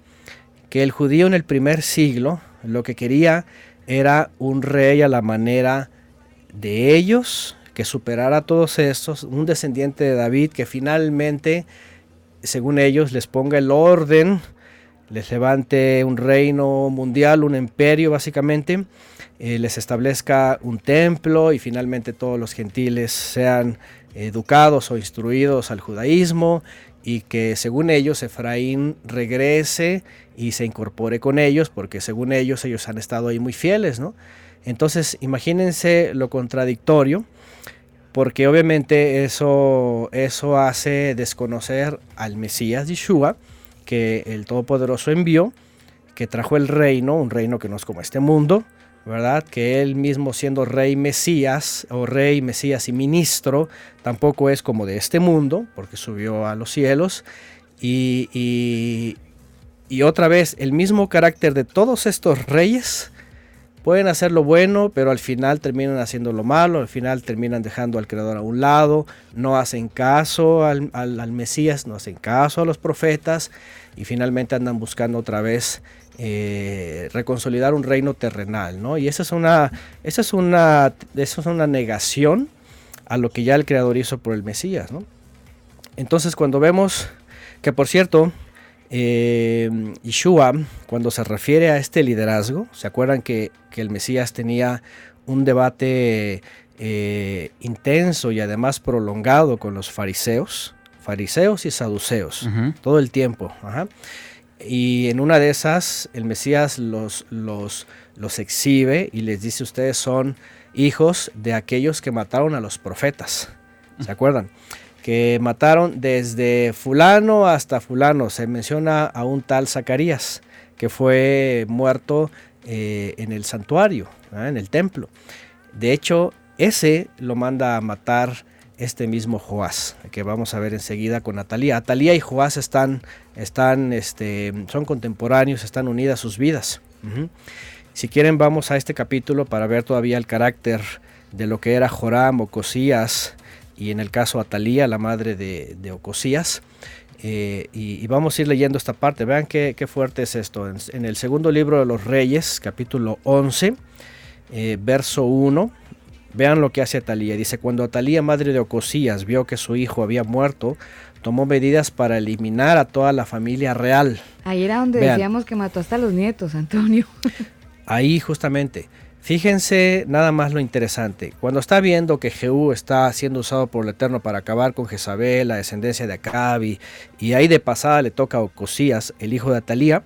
que el judío en el primer siglo lo que quería era un rey a la manera de ellos, que superara a todos estos, un descendiente de David que finalmente, según ellos, les ponga el orden, les levante un reino mundial, un imperio básicamente, eh, les establezca un templo y finalmente todos los gentiles sean educados o instruidos al judaísmo y que según ellos Efraín regrese y se incorpore con ellos porque según ellos ellos han estado ahí muy fieles, ¿no? Entonces imagínense lo contradictorio porque obviamente eso, eso hace desconocer al Mesías Yeshua que el Todopoderoso envió, que trajo el reino, un reino que no es como este mundo, ¿verdad? Que él mismo siendo rey Mesías, o rey Mesías y ministro, tampoco es como de este mundo, porque subió a los cielos. Y, y, otra vez, el mismo carácter de todos estos reyes pueden hacer lo bueno, pero al final terminan haciendo lo malo, al final terminan dejando al Creador a un lado, no hacen caso al- al Mesías, no hacen caso a los profetas y finalmente andan buscando otra vez eh, reconsolidar un reino terrenal, ¿no? Y esa es una, esa es una, esa es una negación a lo que ya el Creador hizo por el Mesías, ¿no? Entonces cuando vemos que por cierto, eh, Yeshua, cuando se refiere a este liderazgo, ¿se acuerdan que, el Mesías tenía un debate eh, intenso y además prolongado con los fariseos? Fariseos y saduceos, todo el tiempo. ajá. Y en una de esas, el Mesías los, los, los exhibe y les dice, ustedes son hijos de aquellos que mataron a los profetas. ¿Se acuerdan? Que mataron desde fulano hasta fulano. Se menciona a un tal Zacarías, que fue muerto eh, en el santuario, en el templo. De hecho, ese lo manda a matar este mismo Joás, que vamos a ver enseguida con Atalía. Atalía y Joás están, están, este, son contemporáneos, están unidas sus vidas. Si quieren, vamos a este capítulo para ver todavía el carácter de lo que era Joram, Ocosías y en el caso Atalía, la madre de, de Ocosías. Eh, y, vamos a ir leyendo esta parte. Vean qué, fuerte es esto. En, en el segundo libro de los Reyes, capítulo 11, eh, verso 1. Vean lo que hace Atalía. Dice, cuando Atalía, madre de Ocosías, vio que su hijo había muerto, tomó medidas para eliminar a toda la familia real. Ahí era donde Vean. decíamos que mató hasta los nietos, Antonio. Ahí justamente. Fíjense nada más lo interesante. Cuando está viendo que Jehú está siendo usado por el Eterno para acabar con Jezabel, la descendencia de Acab, y, ahí de pasada le toca a Ocosías, el hijo de Atalía,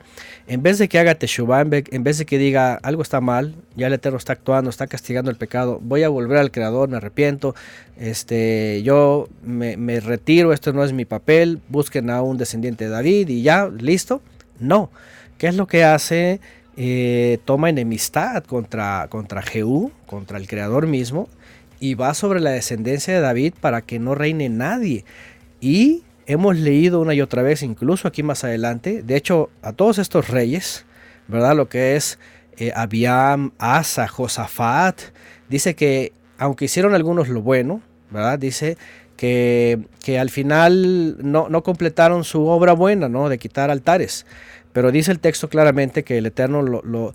en vez de que haga Teshuvah, en vez de que diga algo está mal, ya el Eterno está actuando, está castigando el pecado, voy a volver al Creador, me arrepiento, este, yo me, me retiro, esto no es mi papel, busquen a un descendiente de David y ya, listo. No. ¿Qué es lo que hace? Eh, toma enemistad contra, contra Jehú, contra el creador mismo, y va sobre la descendencia de David para que no reine nadie. Y hemos leído una y otra vez, incluso aquí más adelante, de hecho, a todos estos reyes, ¿verdad? Lo que es eh, Abiam, Asa, Josafat, dice que aunque hicieron algunos lo bueno, ¿verdad? Dice que, que al final no, no completaron su obra buena, ¿no? De quitar altares. Pero dice el texto claramente que el Eterno no,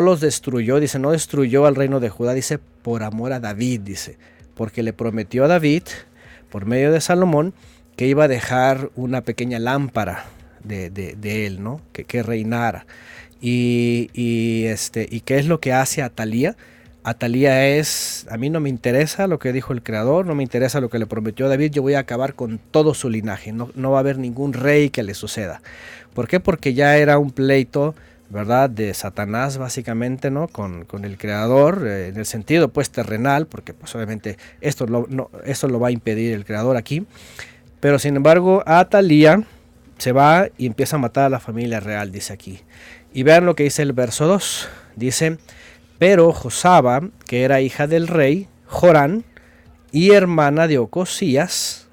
los destruyó, dice, no destruyó al reino de Judá, dice, por amor a David, dice, porque le prometió a David, por medio de Salomón, que iba a dejar una pequeña lámpara de, de- de él, ¿no? Que, que reinara. Y, y, este, ¿Y qué es lo que hace Atalía? Atalía es, a mí no me interesa lo que dijo el creador, no me interesa lo que le prometió David, yo voy a acabar con todo su linaje, no, no va a haber ningún rey que le suceda. ¿Por qué? Porque ya era un pleito, ¿verdad? De Satanás básicamente, ¿no? Con, con el creador, eh, en el sentido pues terrenal, porque pues obviamente esto lo, no, esto lo va a impedir el creador aquí. Pero sin embargo, Atalía se va y empieza a matar a la familia real, dice aquí. Y vean lo que dice el verso 2. Dice, pero Josaba, que era hija del rey, Jorán, y hermana de Ocosías,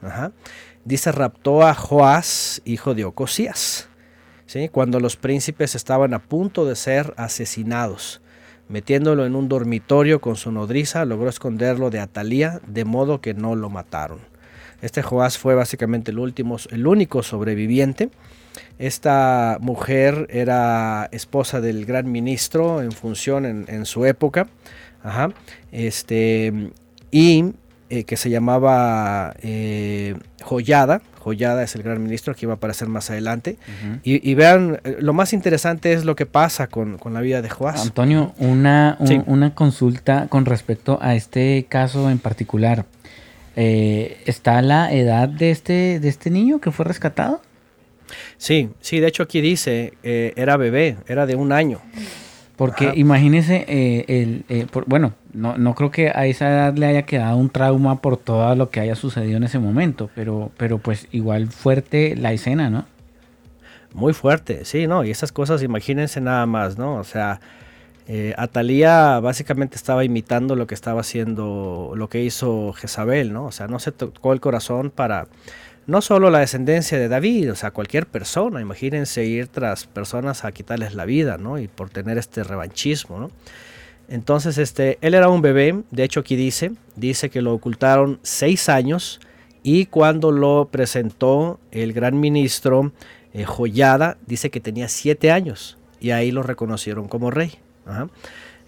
dice, raptó a Joás, hijo de Ocosías, ¿sí? cuando los príncipes estaban a punto de ser asesinados. Metiéndolo en un dormitorio con su nodriza, logró esconderlo de Atalía, de modo que no lo mataron. Este Joás fue básicamente el, último, el único sobreviviente. Esta mujer era esposa del gran ministro en función en, en su época. Ajá. Este, y eh, que se llamaba eh, Joyada. Joyada es el gran ministro que iba a aparecer más adelante. Y, y vean, eh, lo más interesante es lo que pasa con, con la vida de Joás. Antonio, una, un- Sí. una consulta con respecto a este caso en particular. Eh, ¿Está la edad de este, de este niño que fue rescatado? Sí, sí, de hecho aquí dice, eh, era bebé, era de un año. Porque Ajá. imagínese, eh, el, eh, por- bueno, no, no creo que a esa edad le haya quedado un trauma por todo lo que haya sucedido en ese momento, pero, pero pues igual fuerte la escena, ¿no? Muy fuerte, sí, ¿no? Y esas cosas, imagínense nada más, ¿no? O sea, eh, Atalía básicamente estaba imitando lo que estaba haciendo, lo que hizo Jezabel, ¿no? O sea, no se tocó el corazón para, no solo la descendencia de David, o sea, cualquier persona, imagínense ir tras personas a quitarles la vida, ¿no? Y por tener este revanchismo, ¿no? Entonces, este, él era un bebé, de hecho aquí dice, dice que lo ocultaron seis años y cuando lo presentó el gran ministro eh, Joyada, dice que tenía siete años y ahí lo reconocieron como rey. Ajá.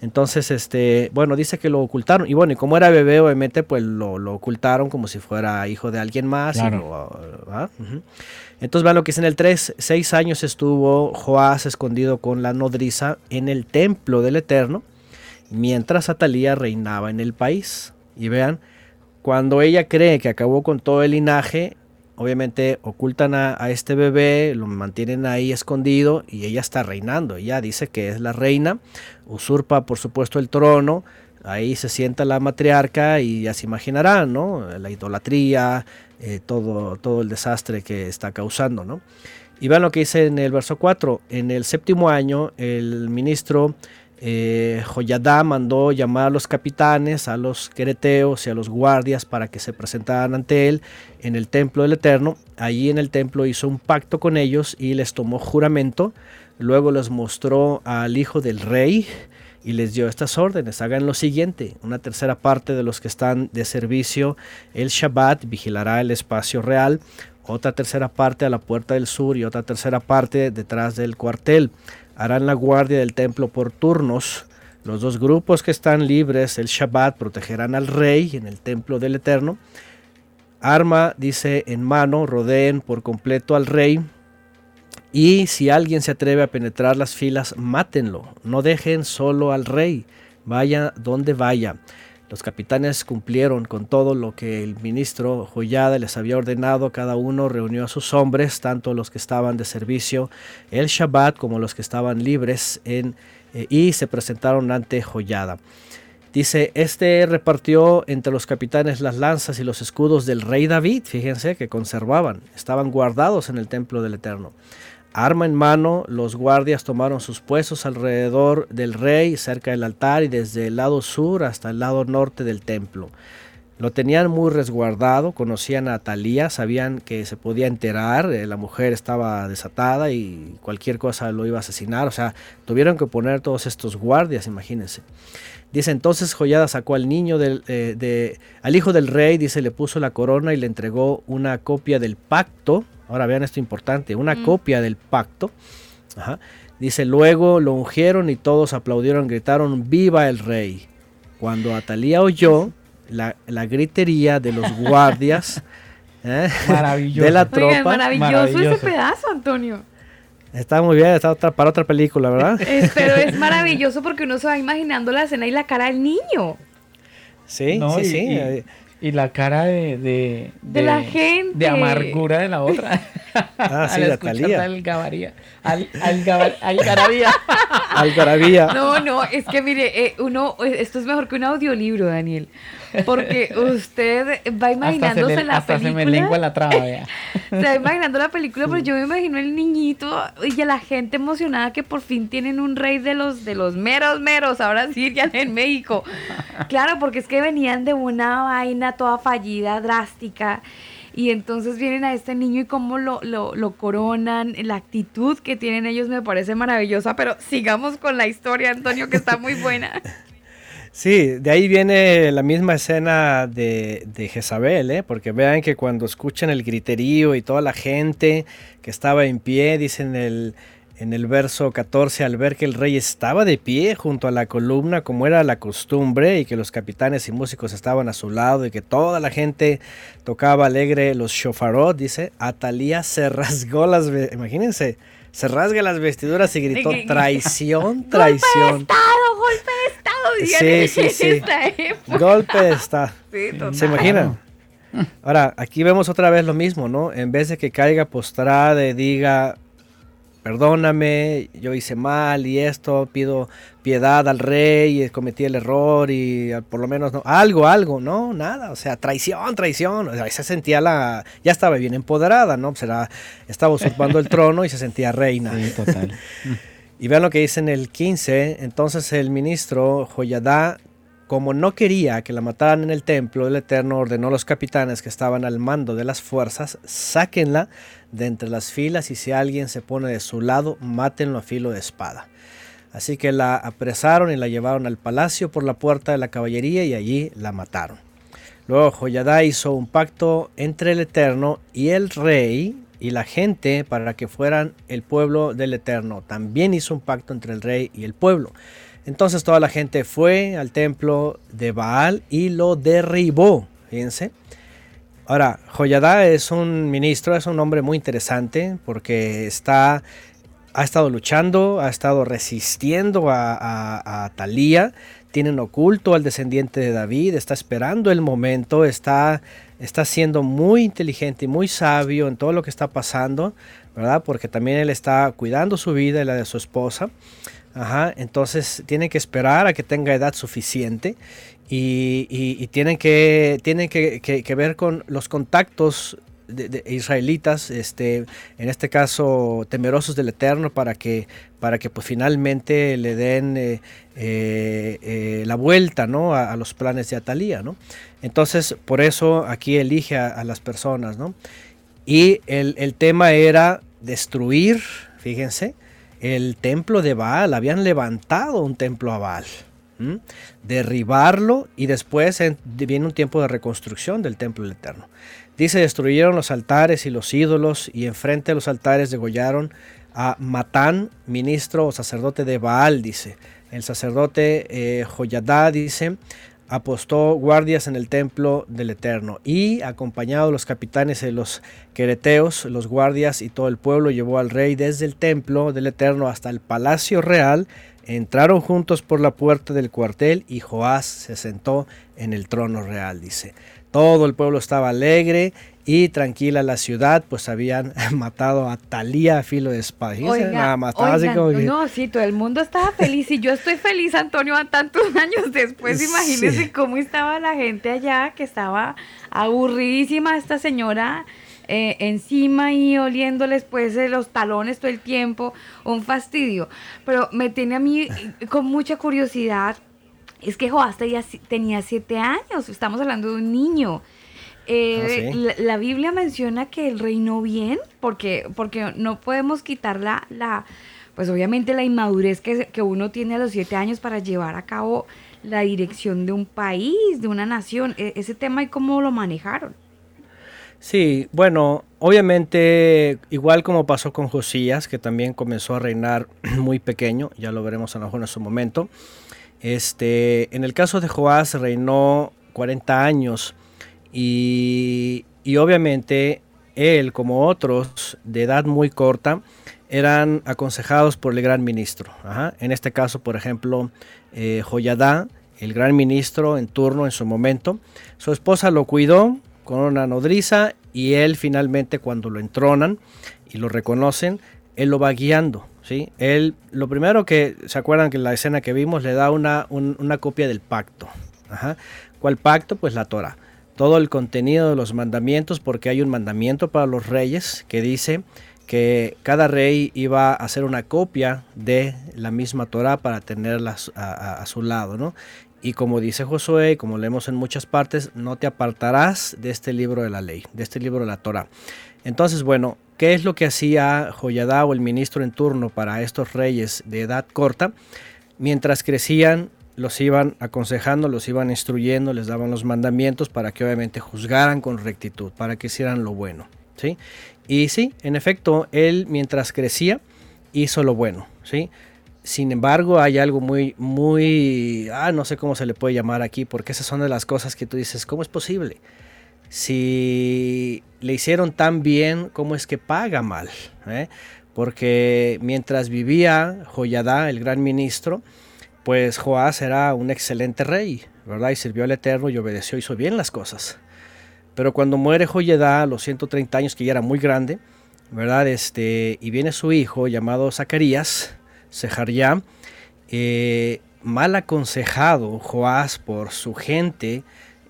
Entonces, este, bueno, dice que lo ocultaron. Y bueno, y como era bebé, obviamente, pues lo, lo ocultaron como si fuera hijo de alguien más. y Claro. lo- ah, ujú. Entonces, vean lo que dice en el 3. Seis años estuvo Joás escondido con la nodriza en el templo del Eterno, mientras Atalía reinaba en el país. Y vean, cuando ella cree que acabó con todo el linaje, obviamente ocultan a, a este bebé, lo mantienen ahí escondido y ella está reinando. Ella dice que es la reina, usurpa por supuesto el trono, ahí se sienta la matriarca y ya se imaginarán, ¿no? La idolatría, eh, todo, todo el desastre que está causando, ¿no? Y vean lo que dice en el verso 4. En el séptimo año, el ministro eh, Joyadá mandó llamar a los capitanes, a los quereteos y a los guardias para que se presentaran ante él en el templo del Eterno. Allí en el templo hizo un pacto con ellos y les tomó juramento. Luego les mostró al hijo del rey y les dio estas órdenes. Hagan lo siguiente. Una tercera parte de los que están de servicio el Shabbat vigilará el espacio real. Otra tercera parte a la puerta del sur y otra tercera parte detrás del cuartel harán la guardia del templo por turnos. Los dos grupos que están libres el Shabbat protegerán al rey en el templo del Eterno. Arma, dice, en mano, rodeen por completo al rey. Y si alguien se atreve a penetrar las filas, mátenlo. No dejen solo al rey. Vaya donde vaya. Los capitanes cumplieron con todo lo que el ministro Joyada les había ordenado. Cada uno reunió a sus hombres, tanto los que estaban de servicio el Shabbat como los que estaban libres, eh, y se presentaron ante Joyada. Dice, este repartió entre los capitanes las lanzas y los escudos del rey David, fíjense que conservaban, estaban guardados en el templo del Eterno. Arma en mano, los guardias tomaron sus puestos alrededor del rey, cerca del altar y desde el lado sur hasta el lado norte del templo. Lo tenían muy resguardado, conocían a Talía, sabían que se podía enterar, eh, la mujer estaba desatada y cualquier cosa lo iba a asesinar, o sea, tuvieron que poner todos estos guardias, imagínense. Dice entonces Joyada sacó al niño del, eh, al hijo del rey, dice, le puso la corona y le entregó una copia del pacto. Ahora vean esto importante, una Mm. copia del pacto. Ajá. Dice, luego lo ungieron y todos aplaudieron, gritaron, viva el rey. Cuando Atalía oyó la, la gritería de los guardias ¿eh? Maravilloso. de la Oigan, tropa, maravilloso, Maravilloso. ese pedazo, Antonio. está muy bien, está otra, para otra película, ¿verdad? Es- pero es maravilloso porque uno se va imaginando la escena y la cara del niño. Sí, No, sí, y, sí. y- eh, y la cara de, de, De la gente. De amargura de la otra. Ah, sí, Al de escuchar Thalía. Algabaría. Al, algabar- algarabía. Algarabía. No, no, es que mire, eh, uno, eh, esto es mejor que un audiolibro, Daniel. Porque usted va Hasta se, imaginándose le- la hasta se película. me lengua la traba, vea. Se va imaginando la película, pero yo me imagino el niñito y a la gente emocionada que por fin tienen un rey de los de los meros meros, ahora sí, ya en México. Claro, porque es que venían de una vaina toda fallida, drástica. Y entonces vienen a este niño y cómo lo, lo, lo coronan, la actitud que tienen ellos me parece maravillosa, pero sigamos con la historia, Antonio, que está muy buena. Sí, de ahí viene la misma escena de, de Jezabel, ¿eh? porque vean que cuando escuchan el griterío y toda la gente que estaba en pie, dicen el, en el verso 14, al ver que el rey estaba de pie junto a la columna como era la costumbre y que los capitanes y músicos estaban a su lado y que toda la gente tocaba alegre los shofarot, dice, Atalía se rasgó las, imagínense, se rasga las vestiduras y gritó, gri- traición, ¡Golpe de traición. Estado! ¡Golpe de Estado! Sí, sí, en sí. esta época. Golpe de Estado. Sí, total. ¿Se imaginan? Ahora, aquí vemos otra vez lo mismo, ¿no? En vez de que caiga postrada y diga, perdóname, yo hice mal y esto, pido piedad al rey y cometí el error y por lo menos no, algo, algo, no, nada, o sea, traición, traición, o sea, se sentía la, ya estaba bien empoderada, ¿no? Pues era- estaba usurpando el trono y se sentía reina. Sí, total. Y vean lo que dice en el 15. Entonces el ministro Joyadá, como no quería que la mataran en el templo del Eterno, ordenó a los capitanes que estaban al mando de las fuerzas, sáquenla de entre las filas y si alguien se pone de su lado, mátenlo a filo de espada. Así que la apresaron y la llevaron al palacio por la puerta de la caballería y allí la mataron. Luego Joyadá hizo un pacto entre el Eterno y el rey y la gente para que fueran el pueblo del Eterno. También hizo un pacto entre el rey y el pueblo. Entonces toda la gente fue al templo de Baal y lo derribó. Fíjense. Ahora, Joyadá es un ministro, es un hombre muy interesante porque está, ha estado luchando, ha estado resistiendo a, a, a Talía, tienen oculto al descendiente de David, está esperando el momento, está, está siendo muy inteligente y muy sabio en todo lo que está pasando, ¿verdad? Porque también él está cuidando su vida y la de su esposa. Ajá, entonces tienen que esperar a que tenga edad suficiente y, y, que, tienen que, que, ver con los contactos de, israelitas, este, en este caso temerosos del Eterno, para que, para que pues, finalmente le den eh, eh, eh, la vuelta ¿no? a, los planes de Atalía. ¿no? Entonces, por eso aquí elige a, las personas. ¿no? Y el, el tema era destruir, fíjense, el templo de Baal, habían levantado un templo a Baal, derribarlo y después en, viene un tiempo de reconstrucción del templo del Eterno. Dice, destruyeron los altares y los ídolos y enfrente de los altares degollaron a Matán, ministro o sacerdote de Baal, dice. El sacerdote eh, Joyadá, dice, apostó guardias en el templo del Eterno y acompañado de los capitanes de los quereteos, los guardias y todo el pueblo llevó al rey desde el templo del Eterno hasta el palacio real. Entraron juntos por la puerta del cuartel y Joás se sentó en el trono real, dice. Todo el pueblo estaba alegre y tranquila la ciudad, pues habían matado a Talía a filo de espada. Nada más, estaba así oigan, como que- No, sí, todo el mundo estaba feliz y yo estoy feliz, Antonio, a tantos años después. Sí. Imagínense cómo estaba la gente allá, que estaba aburridísima esta señora eh, encima y oliéndoles pues eh, los talones todo el tiempo, un fastidio. Pero me tiene a mí eh, con mucha curiosidad, es que Joás tenía, tenía siete años, estamos hablando de un niño. Eh, Ah, sí. la, la Biblia menciona que él reinó bien, porque, porque no podemos quitar la, la, pues obviamente la inmadurez que, que uno tiene a los siete años para llevar a cabo la dirección de un país, de una nación. E- ese tema y cómo lo manejaron. Sí, bueno, obviamente, igual como pasó con Josías, que también comenzó a reinar muy pequeño, ya lo veremos a lo mejor en su momento. Este, en el caso de Joás reinó 40 años y, obviamente él, como otros de edad muy corta, eran aconsejados por el gran ministro. En este caso, por ejemplo, eh, Joyadá, el gran ministro en turno en su momento, su esposa lo cuidó con una nodriza y él finalmente cuando lo entronan y lo reconocen, él lo va guiando. ¿Sí? Él, lo primero que, ¿se acuerdan que la escena que vimos le da una, un- una copia del pacto? Ajá. ¿Cuál pacto? Pues la Torah. Todo el contenido de los mandamientos, porque hay un mandamiento para los reyes que dice que cada rey iba a hacer una copia de la misma Torah para tenerla a su- lado, ¿no? Y como dice Josué, como leemos en muchas partes, no te apartarás de este libro de la ley, de este libro de la Torah. Entonces, bueno, ¿qué es lo que hacía Joyadá o el ministro en turno para estos reyes de edad corta? Mientras crecían, los iban aconsejando, los iban instruyendo, les daban los mandamientos para que obviamente juzgaran con rectitud, para que hicieran lo bueno, ¿sí? Y sí, en efecto, él mientras crecía hizo lo bueno, ¿sí? Sin embargo, hay algo muy, muy, ah, no sé cómo se le puede llamar aquí, porque esas son de las cosas que tú dices, ¿cómo es posible? Si le hicieron tan bien, ¿cómo es que paga mal? eh? Porque mientras vivía Joyadá, el gran ministro, pues Joás era un excelente rey, ¿verdad? Y sirvió al Eterno y obedeció, hizo bien las cosas. Pero cuando muere Joyedá a los 130 años, que ya era muy grande, ¿verdad? Este, y viene su hijo llamado Zacarías, Sejaría, eh, mal aconsejado Joás por su gente,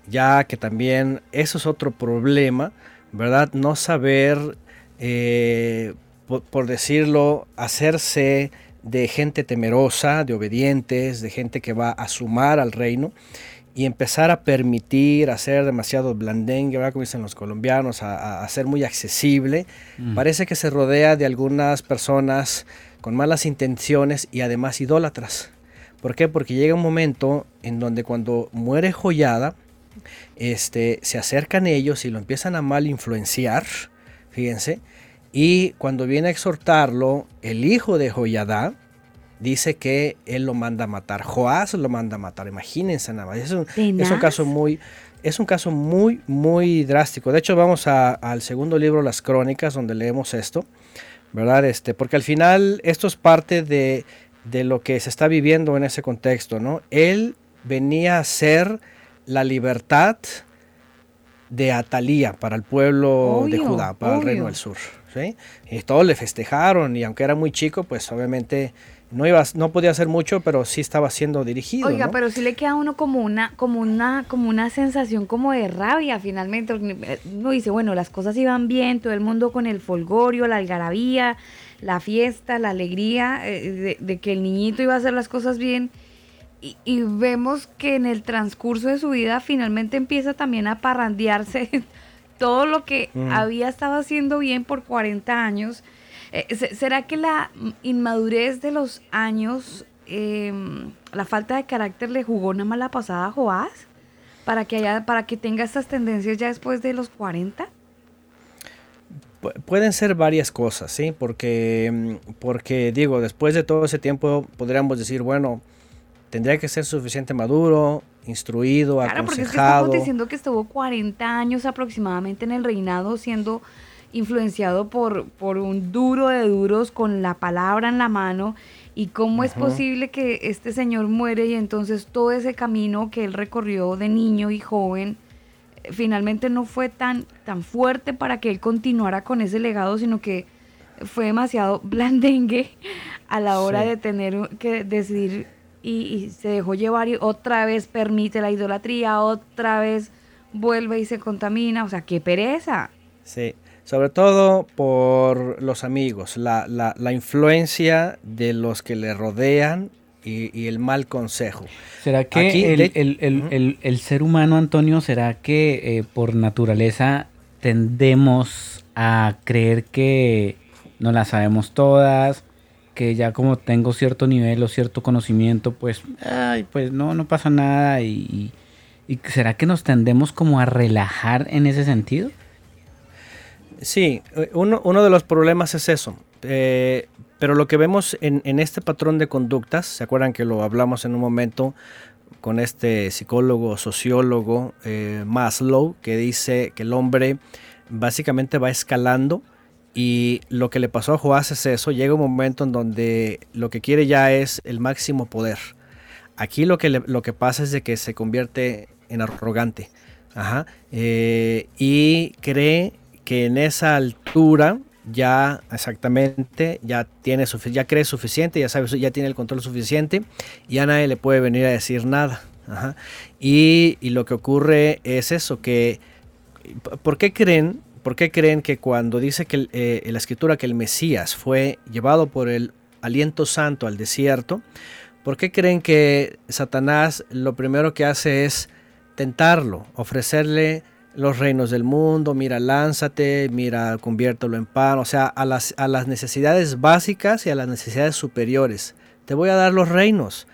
ya que también eso es otro problema, ¿verdad? No saber, eh, por, por decirlo, hacerse de gente temerosa, de obedientes, de gente que va a sumar al reino. y empezar a permitir, a ser demasiado blandengue, ¿verdad? como dicen los colombianos, a, a- a ser muy accesible, Mm. parece que se rodea de algunas personas con malas intenciones y además idólatras. ¿Por qué? Porque llega un momento en donde cuando muere Joyada, este, se acercan ellos y lo empiezan a mal influenciar, fíjense, y cuando viene a exhortarlo, el hijo de Joyada dice que él lo manda a matar, Joás lo manda a matar, imagínense nada más, es un, es un Tenaz. caso muy... Es un caso muy, muy drástico. De hecho, vamos a- al segundo libro, Las Crónicas, donde leemos esto, ¿verdad? Este, porque al final esto es parte de, de lo que se está viviendo en ese contexto, ¿no? Él venía a ser la libertad de Atalía para el pueblo de Judá, para el reino del sur. ¿sí? Y todos le festejaron y aunque era muy chico, pues obviamente no, iba, no podía hacer mucho, pero sí estaba siendo dirigido. Oiga, ¿no? pero sí le queda a uno como una, como una, como una sensación como de rabia finalmente. eh, Uno dice, bueno, las cosas iban bien, todo el mundo con el folgorio, la algarabía, la fiesta, la alegría eh, de, de que el niñito iba a hacer las cosas bien. Y, y vemos que en el transcurso de su vida finalmente empieza también a parrandearse todo lo que Mm. había estado haciendo bien por 40 años. Eh, se- ¿Será que la inmadurez de los años, eh, la falta de carácter le jugó una mala pasada a Joás? Para que, haya, para que tenga estas tendencias ya después de los 40? Pu- Pueden ser varias cosas, ¿sí? Porque, mm, porque, digo, después de todo ese tiempo podríamos decir, bueno, tendría que ser suficiente maduro, instruido, Claro, porque es que aconsejado. estamos diciendo que estuvo 40 años aproximadamente en el reinado siendo influenciado por, por un duro de duros con la palabra en la mano. ¿Y cómo es posible que este señor muere y entonces todo ese camino que él recorrió de niño y joven eh, finalmente no fue tan, tan fuerte para que él continuara con ese legado, sino que fue demasiado blandengue a la hora Sí. de tener que decidir y, y se dejó llevar y otra vez permite la idolatría, otra vez vuelve y se contamina, o sea, qué pereza. Sí, sobre todo por los amigos, la, la- la influencia de los que le rodean y, y el mal consejo. ¿Será que Aquí, el, de- el- el- el ser humano, Antonio, será que eh, por naturaleza tendemos a creer que no las sabemos todas, que ya como tengo cierto nivel o cierto conocimiento, pues, ay, pues no, no pasa nada y, y- será que nos tendemos como a relajar en ese sentido? Sí, eh, uno, uno de los problemas es eso. eh, pero lo que vemos en, en este patrón de conductas, ¿se acuerdan que lo hablamos en un momento con este psicólogo, sociólogo eh, Maslow, que dice que el hombre básicamente va escalando y lo que le pasó a Joás es eso, llega un momento en donde lo que quiere ya es el máximo poder. Aquí lo que, lo que pasa es de que se convierte en arrogante. Ajá. eh, y cree que en esa altura ya exactamente ya tiene cree suficiente, ya sabe, ya tiene el control suficiente y a nadie le puede venir a decir nada. Ajá. Y, y lo que ocurre es eso, que ¿por qué creen, por qué creen que cuando dice que el, eh, en la escritura que el Mesías fue llevado por el aliento santo al desierto, ¿por qué creen que Satanás lo primero que hace es tentarlo, ofrecerle los reinos del mundo, mira, lánzate, mira, conviértelo en pan, o sea, a las, a las necesidades básicas y a las necesidades superiores. Te voy a dar los reinos.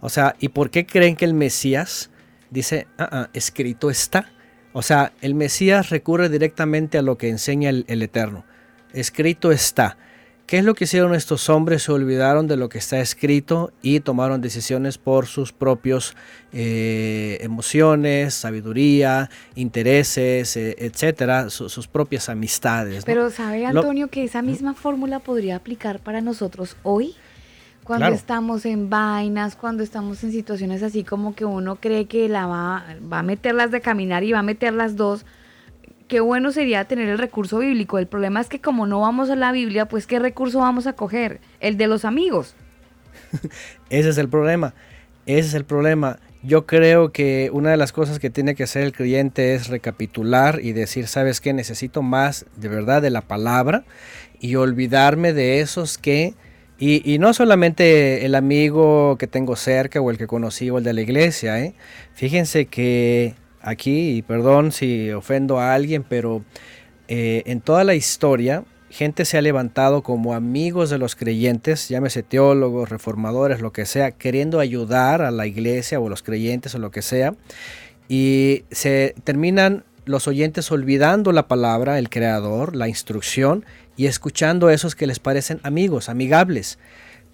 O sea, ¿y por qué creen que el Mesías dice, "Ah, ah, escrito está? O sea, el Mesías recurre directamente a lo que enseña el, el Eterno. Escrito está. ¿Qué es lo que hicieron estos hombres? Se olvidaron de lo que está escrito y tomaron decisiones por sus propios eh, emociones, sabiduría, intereses, eh, etcétera, su- sus propias amistades. ¿no? Pero ¿sabe, Lo- Antonio, que esa misma fórmula podría aplicar para nosotros hoy? Cuando Claro. estamos en vainas, cuando estamos en situaciones así como que uno cree que la va, va a meterlas de caminar y va a meter las dos, qué bueno sería tener el recurso bíblico. El problema es que como no vamos a la Biblia, pues ¿qué recurso vamos a coger? El de los amigos. Ese es el problema. Ese es el problema. Yo creo que una de las cosas que tiene que hacer el creyente es recapitular y decir, ¿sabes qué? Necesito más de verdad de la palabra y olvidarme de esos que Y, no solamente el amigo que tengo cerca o el que conocí o el de la iglesia, ¿eh? Fíjense que aquí, y perdón si ofendo a alguien, pero eh, en toda la historia, gente se ha levantado como amigos de los creyentes, llámese teólogos, reformadores, lo que sea, queriendo ayudar a la iglesia o los creyentes o lo que sea, y se terminan los oyentes olvidando la palabra, el creador, la instrucción, y escuchando esos que les parecen amigos, amigables.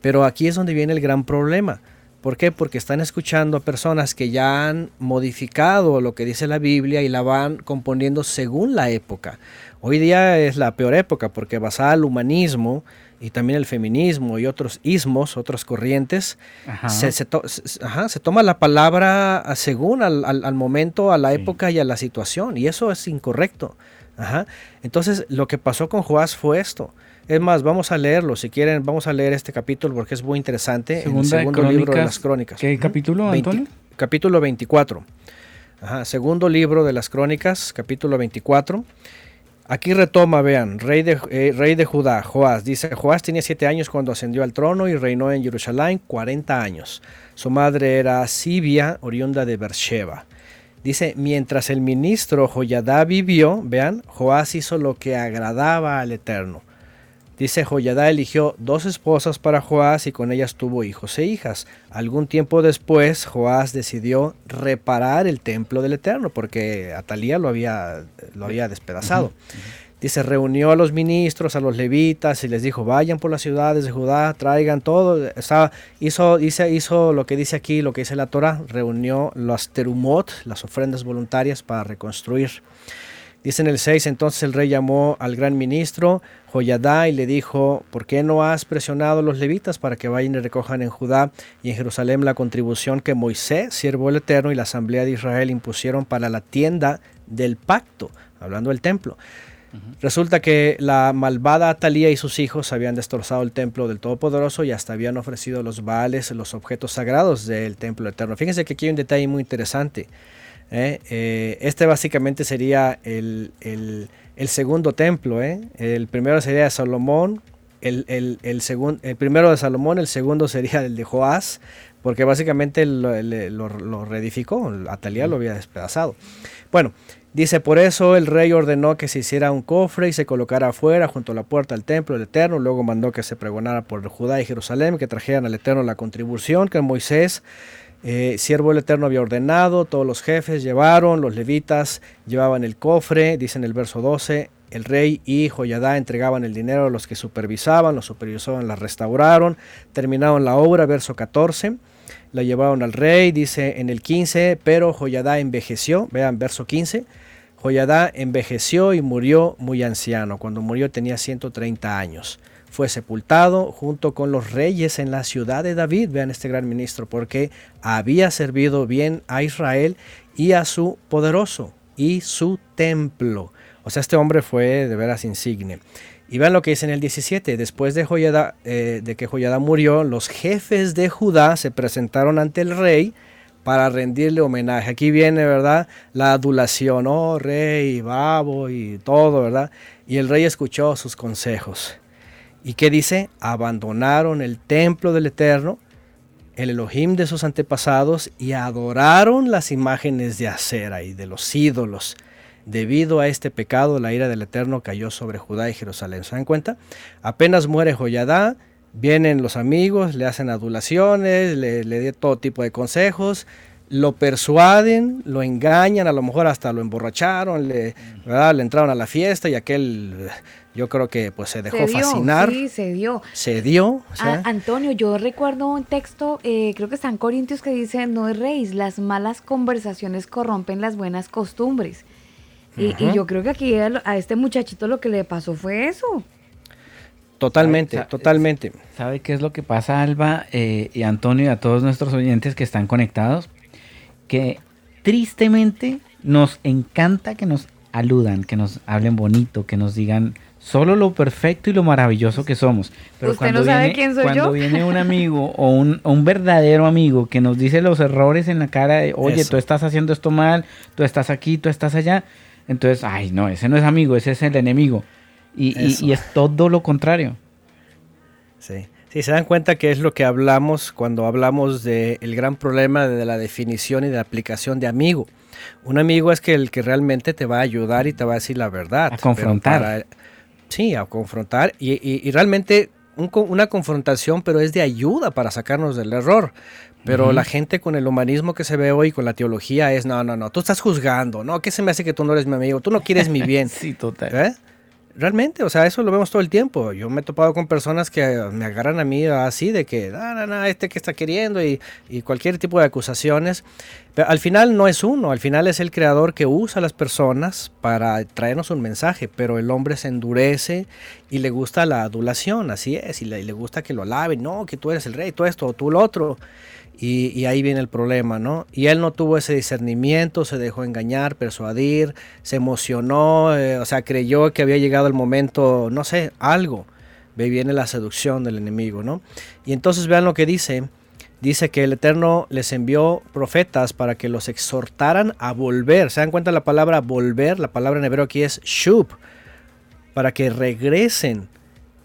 Pero aquí es donde viene el gran problema. ¿Por qué? Porque están escuchando a personas que ya han modificado lo que dice la Biblia y la van componiendo según la época. Hoy día es la peor época porque basada al humanismo y también el feminismo y otros ismos, otras corrientes, Ajá. se, se to- se- ajá, se toma la palabra a- según al, al- al momento, a la época y a la situación, y eso es incorrecto. Ajá. Entonces, lo que pasó con Joás fue esto. Es más, vamos a leerlo, si quieren, vamos a leer este capítulo porque es muy interesante. en el de segundo libro de las crónicas. ¿qué capítulo, 20 Antonio? capítulo 24. Ajá, segundo libro de las crónicas, capítulo 24. Aquí retoma, vean, rey de, eh, rey de Judá, Joás. Dice, Joás tenía siete años cuando ascendió al trono y reinó en Jerusalén 40 años. Su madre era Sibia, oriunda de Beersheba. Dice, mientras el ministro Joyadá vivió, vean, Joás hizo lo que agradaba al Eterno. Dice, Joyadá eligió dos esposas para Joás y con ellas tuvo hijos e hijas. Algún tiempo después, Joás decidió reparar el templo del Eterno porque Atalía lo había, lo había despedazado. Dice, reunió a los ministros, a los levitas y les dijo, vayan por las ciudades de Judá, traigan todo. Estaba, hizo, dice, hizo lo que dice aquí, lo que dice la Torah, reunió las terumot, las ofrendas voluntarias para reconstruir. Dice en el 6, entonces el rey llamó al gran ministro Joyadá y le dijo, ¿por qué no has presionado a los levitas para que vayan y recojan en Judá y en Jerusalén la contribución que Moisés, siervo del Eterno, y la asamblea de Israel impusieron para la tienda del pacto? Hablando del templo. Resulta que la malvada Atalía y sus hijos habían destrozado el templo del Todopoderoso y hasta habían ofrecido los baales, los objetos sagrados del templo eterno. Fíjense que aquí hay un detalle muy interesante. ¿eh? Eh, este básicamente sería el, el- el segundo templo. ¿eh? El primero sería de Salomón, el, el, el, el primero de Salomón, el segundo sería el de Joás, porque básicamente lo reedificó, Atalía lo había despedazado. Bueno, dice, por eso el rey ordenó que se hiciera un cofre y se colocara afuera junto a la puerta del templo del Eterno, luego mandó que se pregonara por Judá y Jerusalén, que trajeran al Eterno la contribución que Moisés eh, siervo del Eterno había ordenado, todos los jefes llevaron, los levitas llevaban el cofre, dice en el verso 12, el rey y Joyadá entregaban el dinero a los que supervisaban, los supervisaban, la restauraron, terminaron la obra, verso 14, la llevaron al rey, dice en el 15, pero Joyadá envejeció, vean verso 15, Joyadá envejeció y murió muy anciano, cuando murió tenía 130 años fue sepultado junto con los reyes en la ciudad de David, vean este gran ministro, porque había servido bien a Israel y a su poderoso y su templo. O sea, este hombre fue de veras insigne. Y vean lo que dice en el 17, después de, Joyada, eh, de que Joyada murió, los jefes de Judá se presentaron ante el rey para rendirle homenaje. Aquí viene, ¿verdad? La adulación, oh rey, babo y todo, ¿verdad? Y el rey escuchó sus consejos. ¿Y qué dice? Abandonaron el templo del Eterno, el Elohim de sus antepasados, y adoraron las imágenes de acera y de los ídolos. Debido a este pecado, la ira del Eterno cayó sobre Judá y Jerusalén. ¿Se dan cuenta? Apenas muere Joyadá, vienen los amigos, le hacen adulaciones, le, le todo tipo de consejos, lo persuaden, lo engañan, a lo mejor hasta lo emborracharon, le, le entraron a la fiesta y aquel, yo creo que pues se dejó se dio, fascinar, Sí, se dio. se dio. o sea, A- Antonio, yo recuerdo un texto, eh, creo que está en Corintios, que dice, no erréis, las malas conversaciones corrompen las buenas costumbres. Y, yo creo que aquí a, este muchachito lo que le pasó fue eso. totalmente, totalmente. ¿Sabe qué es lo que pasa, Alba eh, y Antonio y a todos nuestros oyentes que están conectados? Que tristemente nos encanta que nos aludan, que nos hablen bonito, que nos digan solo lo perfecto y lo maravilloso que somos. Pero ¿Usted cuando no sabe viene, quién soy cuando yo? viene un amigo o un, verdadero amigo que nos dice los errores en la cara de, oye, Eso. tú estás haciendo esto mal, tú estás aquí, tú estás allá. Entonces, ay, no, ese no es amigo, ese es el enemigo. Y, y- Eso. y es todo lo contrario. Sí. Sí, se dan cuenta que es lo que hablamos cuando hablamos del gran problema de la definición y de la aplicación de amigo. Un amigo es que el que realmente te va a ayudar y te va a decir la verdad. A pero confrontar. para- sí, a confrontar. Y, y- y realmente un una confrontación, pero es de ayuda para sacarnos del error. Pero la gente con el humanismo que se ve hoy, con la teología, es, no, no, no, tú estás juzgando, ¿no? ¿Qué se me hace que tú no eres mi amigo? Tú no quieres mi bien. Sí, total. ¿Eh? Realmente, o sea, eso lo vemos todo el tiempo. Yo me he topado con personas que eh, me agarran a mí así de que, no, no, este que está queriendo y, y cualquier tipo de acusaciones. Pero al final no es uno, al final es el creador que usa a las personas para traernos un mensaje, pero el hombre se endurece y le gusta la adulación, así es, y le, y le gusta que lo alaben, no, que tú eres el rey, tú esto, o tú lo otro. Y, ahí viene el problema, ¿no? Y él no tuvo ese discernimiento, se dejó engañar, persuadir, se emocionó, eh, o sea, creyó que había llegado el momento, no sé, algo. Ve, viene la seducción del enemigo, ¿no? Y entonces vean lo que dice. Dice que el Eterno les envió profetas para que los exhortaran a volver. ¿Se dan cuenta la palabra volver? La palabra en hebreo aquí es shub. Para que regresen,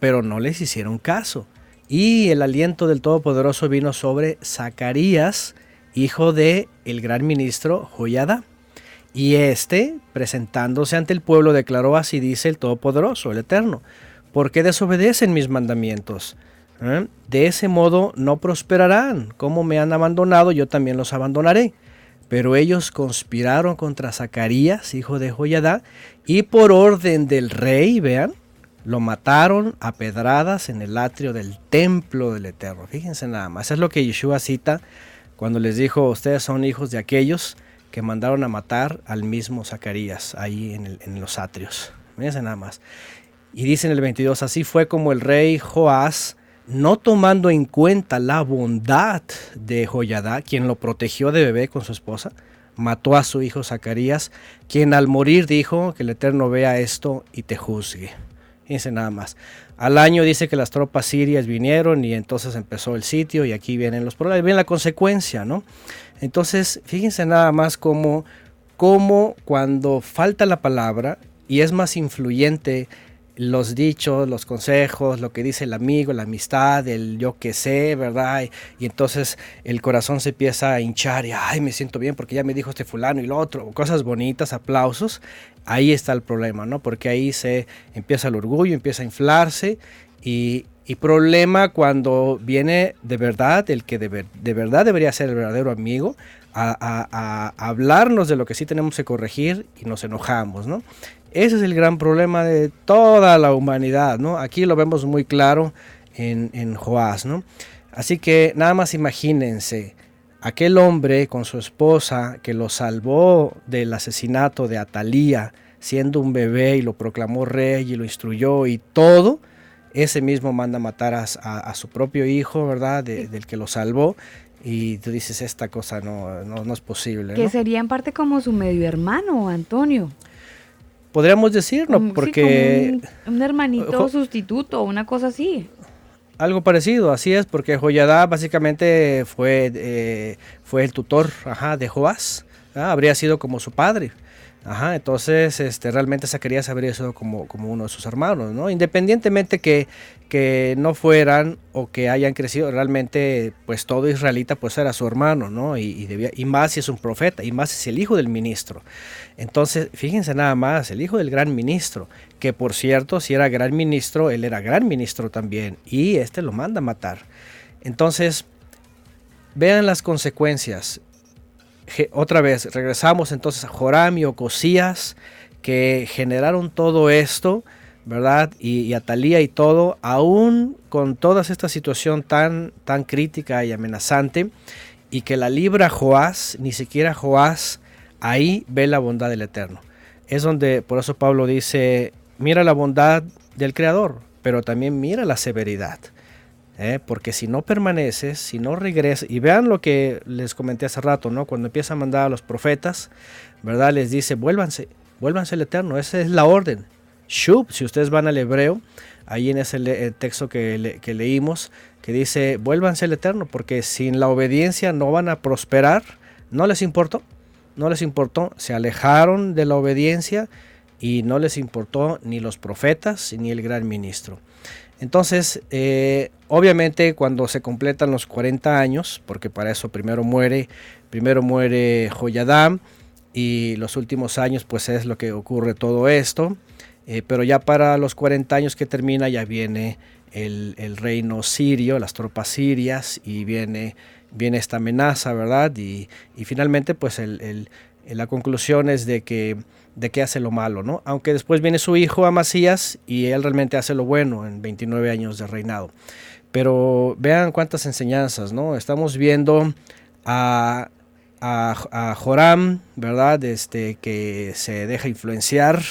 pero no les hicieron caso. Y el aliento del Todopoderoso vino sobre Zacarías, hijo de el gran ministro Joyada. Y este, presentándose ante el pueblo, declaró así dice el Todopoderoso, el Eterno, ¿por qué desobedecen mis mandamientos? ¿Eh? De ese modo no prosperarán, como me han abandonado, yo también los abandonaré. Pero ellos conspiraron contra Zacarías, hijo de Joyadá, y por orden del rey, vean, lo mataron a pedradas en el atrio del templo del Eterno. Fíjense nada más, es lo que Yeshua cita cuando les dijo, ustedes son hijos de aquellos que mandaron a matar al mismo Zacarías ahí en los atrios. Fíjense nada más. Y dice en el 22, así fue como el rey Joás, no tomando en cuenta la bondad de Joyadá, quien lo protegió de bebé con su esposa, mató a su hijo Zacarías, quien al morir dijo que el Eterno vea esto y te juzgue. Fíjense nada más. Al año dice que las tropas sirias vinieron y entonces empezó el sitio y aquí vienen los problemas, viene la consecuencia, ¿no? Entonces, fíjense nada más cómo, cómo cuando falta la palabra y es más influyente los dichos, los consejos, lo que dice el amigo, la amistad, el yo que sé, ¿verdad? Y, entonces el corazón se empieza a hinchar y, ay, me siento bien porque ya me dijo este fulano y lo otro, cosas bonitas, aplausos. Ahí está el problema, ¿no? Porque ahí se empieza el orgullo, empieza a inflarse y, y problema cuando viene de verdad el que de, de verdad debería ser el verdadero amigo a, a- a hablarnos de lo que sí tenemos que corregir y nos enojamos, ¿no? Ese es el gran problema de toda la humanidad, ¿no? Aquí lo vemos muy claro en, en Joás, ¿no? Así que nada más imagínense, aquel hombre con su esposa que lo salvó del asesinato de Atalía, siendo un bebé y lo proclamó rey y lo instruyó y todo, ese mismo manda a matar a, a- a su propio hijo, ¿verdad? De- del que lo salvó. Y tú dices, esta cosa no, no, no es posible. Que ¿no? sería en parte como su medio hermano, Antonio. Podríamos decir, ¿no? Sí, Porque... un, un hermanito Jo- sustituto, una cosa así. Algo parecido, así es, porque Joyadá básicamente fue, eh, fue el tutor ajá, de Joás, ¿ah? habría sido como su padre. Ajá, entonces este, realmente Zacarías habría sido como, como uno de sus hermanos, ¿no? Independientemente que, que no fueran o que hayan crecido, realmente pues todo israelita pues era su hermano, ¿no? Y, y, debía, y más si es un profeta, y más si es el hijo del ministro. Entonces, fíjense nada más, el hijo del gran ministro, que por cierto, si era gran ministro, él era gran ministro también, y este lo manda a matar. Entonces, vean las consecuencias. Otra vez, regresamos entonces a Joram y Ocosías, que generaron todo esto, ¿verdad? Y, y Atalía y todo, aún con toda esta situación tan, tan crítica y amenazante, y que la libra Joás, ni siquiera Joás, ahí ve la bondad del Eterno. Es donde, por eso Pablo dice, mira la bondad del Creador, pero también mira la severidad. ¿eh? Porque si no permaneces, si no regresas, y vean lo que les comenté hace rato, ¿no? Cuando empieza a mandar a los profetas, ¿verdad? Les dice, vuélvanse, vuélvanse al Eterno, esa es la orden. Shub, si ustedes van al hebreo, ahí en ese le- eh, texto que leímos, que dice, vuélvanse al Eterno, porque sin la obediencia no van a prosperar, no les importó, no les importó, se alejaron de la obediencia y no les importó ni los profetas ni el gran ministro. Entonces, eh, obviamente cuando se completan los 40 años, porque para eso primero muere, primero muere Joyadam y los últimos años pues es lo que ocurre todo esto, eh, pero ya para los 40 años que termina ya viene el, el reino sirio, las tropas sirias y viene, viene esta amenaza, ¿verdad? Y, y finalmente pues el, el- la conclusión es de que, de que hace lo malo, ¿no? Aunque después viene su hijo Amasías y él realmente hace lo bueno en 29 años de reinado. Pero vean cuántas enseñanzas, ¿no? Estamos viendo a, a, Joram, ¿verdad? Este, que se deja influenciar,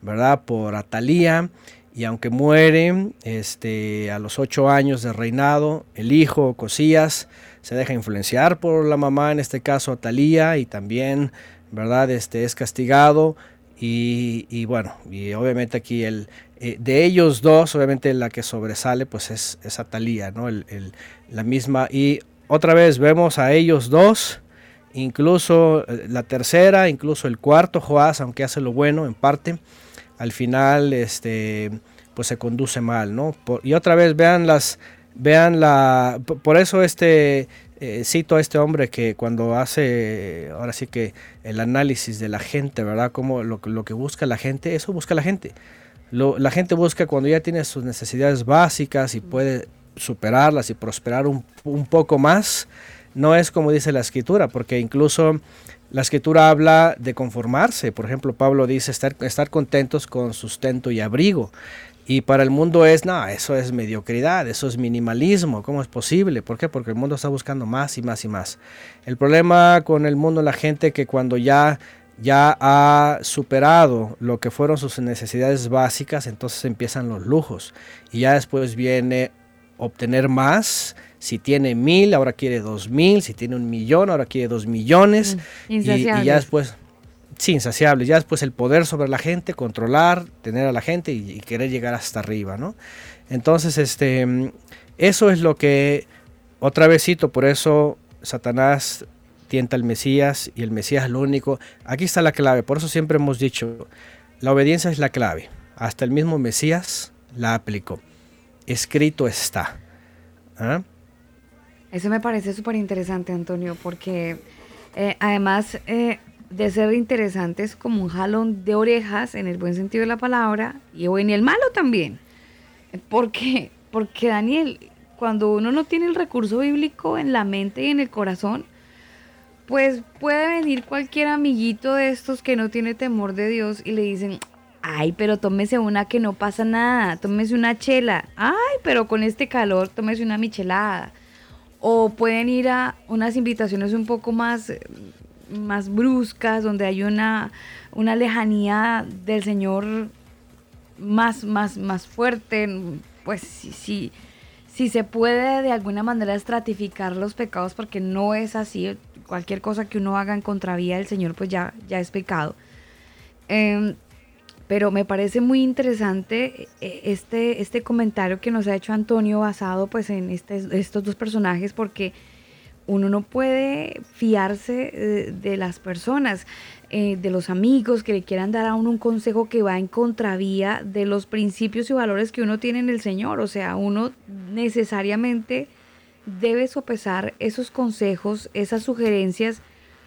¿verdad? Por Atalía. Y aunque muere este, a los ocho años de reinado, el hijo Cosías se deja influenciar por la mamá, en este caso Atalía, y también, ¿verdad? Este, es castigado. Y, y bueno, y obviamente aquí el, eh, de ellos dos, obviamente la que sobresale pues es, es Atalía, ¿no? El, el- la misma. Y otra vez vemos a ellos dos, incluso eh, la tercera, incluso el cuarto, Joás, aunque hace lo bueno en parte, al final este, pues se conduce mal, ¿no? Por- y otra vez vean las, vean la, por eso este, eh, cito a este hombre que cuando hace, ahora sí que el análisis de la gente, ¿verdad? Como lo, que- lo que busca la gente, eso busca la gente. Lo- la gente busca cuando ya tiene sus necesidades básicas y puede superarlas y prosperar un, un poco más, no es como dice la escritura, porque incluso la escritura habla de conformarse. Por ejemplo, Pablo dice estar, estar contentos con sustento y abrigo. Y para el mundo es, no, eso es mediocridad, eso es minimalismo, ¿cómo es posible? ¿Por qué? Porque el mundo está buscando más y más y más. El problema con el mundo, la gente que cuando ya, ya ha superado lo que fueron sus necesidades básicas, entonces empiezan los lujos. Y ya después viene obtener más. Si tiene mil, ahora quiere dos mil. Si tiene un millón, ahora quiere dos millones. y, ya después, sí, insaciables. Ya después el poder sobre la gente, controlar, tener a la gente y, querer llegar hasta arriba, ¿no? Entonces, este, eso es lo que, otra vez cito, por eso Satanás tienta al Mesías y el Mesías es lo único. Aquí está la clave, por eso siempre hemos dicho, la obediencia es la clave. Hasta el mismo Mesías la aplicó. Escrito está. ¿Ah? Eso me parece súper interesante, Antonio, porque eh, además eh, de ser interesante es como un jalón de orejas en el buen sentido de la palabra y en el malo también. ¿Por qué? Porque Daniel, cuando uno no tiene el recurso bíblico en la mente y en el corazón, pues puede venir cualquier amiguito de estos que no tiene temor de Dios y le dicen, ay, pero tómese una que no pasa nada, tómese una chela, ay, pero con este calor tómese una michelada. O pueden ir a unas invitaciones un poco más, más bruscas, donde hay una, una lejanía del Señor más, más, más fuerte. Pues sí, sí, si se puede de alguna manera estratificar los pecados, porque no es así. Cualquier cosa que uno haga en contravía del Señor, pues ya, ya es pecado. Em, pero me parece muy interesante eh, este, este comentario que nos ha hecho Antonio basado pues en este- estos dos personajes porque uno no puede fiarse eh, de las personas, eh, de los amigos que le quieran dar a uno un consejo que va en contravía de los principios y valores que uno tiene en el Señor. O sea, uno necesariamente debe sopesar esos consejos, esas sugerencias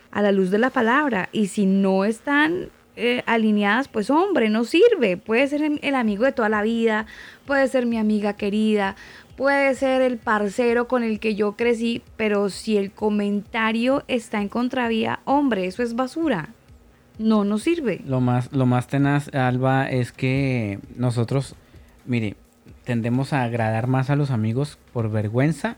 a la luz de la palabra. Y si no están eh, alineadas, pues hombre, no sirve. Puede ser el el amigo de toda la vida, puede ser mi amiga querida, puede ser el parcero con el que yo crecí, pero si el comentario está en contravía, hombre, eso es basura. No, no sirve. Lo más, lo más tenaz, Alba, es que nosotros, mire, tendemos a agradar más a los amigos por vergüenza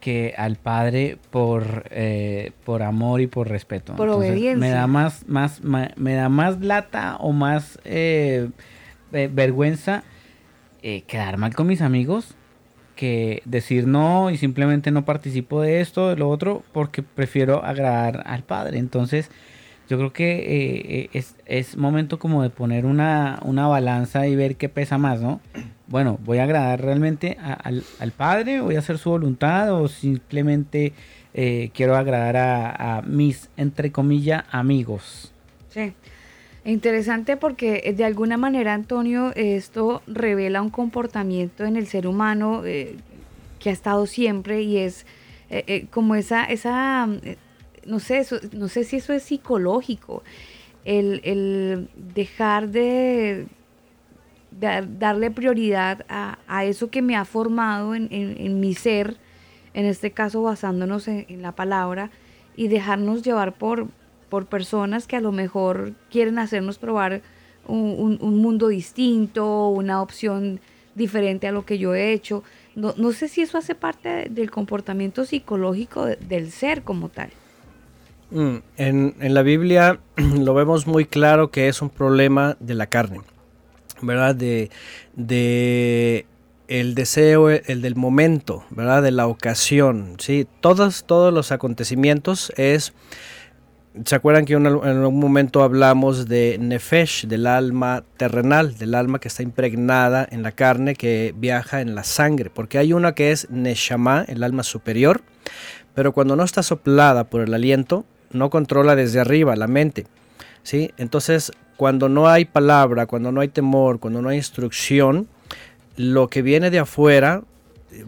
que al padre por, eh, por amor y por respeto. Por Me obediencia. da más, más, ma- me da más lata o más eh, eh, vergüenza eh, quedar mal con mis amigos que decir no y simplemente no participo de esto, de lo otro, porque prefiero agradar al padre. Entonces, yo creo que eh, eh, es, es momento como de poner una, una balanza y ver qué pesa más, ¿no? Bueno, ¿voy a agradar realmente al, al padre? ¿Voy a hacer su voluntad? ¿O simplemente eh, quiero agradar a, a mis, entre comillas, amigos? Sí. Interesante porque eh, de alguna manera, Antonio, esto revela un comportamiento en el ser humano eh, que ha estado siempre y es eh, como esa, esa no sé, eso- no sé si eso es psicológico, el, el dejar de, dar- darle prioridad a, a eso que me ha formado en, en- mi ser, en este caso basándonos en la palabra, y dejarnos llevar por, por personas que a lo mejor quieren hacernos probar un, un- un mundo distinto, una opción diferente a lo que yo he hecho. No, no sé si eso hace parte de- del comportamiento psicológico de- del ser como tal. Mm, En, en la Biblia lo vemos muy claro que es un problema de la carne, ¿verdad? De, de el deseo, el del momento, ¿verdad? De la ocasión, ¿sí? Todos, todos los acontecimientos es... ¿Se acuerdan que en al- en algún momento hablamos de Nefesh, del alma terrenal, del alma que está impregnada en la carne, que viaja en la sangre? Porque hay una que es Neshama, el alma superior, pero cuando no está soplada por el aliento, no controla desde arriba la mente. ¿sí? Entonces, cuando no hay palabra, cuando no hay temor, cuando no hay instrucción, lo que viene de afuera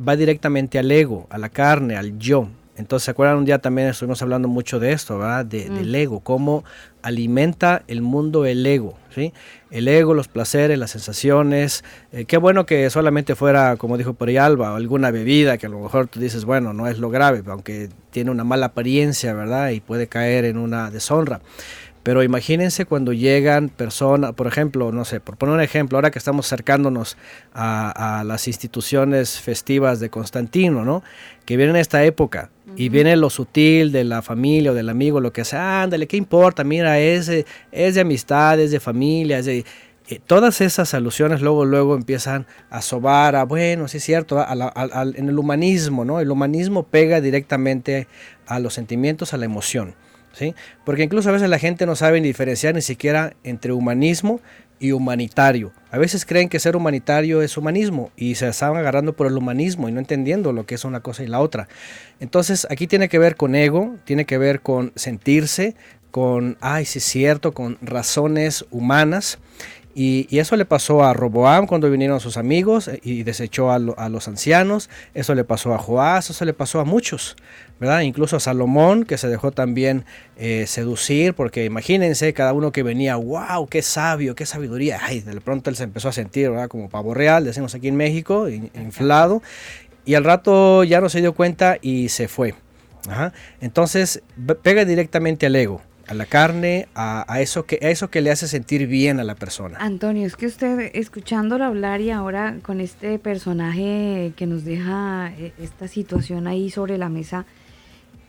va directamente al ego, a la carne, al yo. Entonces, ¿se acuerdan? Un día también estuvimos hablando mucho de esto, ¿verdad? De- Mm. Del ego, cómo alimenta el mundo el ego, ¿sí? El ego, los placeres, las sensaciones. Eh, qué bueno que solamente fuera, como dijo por ahí Alba, alguna bebida que a lo mejor tú dices, bueno, no es lo grave, aunque tiene una mala apariencia, ¿verdad? Y puede caer en una deshonra. Pero imagínense cuando llegan personas, por ejemplo, no sé, por poner un ejemplo, ahora que estamos acercándonos a, a las instituciones festivas de Constantino, ¿no? Que vienen en esta época y viene lo sutil de la familia o del amigo, lo que sea, ándale, ¿qué importa? Mira, es, de- es de amistad, es de familia, es de... eh, todas esas alusiones luego, luego empiezan a sobar a, bueno, sí es cierto, a la- al- en el humanismo, ¿no? El humanismo pega directamente a los sentimientos, a la emoción. ¿Sí? Porque incluso a veces la gente no sabe diferenciar ni siquiera entre humanismo y humanitario. A veces creen que ser humanitario es humanismo y se estaban agarrando por el humanismo y no entendiendo lo que es una cosa y la otra. Entonces aquí tiene que ver con ego, tiene que ver con sentirse, con, ay, sí es cierto, con razones humanas. Y, y eso le pasó a Roboam cuando vinieron sus amigos eh, y desechó a, lo- a los ancianos. Eso le pasó a Joás, eso le pasó a muchos, ¿verdad? Incluso a Salomón, que se dejó también eh, seducir, porque imagínense, cada uno que venía, wow, qué sabio, qué sabiduría. Ay, de pronto él se empezó a sentir, ¿verdad? Como pavo real, decimos aquí en México, in- inflado. Y al rato ya no se dio cuenta y se fue. Ajá. Entonces, pega directamente al ego, a la carne, a, eso que, a eso que le hace sentir bien a la persona. Antonio, es que usted escuchándolo hablar y ahora con este personaje que nos deja eh, esta situación ahí sobre la mesa,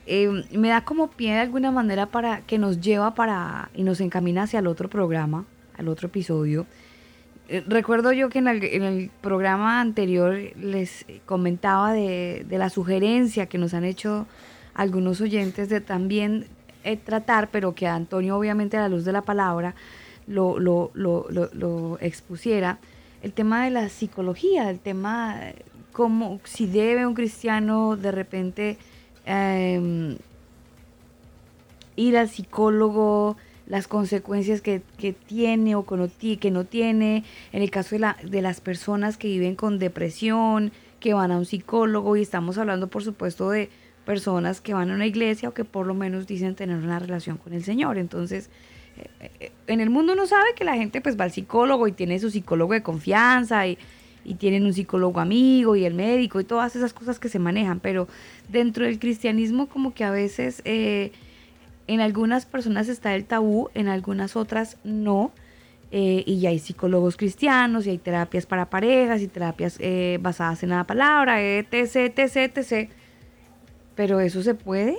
eh, me da como pie de alguna manera para que nos lleva para y nos encamina hacia el otro programa, al otro episodio. Eh, recuerdo yo que en el, en el programa anterior les comentaba de, de la sugerencia que nos han hecho algunos oyentes de también eh, tratar, pero que Antonio obviamente a la luz de la palabra lo, lo, lo, lo, expusiera, el tema de la psicología, el tema como si debe un cristiano de repente em, ir al psicólogo, las consecuencias que, que tiene o que no, que no tiene, en el caso de, la, de las personas que viven con depresión, que van a un psicólogo y estamos hablando por supuesto de personas que van a una iglesia o que por lo menos dicen tener una relación con el Señor. Entonces, eh, eh, en el mundo uno sabe que la gente pues va al psicólogo y tiene su psicólogo de confianza y, y tienen un psicólogo amigo y el médico y todas esas cosas que se manejan, pero dentro del cristianismo como que a veces eh, en algunas personas está el tabú, en algunas otras no. eh, y ya hay psicólogos cristianos y hay terapias para parejas y terapias eh, basadas en la palabra, etc, etc, etc. Pero eso se puede.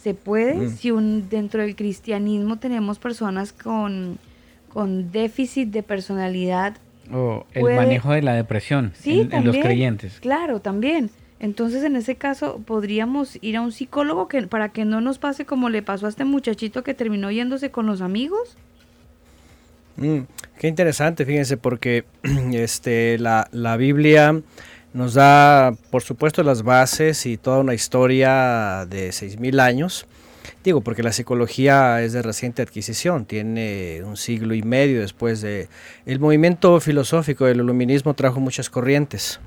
Se puede Mm. si un, dentro del cristianismo tenemos personas con, con déficit de personalidad. O el Puede- manejo de la depresión Sí, en, en los creyentes. Claro, también. Entonces, en ese caso, podríamos ir a un psicólogo que, para que no nos pase como le pasó a este muchachito que terminó yéndose con los amigos. Mm, qué interesante, fíjense, porque este, la, la Biblia nos da, por supuesto, las bases y toda una historia de 6.000 años. Digo, porque la psicología es de reciente adquisición, tiene un siglo y medio después de... El movimiento filosófico del iluminismo trajo muchas corrientes.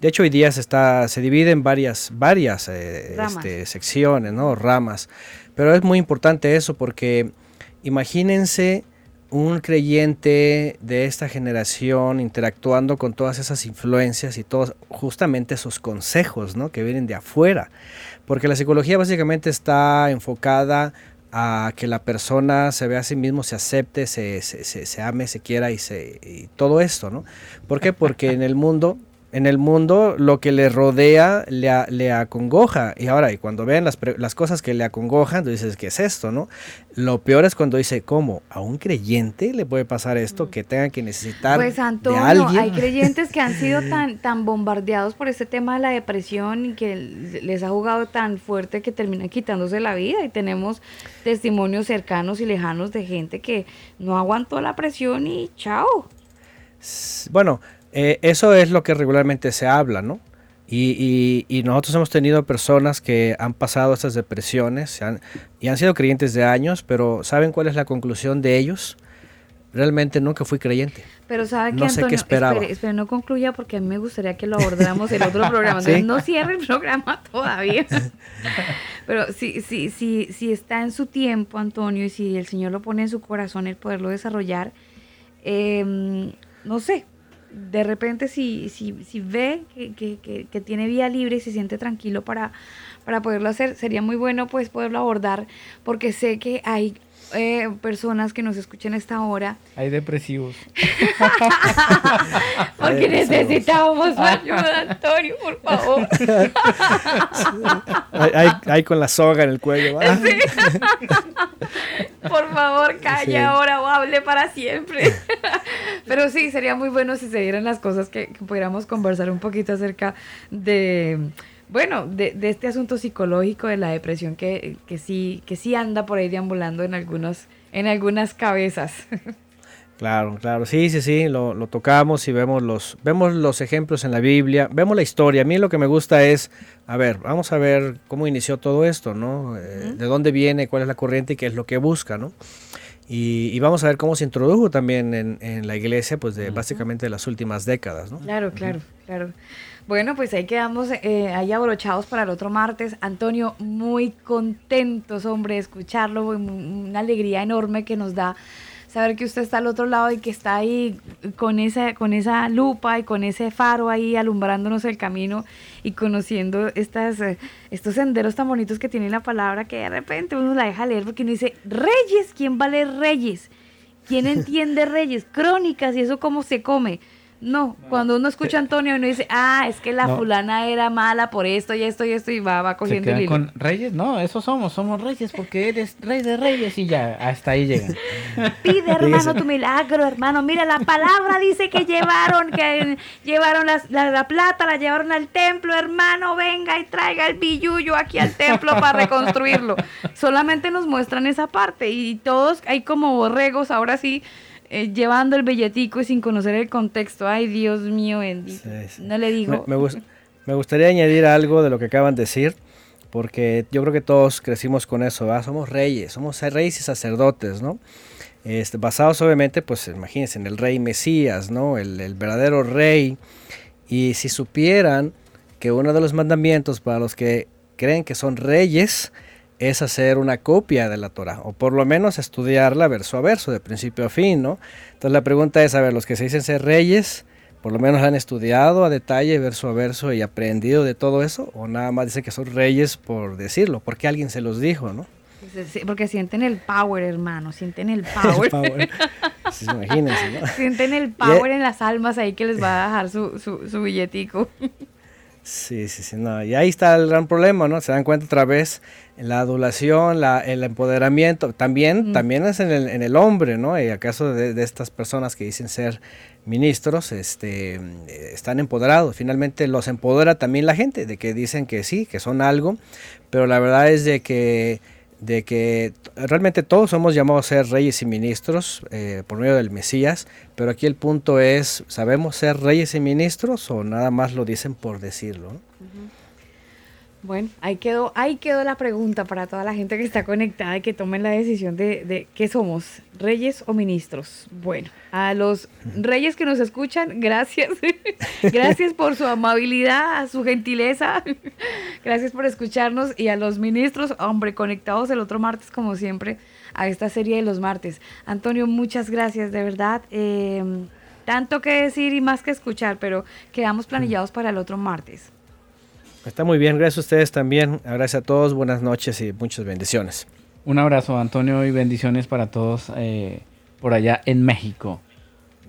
De hecho, hoy día se, está, se divide en varias, varias eh, este, secciones, ¿no? ramas. Pero es muy importante eso porque imagínense un creyente de esta generación interactuando con todas esas influencias y todos justamente esos consejos ¿no? que vienen de afuera. Porque la psicología básicamente está enfocada a que la persona se vea a sí mismo, se acepte, se, se, se- se ame, se quiera y, se, y todo esto, ¿no? ¿Por qué? Porque en el mundo, en el mundo lo que le rodea le, le acongoja. Y ahora, y cuando ven las, las cosas que le acongojan, tú dices, ¿qué es esto, no? Lo peor es cuando dice, ¿cómo? ¿A un creyente le puede pasar esto que tenga que necesitar Pues de Antonio, alguien? hay creyentes que han sido tan, tan bombardeados por este tema de la depresión y que les ha jugado tan fuerte que terminan quitándose la vida. Y tenemos testimonios cercanos y lejanos de gente que no aguantó la presión y chao. Bueno, eh, eso es lo que regularmente se habla, ¿no? Y, y- y nosotros hemos tenido personas que han pasado estas depresiones han- y han sido creyentes de años, pero ¿saben cuál es la conclusión de ellos? Realmente nunca fui creyente. Pero sabe que No sé qué Antonio, esperaba. espere, espere, no concluya porque a mí me gustaría que lo abordáramos en otro programa. No cierre el programa todavía. Pero si, si, si, si está en su tiempo, Antonio, y si el Señor lo pone en su corazón el poderlo desarrollar, eh, no sé, de repente si, si, si ve que, que- que- tiene vía libre y se siente tranquilo para, para poderlo hacer, sería muy bueno pues poderlo abordar, porque sé que hay eh, personas que nos escuchan a esta hora Hay depresivos. Porque necesitábamos su ayuda, Antonio, por favor. Hay, hay- hay con la soga en el cuello. Por favor, calle Sí. ahora o hable para siempre. Pero sí, sería muy bueno si se dieran las cosas que, que pudiéramos conversar un poquito acerca de, bueno, de, de este asunto psicológico de la depresión que, que sí, que sí anda por ahí deambulando en algunos, en algunas cabezas. Claro, claro, sí, sí, sí, lo, lo tocamos y vemos los, vemos los ejemplos en la Biblia, vemos la historia. A mí lo que me gusta es, a ver, vamos a ver cómo inició todo esto, ¿no? Eh, De dónde viene, cuál es la corriente y qué es lo que busca, ¿no? Y, y vamos a ver cómo se introdujo también en, en la iglesia, pues de básicamente de las últimas décadas, ¿no? Claro, claro, claro. Bueno, pues ahí quedamos eh, ahí abrochados para el otro martes. Antonio, muy contentos, hombre, de escucharlo. Una alegría enorme que nos da saber que usted está al otro lado y que está ahí con esa, con esa lupa y con ese faro ahí alumbrándonos el camino y conociendo estas, eh, estos senderos tan bonitos que tiene la palabra que de repente uno la deja leer porque uno dice, Reyes, ¿quién va a leer Reyes? ¿Quién entiende Reyes? Crónicas y eso cómo se come. No, cuando uno escucha a Antonio uno dice, ah, es que la No. fulana era mala por esto y esto y esto y va, va cogiendo el hilo. con reyes. No, eso somos. Somos reyes porque eres rey de reyes y ya. Hasta ahí llegan. Pide, hermano, tu milagro, hermano. Mira, la palabra dice que llevaron, que llevaron las- la, la plata, la llevaron al templo, hermano. Venga y traiga el billuyo aquí al templo para reconstruirlo. Solamente nos muestran esa parte y todos hay como borregos, ahora sí, eh, llevando el billetico y sin conocer el contexto. Ay, Dios mío, bendito. Sí, sí. No le digo. Me, me gus- me gustaría añadir algo de lo que acaban de decir, porque yo creo que todos crecimos con eso. Somos reyes, somos reyes y sacerdotes, ¿no? Este, basados obviamente, pues imagínense, en el rey Mesías, ¿no? El, el verdadero rey. Y si supieran que uno de los mandamientos para los que creen que son reyes es hacer una copia de la Torah, o por lo menos estudiarla verso a verso, de principio a fin, ¿no? Entonces la pregunta es, a ver, los que se dicen ser reyes, por lo menos han estudiado a detalle, verso a verso, y aprendido de todo eso, o nada más dicen que son reyes por decirlo, porque alguien se los dijo, ¿no? Sí, Porque sienten el power, hermano. Sienten el power. Power. Sí, imagínense, ¿no? sienten el power en las almas ahí que les va a dejar su, su, su billetico. Sí, sí, sí, no. Y ahí está el gran problema, ¿no? Se dan cuenta otra vez la adulación, la, el empoderamiento, también, también es en el, en el hombre, ¿no? Y acaso de, de estas personas que dicen ser ministros, este, eh, están empoderados. Finalmente los empodera también la gente, de que dicen que sí, que son algo, pero la verdad es de que de que realmente todos somos llamados a ser reyes y ministros eh, por medio del Mesías, pero aquí el punto es, ¿sabemos ser reyes y ministros o nada más lo dicen por decirlo? Bueno, ahí quedó, ahí quedó la pregunta para toda la gente que está conectada y que tomen la decisión de, de qué somos, reyes o ministros. Bueno, a los reyes que nos escuchan, gracias. gracias por su amabilidad, su gentileza. gracias por escucharnos. Y a los ministros, hombre, conectados el otro martes, como siempre, a esta serie de los martes. Antonio, muchas gracias, de verdad. Eh, tanto que decir y más que escuchar, pero quedamos planillados para el otro martes. Está muy bien, gracias a ustedes también. Gracias a todos, buenas noches y muchas bendiciones. Un abrazo, Antonio, y bendiciones para todos eh, por allá en México.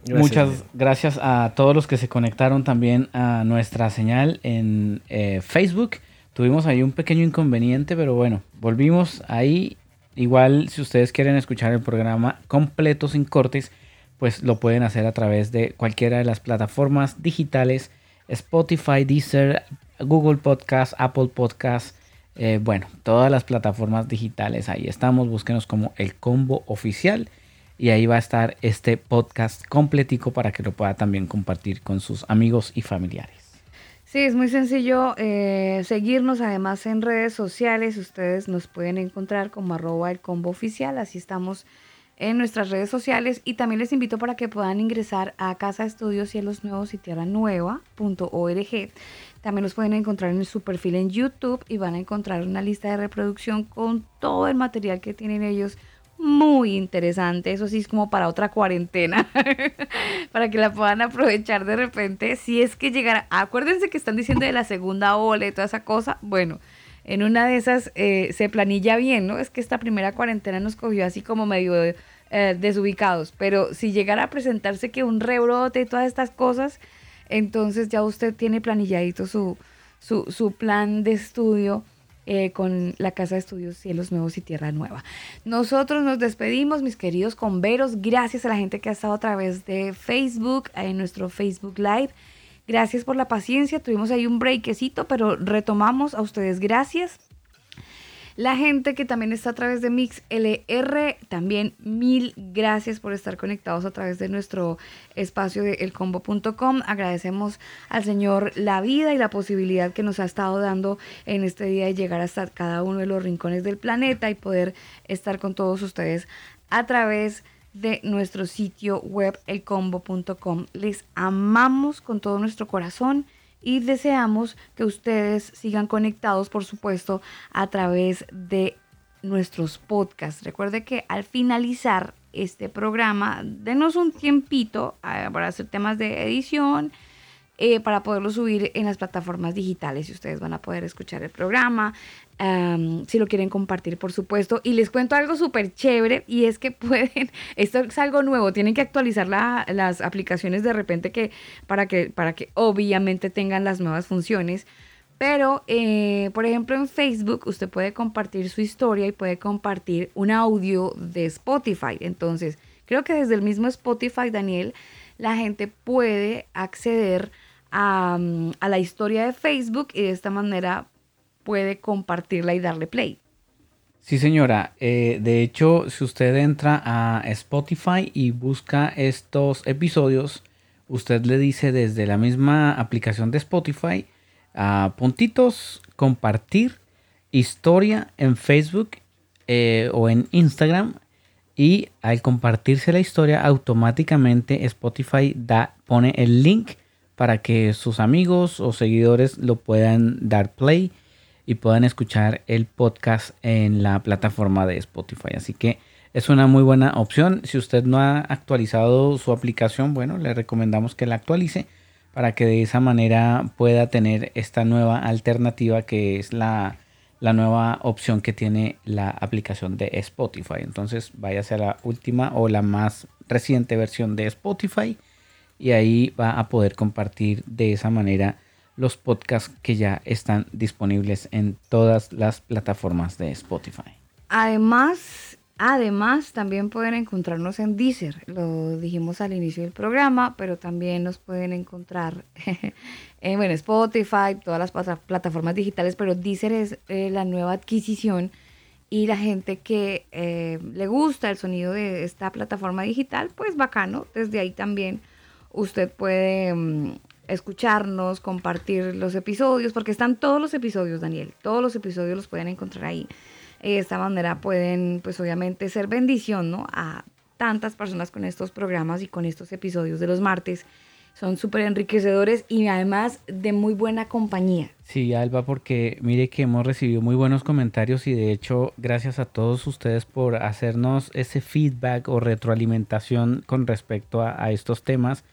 Gracias, Muchas gracias a todos los que se conectaron también a nuestra señal en eh, Facebook. Tuvimos ahí un pequeño inconveniente, pero bueno, volvimos ahí. Igual, si ustedes quieren escuchar el programa completo sin cortes, pues lo pueden hacer a través de cualquiera de las plataformas digitales, Spotify, Deezer, Google Podcast, Apple Podcast, eh, bueno, todas las plataformas digitales ahí estamos, búsquenos como el combo oficial y ahí va a estar este podcast completico para que lo pueda también compartir con sus amigos y familiares. Sí, es muy sencillo eh, seguirnos además en redes sociales. Ustedes nos pueden encontrar como arroba el combo oficial. Así estamos en nuestras redes sociales. Y también les invito para que puedan ingresar a Casa Estudios Cielos Nuevos y Tierra Nueva.org. También los pueden encontrar en su perfil en YouTube y van a encontrar una lista de reproducción con todo el material que tienen ellos. Muy interesante, eso sí es como para otra cuarentena, para que la puedan aprovechar de repente. Si es que llegara, acuérdense que están diciendo de la segunda ola y toda esa cosa. Bueno, en una de esas eh, se planilla bien, ¿no? Es que esta primera cuarentena nos cogió así como medio eh, desubicados, pero si llegara a presentarse que un rebrote y todas estas cosas, entonces ya usted tiene planilladito su, su, su plan de estudio eh, con la Casa de Estudios Cielos Nuevos y Tierra Nueva. Nosotros nos despedimos, mis queridos converos. Gracias a la gente que ha estado a través de Facebook, en nuestro Facebook Live. Gracias por la paciencia. Tuvimos ahí un breakecito, pero retomamos. A ustedes, gracias. La gente que también está a través de Mix LR, también mil gracias por estar conectados a través de nuestro espacio de elcombo.com. Agradecemos al Señor la vida y la posibilidad que nos ha estado dando en este día de llegar hasta cada uno de los rincones del planeta y poder estar con todos ustedes a través de nuestro sitio web elcombo.com. Les amamos con todo nuestro corazón y deseamos que ustedes sigan conectados, por supuesto, a través de nuestros podcasts. Recuerde que al finalizar este programa, denos un tiempito eh, para hacer temas de edición, eh, para poderlo subir en las plataformas digitales y ustedes van a poder escuchar el programa. si lo quieren compartir, por supuesto. Y les cuento algo súper chévere y es que pueden, esto es algo nuevo, tienen que actualizar la- las aplicaciones de repente que para, que para que obviamente tengan las nuevas funciones. Pero, eh, por ejemplo, en Facebook usted puede compartir su historia y puede compartir un audio de Spotify. Entonces, creo que desde el mismo Spotify, Daniel, la gente puede acceder a, la historia de Facebook y de esta manera puede compartirla y darle play. Sí, señora. Eh, de hecho, si usted entra a Spotify y busca estos episodios, usted le dice desde la misma aplicación de Spotify a puntitos, compartir, historia en Facebook eh, o en Instagram. Y al compartirse la historia, automáticamente Spotify da, pone el link para que sus amigos o seguidores lo puedan dar play y puedan escuchar el podcast en la plataforma de Spotify. Así que es una muy buena opción. Si usted no ha actualizado su aplicación, bueno, le recomendamos que la actualice para que de esa manera pueda tener esta nueva alternativa que es la, la nueva opción que tiene la aplicación de Spotify. Entonces váyase a la última o la más reciente versión de Spotify y ahí va a poder compartir de esa manera los podcasts que ya están disponibles en todas las plataformas de Spotify. Además, además también pueden encontrarnos en Deezer. Lo dijimos al inicio del programa, pero también nos pueden encontrar en bueno, Spotify, todas las plata- plataformas digitales, pero Deezer es eh, la nueva adquisición y la gente que eh, le gusta el sonido de esta plataforma digital, pues bacano. Desde ahí también usted puede mm, escucharnos, compartir los episodios, porque están todos los episodios, Daniel. Todos los episodios los pueden encontrar ahí. De esta manera pueden, pues obviamente, ser bendición, ¿no? A tantas personas con estos programas y con estos episodios de los martes. Son súper enriquecedores y además de muy buena compañía. Sí, Alba, porque mire que hemos recibido muy buenos comentarios y de hecho gracias a todos ustedes por hacernos ese feedback o retroalimentación con respecto a estos temas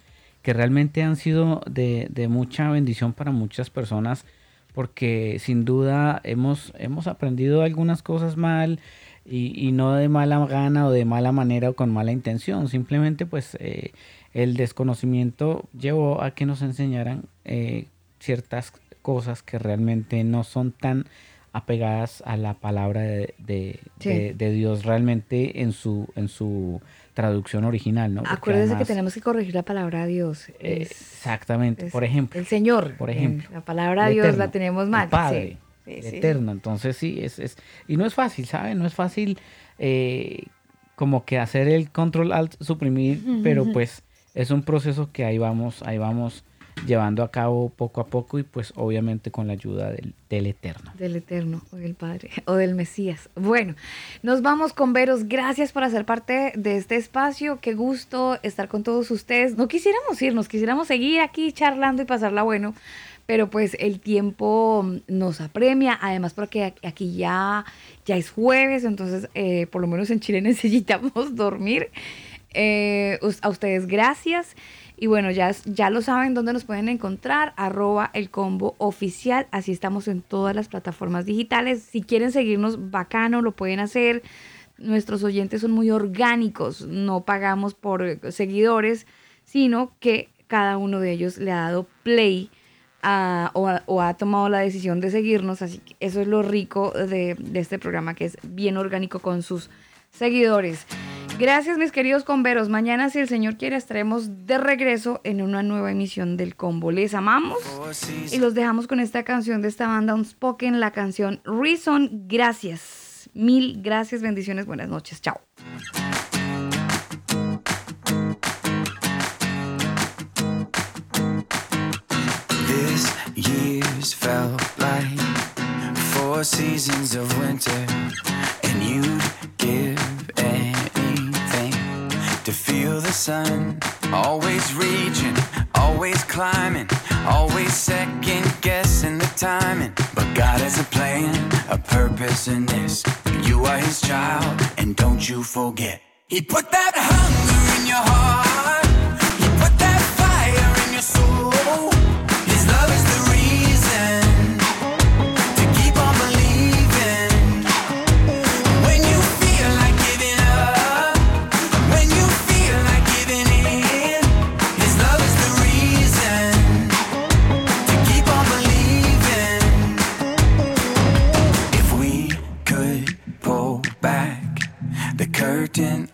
que realmente han sido de, de mucha bendición para muchas personas porque sin duda hemos, hemos aprendido algunas cosas mal y, y no de mala gana o de mala manera o con mala intención, simplemente pues eh, el desconocimiento llevó a que nos enseñaran eh, ciertas cosas que realmente no son tan apegadas a la palabra de, de- Sí. de- de Dios realmente en su, en su traducción original, ¿no? Porque Acuérdense que tenemos que corregir la palabra Dios. Es- exactamente, es por ejemplo. El Señor. Por eh, ejemplo. La palabra Dios Eterno, la tenemos el mal. Padre, sí. Sí, el sí. eterno. Entonces sí, es, es y no es fácil, ¿saben? No es fácil eh, como que hacer el control alt suprimir, pero pues es un proceso que ahí vamos, ahí vamos llevando a cabo poco a poco y pues obviamente con la ayuda del, eterno. Del Eterno, o del Padre, o del Mesías. Bueno, nos vamos con Veros. Gracias por hacer parte de este espacio. Qué gusto estar con todos ustedes. No quisiéramos irnos, quisiéramos seguir aquí charlando y pasarla bueno, pero pues el tiempo nos apremia. Además, porque aquí- ya, ya es jueves, entonces eh, por lo menos en Chile necesitamos dormir. Eh, a ustedes gracias. Y bueno, ya, ya lo saben dónde nos pueden encontrar, arroba el combo oficial. Así estamos en todas las plataformas digitales. Si quieren seguirnos bacano, lo pueden hacer. Nuestros oyentes son muy orgánicos, no pagamos por eh, seguidores, sino que cada uno de ellos le ha dado play o, ha- tomado la decisión de seguirnos. Así que eso es lo rico de este programa, que es bien orgánico con sus seguidores. Gracias, mis queridos comberos. Mañana, si el Señor quiere, estaremos de regreso en una nueva emisión del Combo. Les amamos y los dejamos con esta canción de esta banda Unspoken, la canción Reason. Gracias. Mil gracias, bendiciones, buenas noches. Chao. To feel the sun. Always reaching, always climbing, always second guessing the timing. But God has a plan, a purpose in this. You are His child, and don't you forget. He put that hunger in your heart.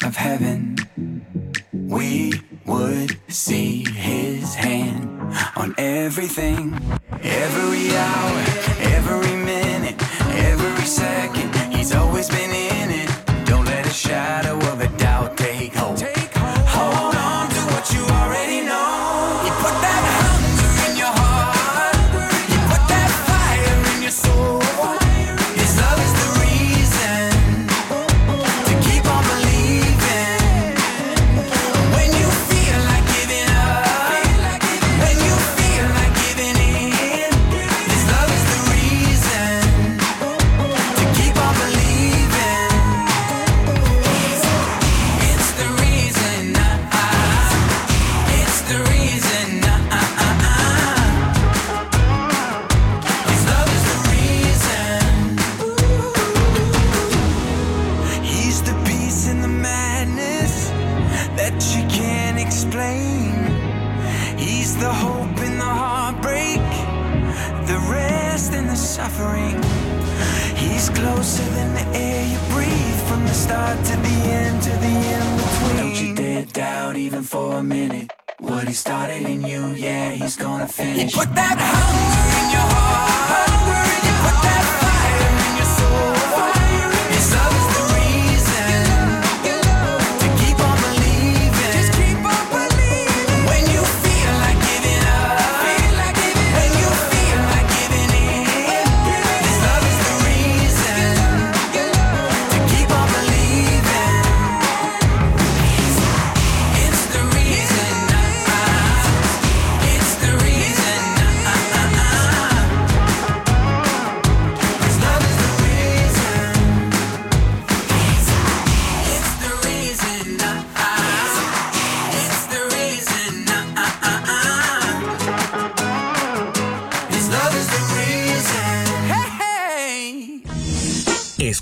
Of heaven, we would see his hand on everything. Every hour, every minute, every second, he's always been minute. What he started in you, yeah, he's gonna finish. He put that hunger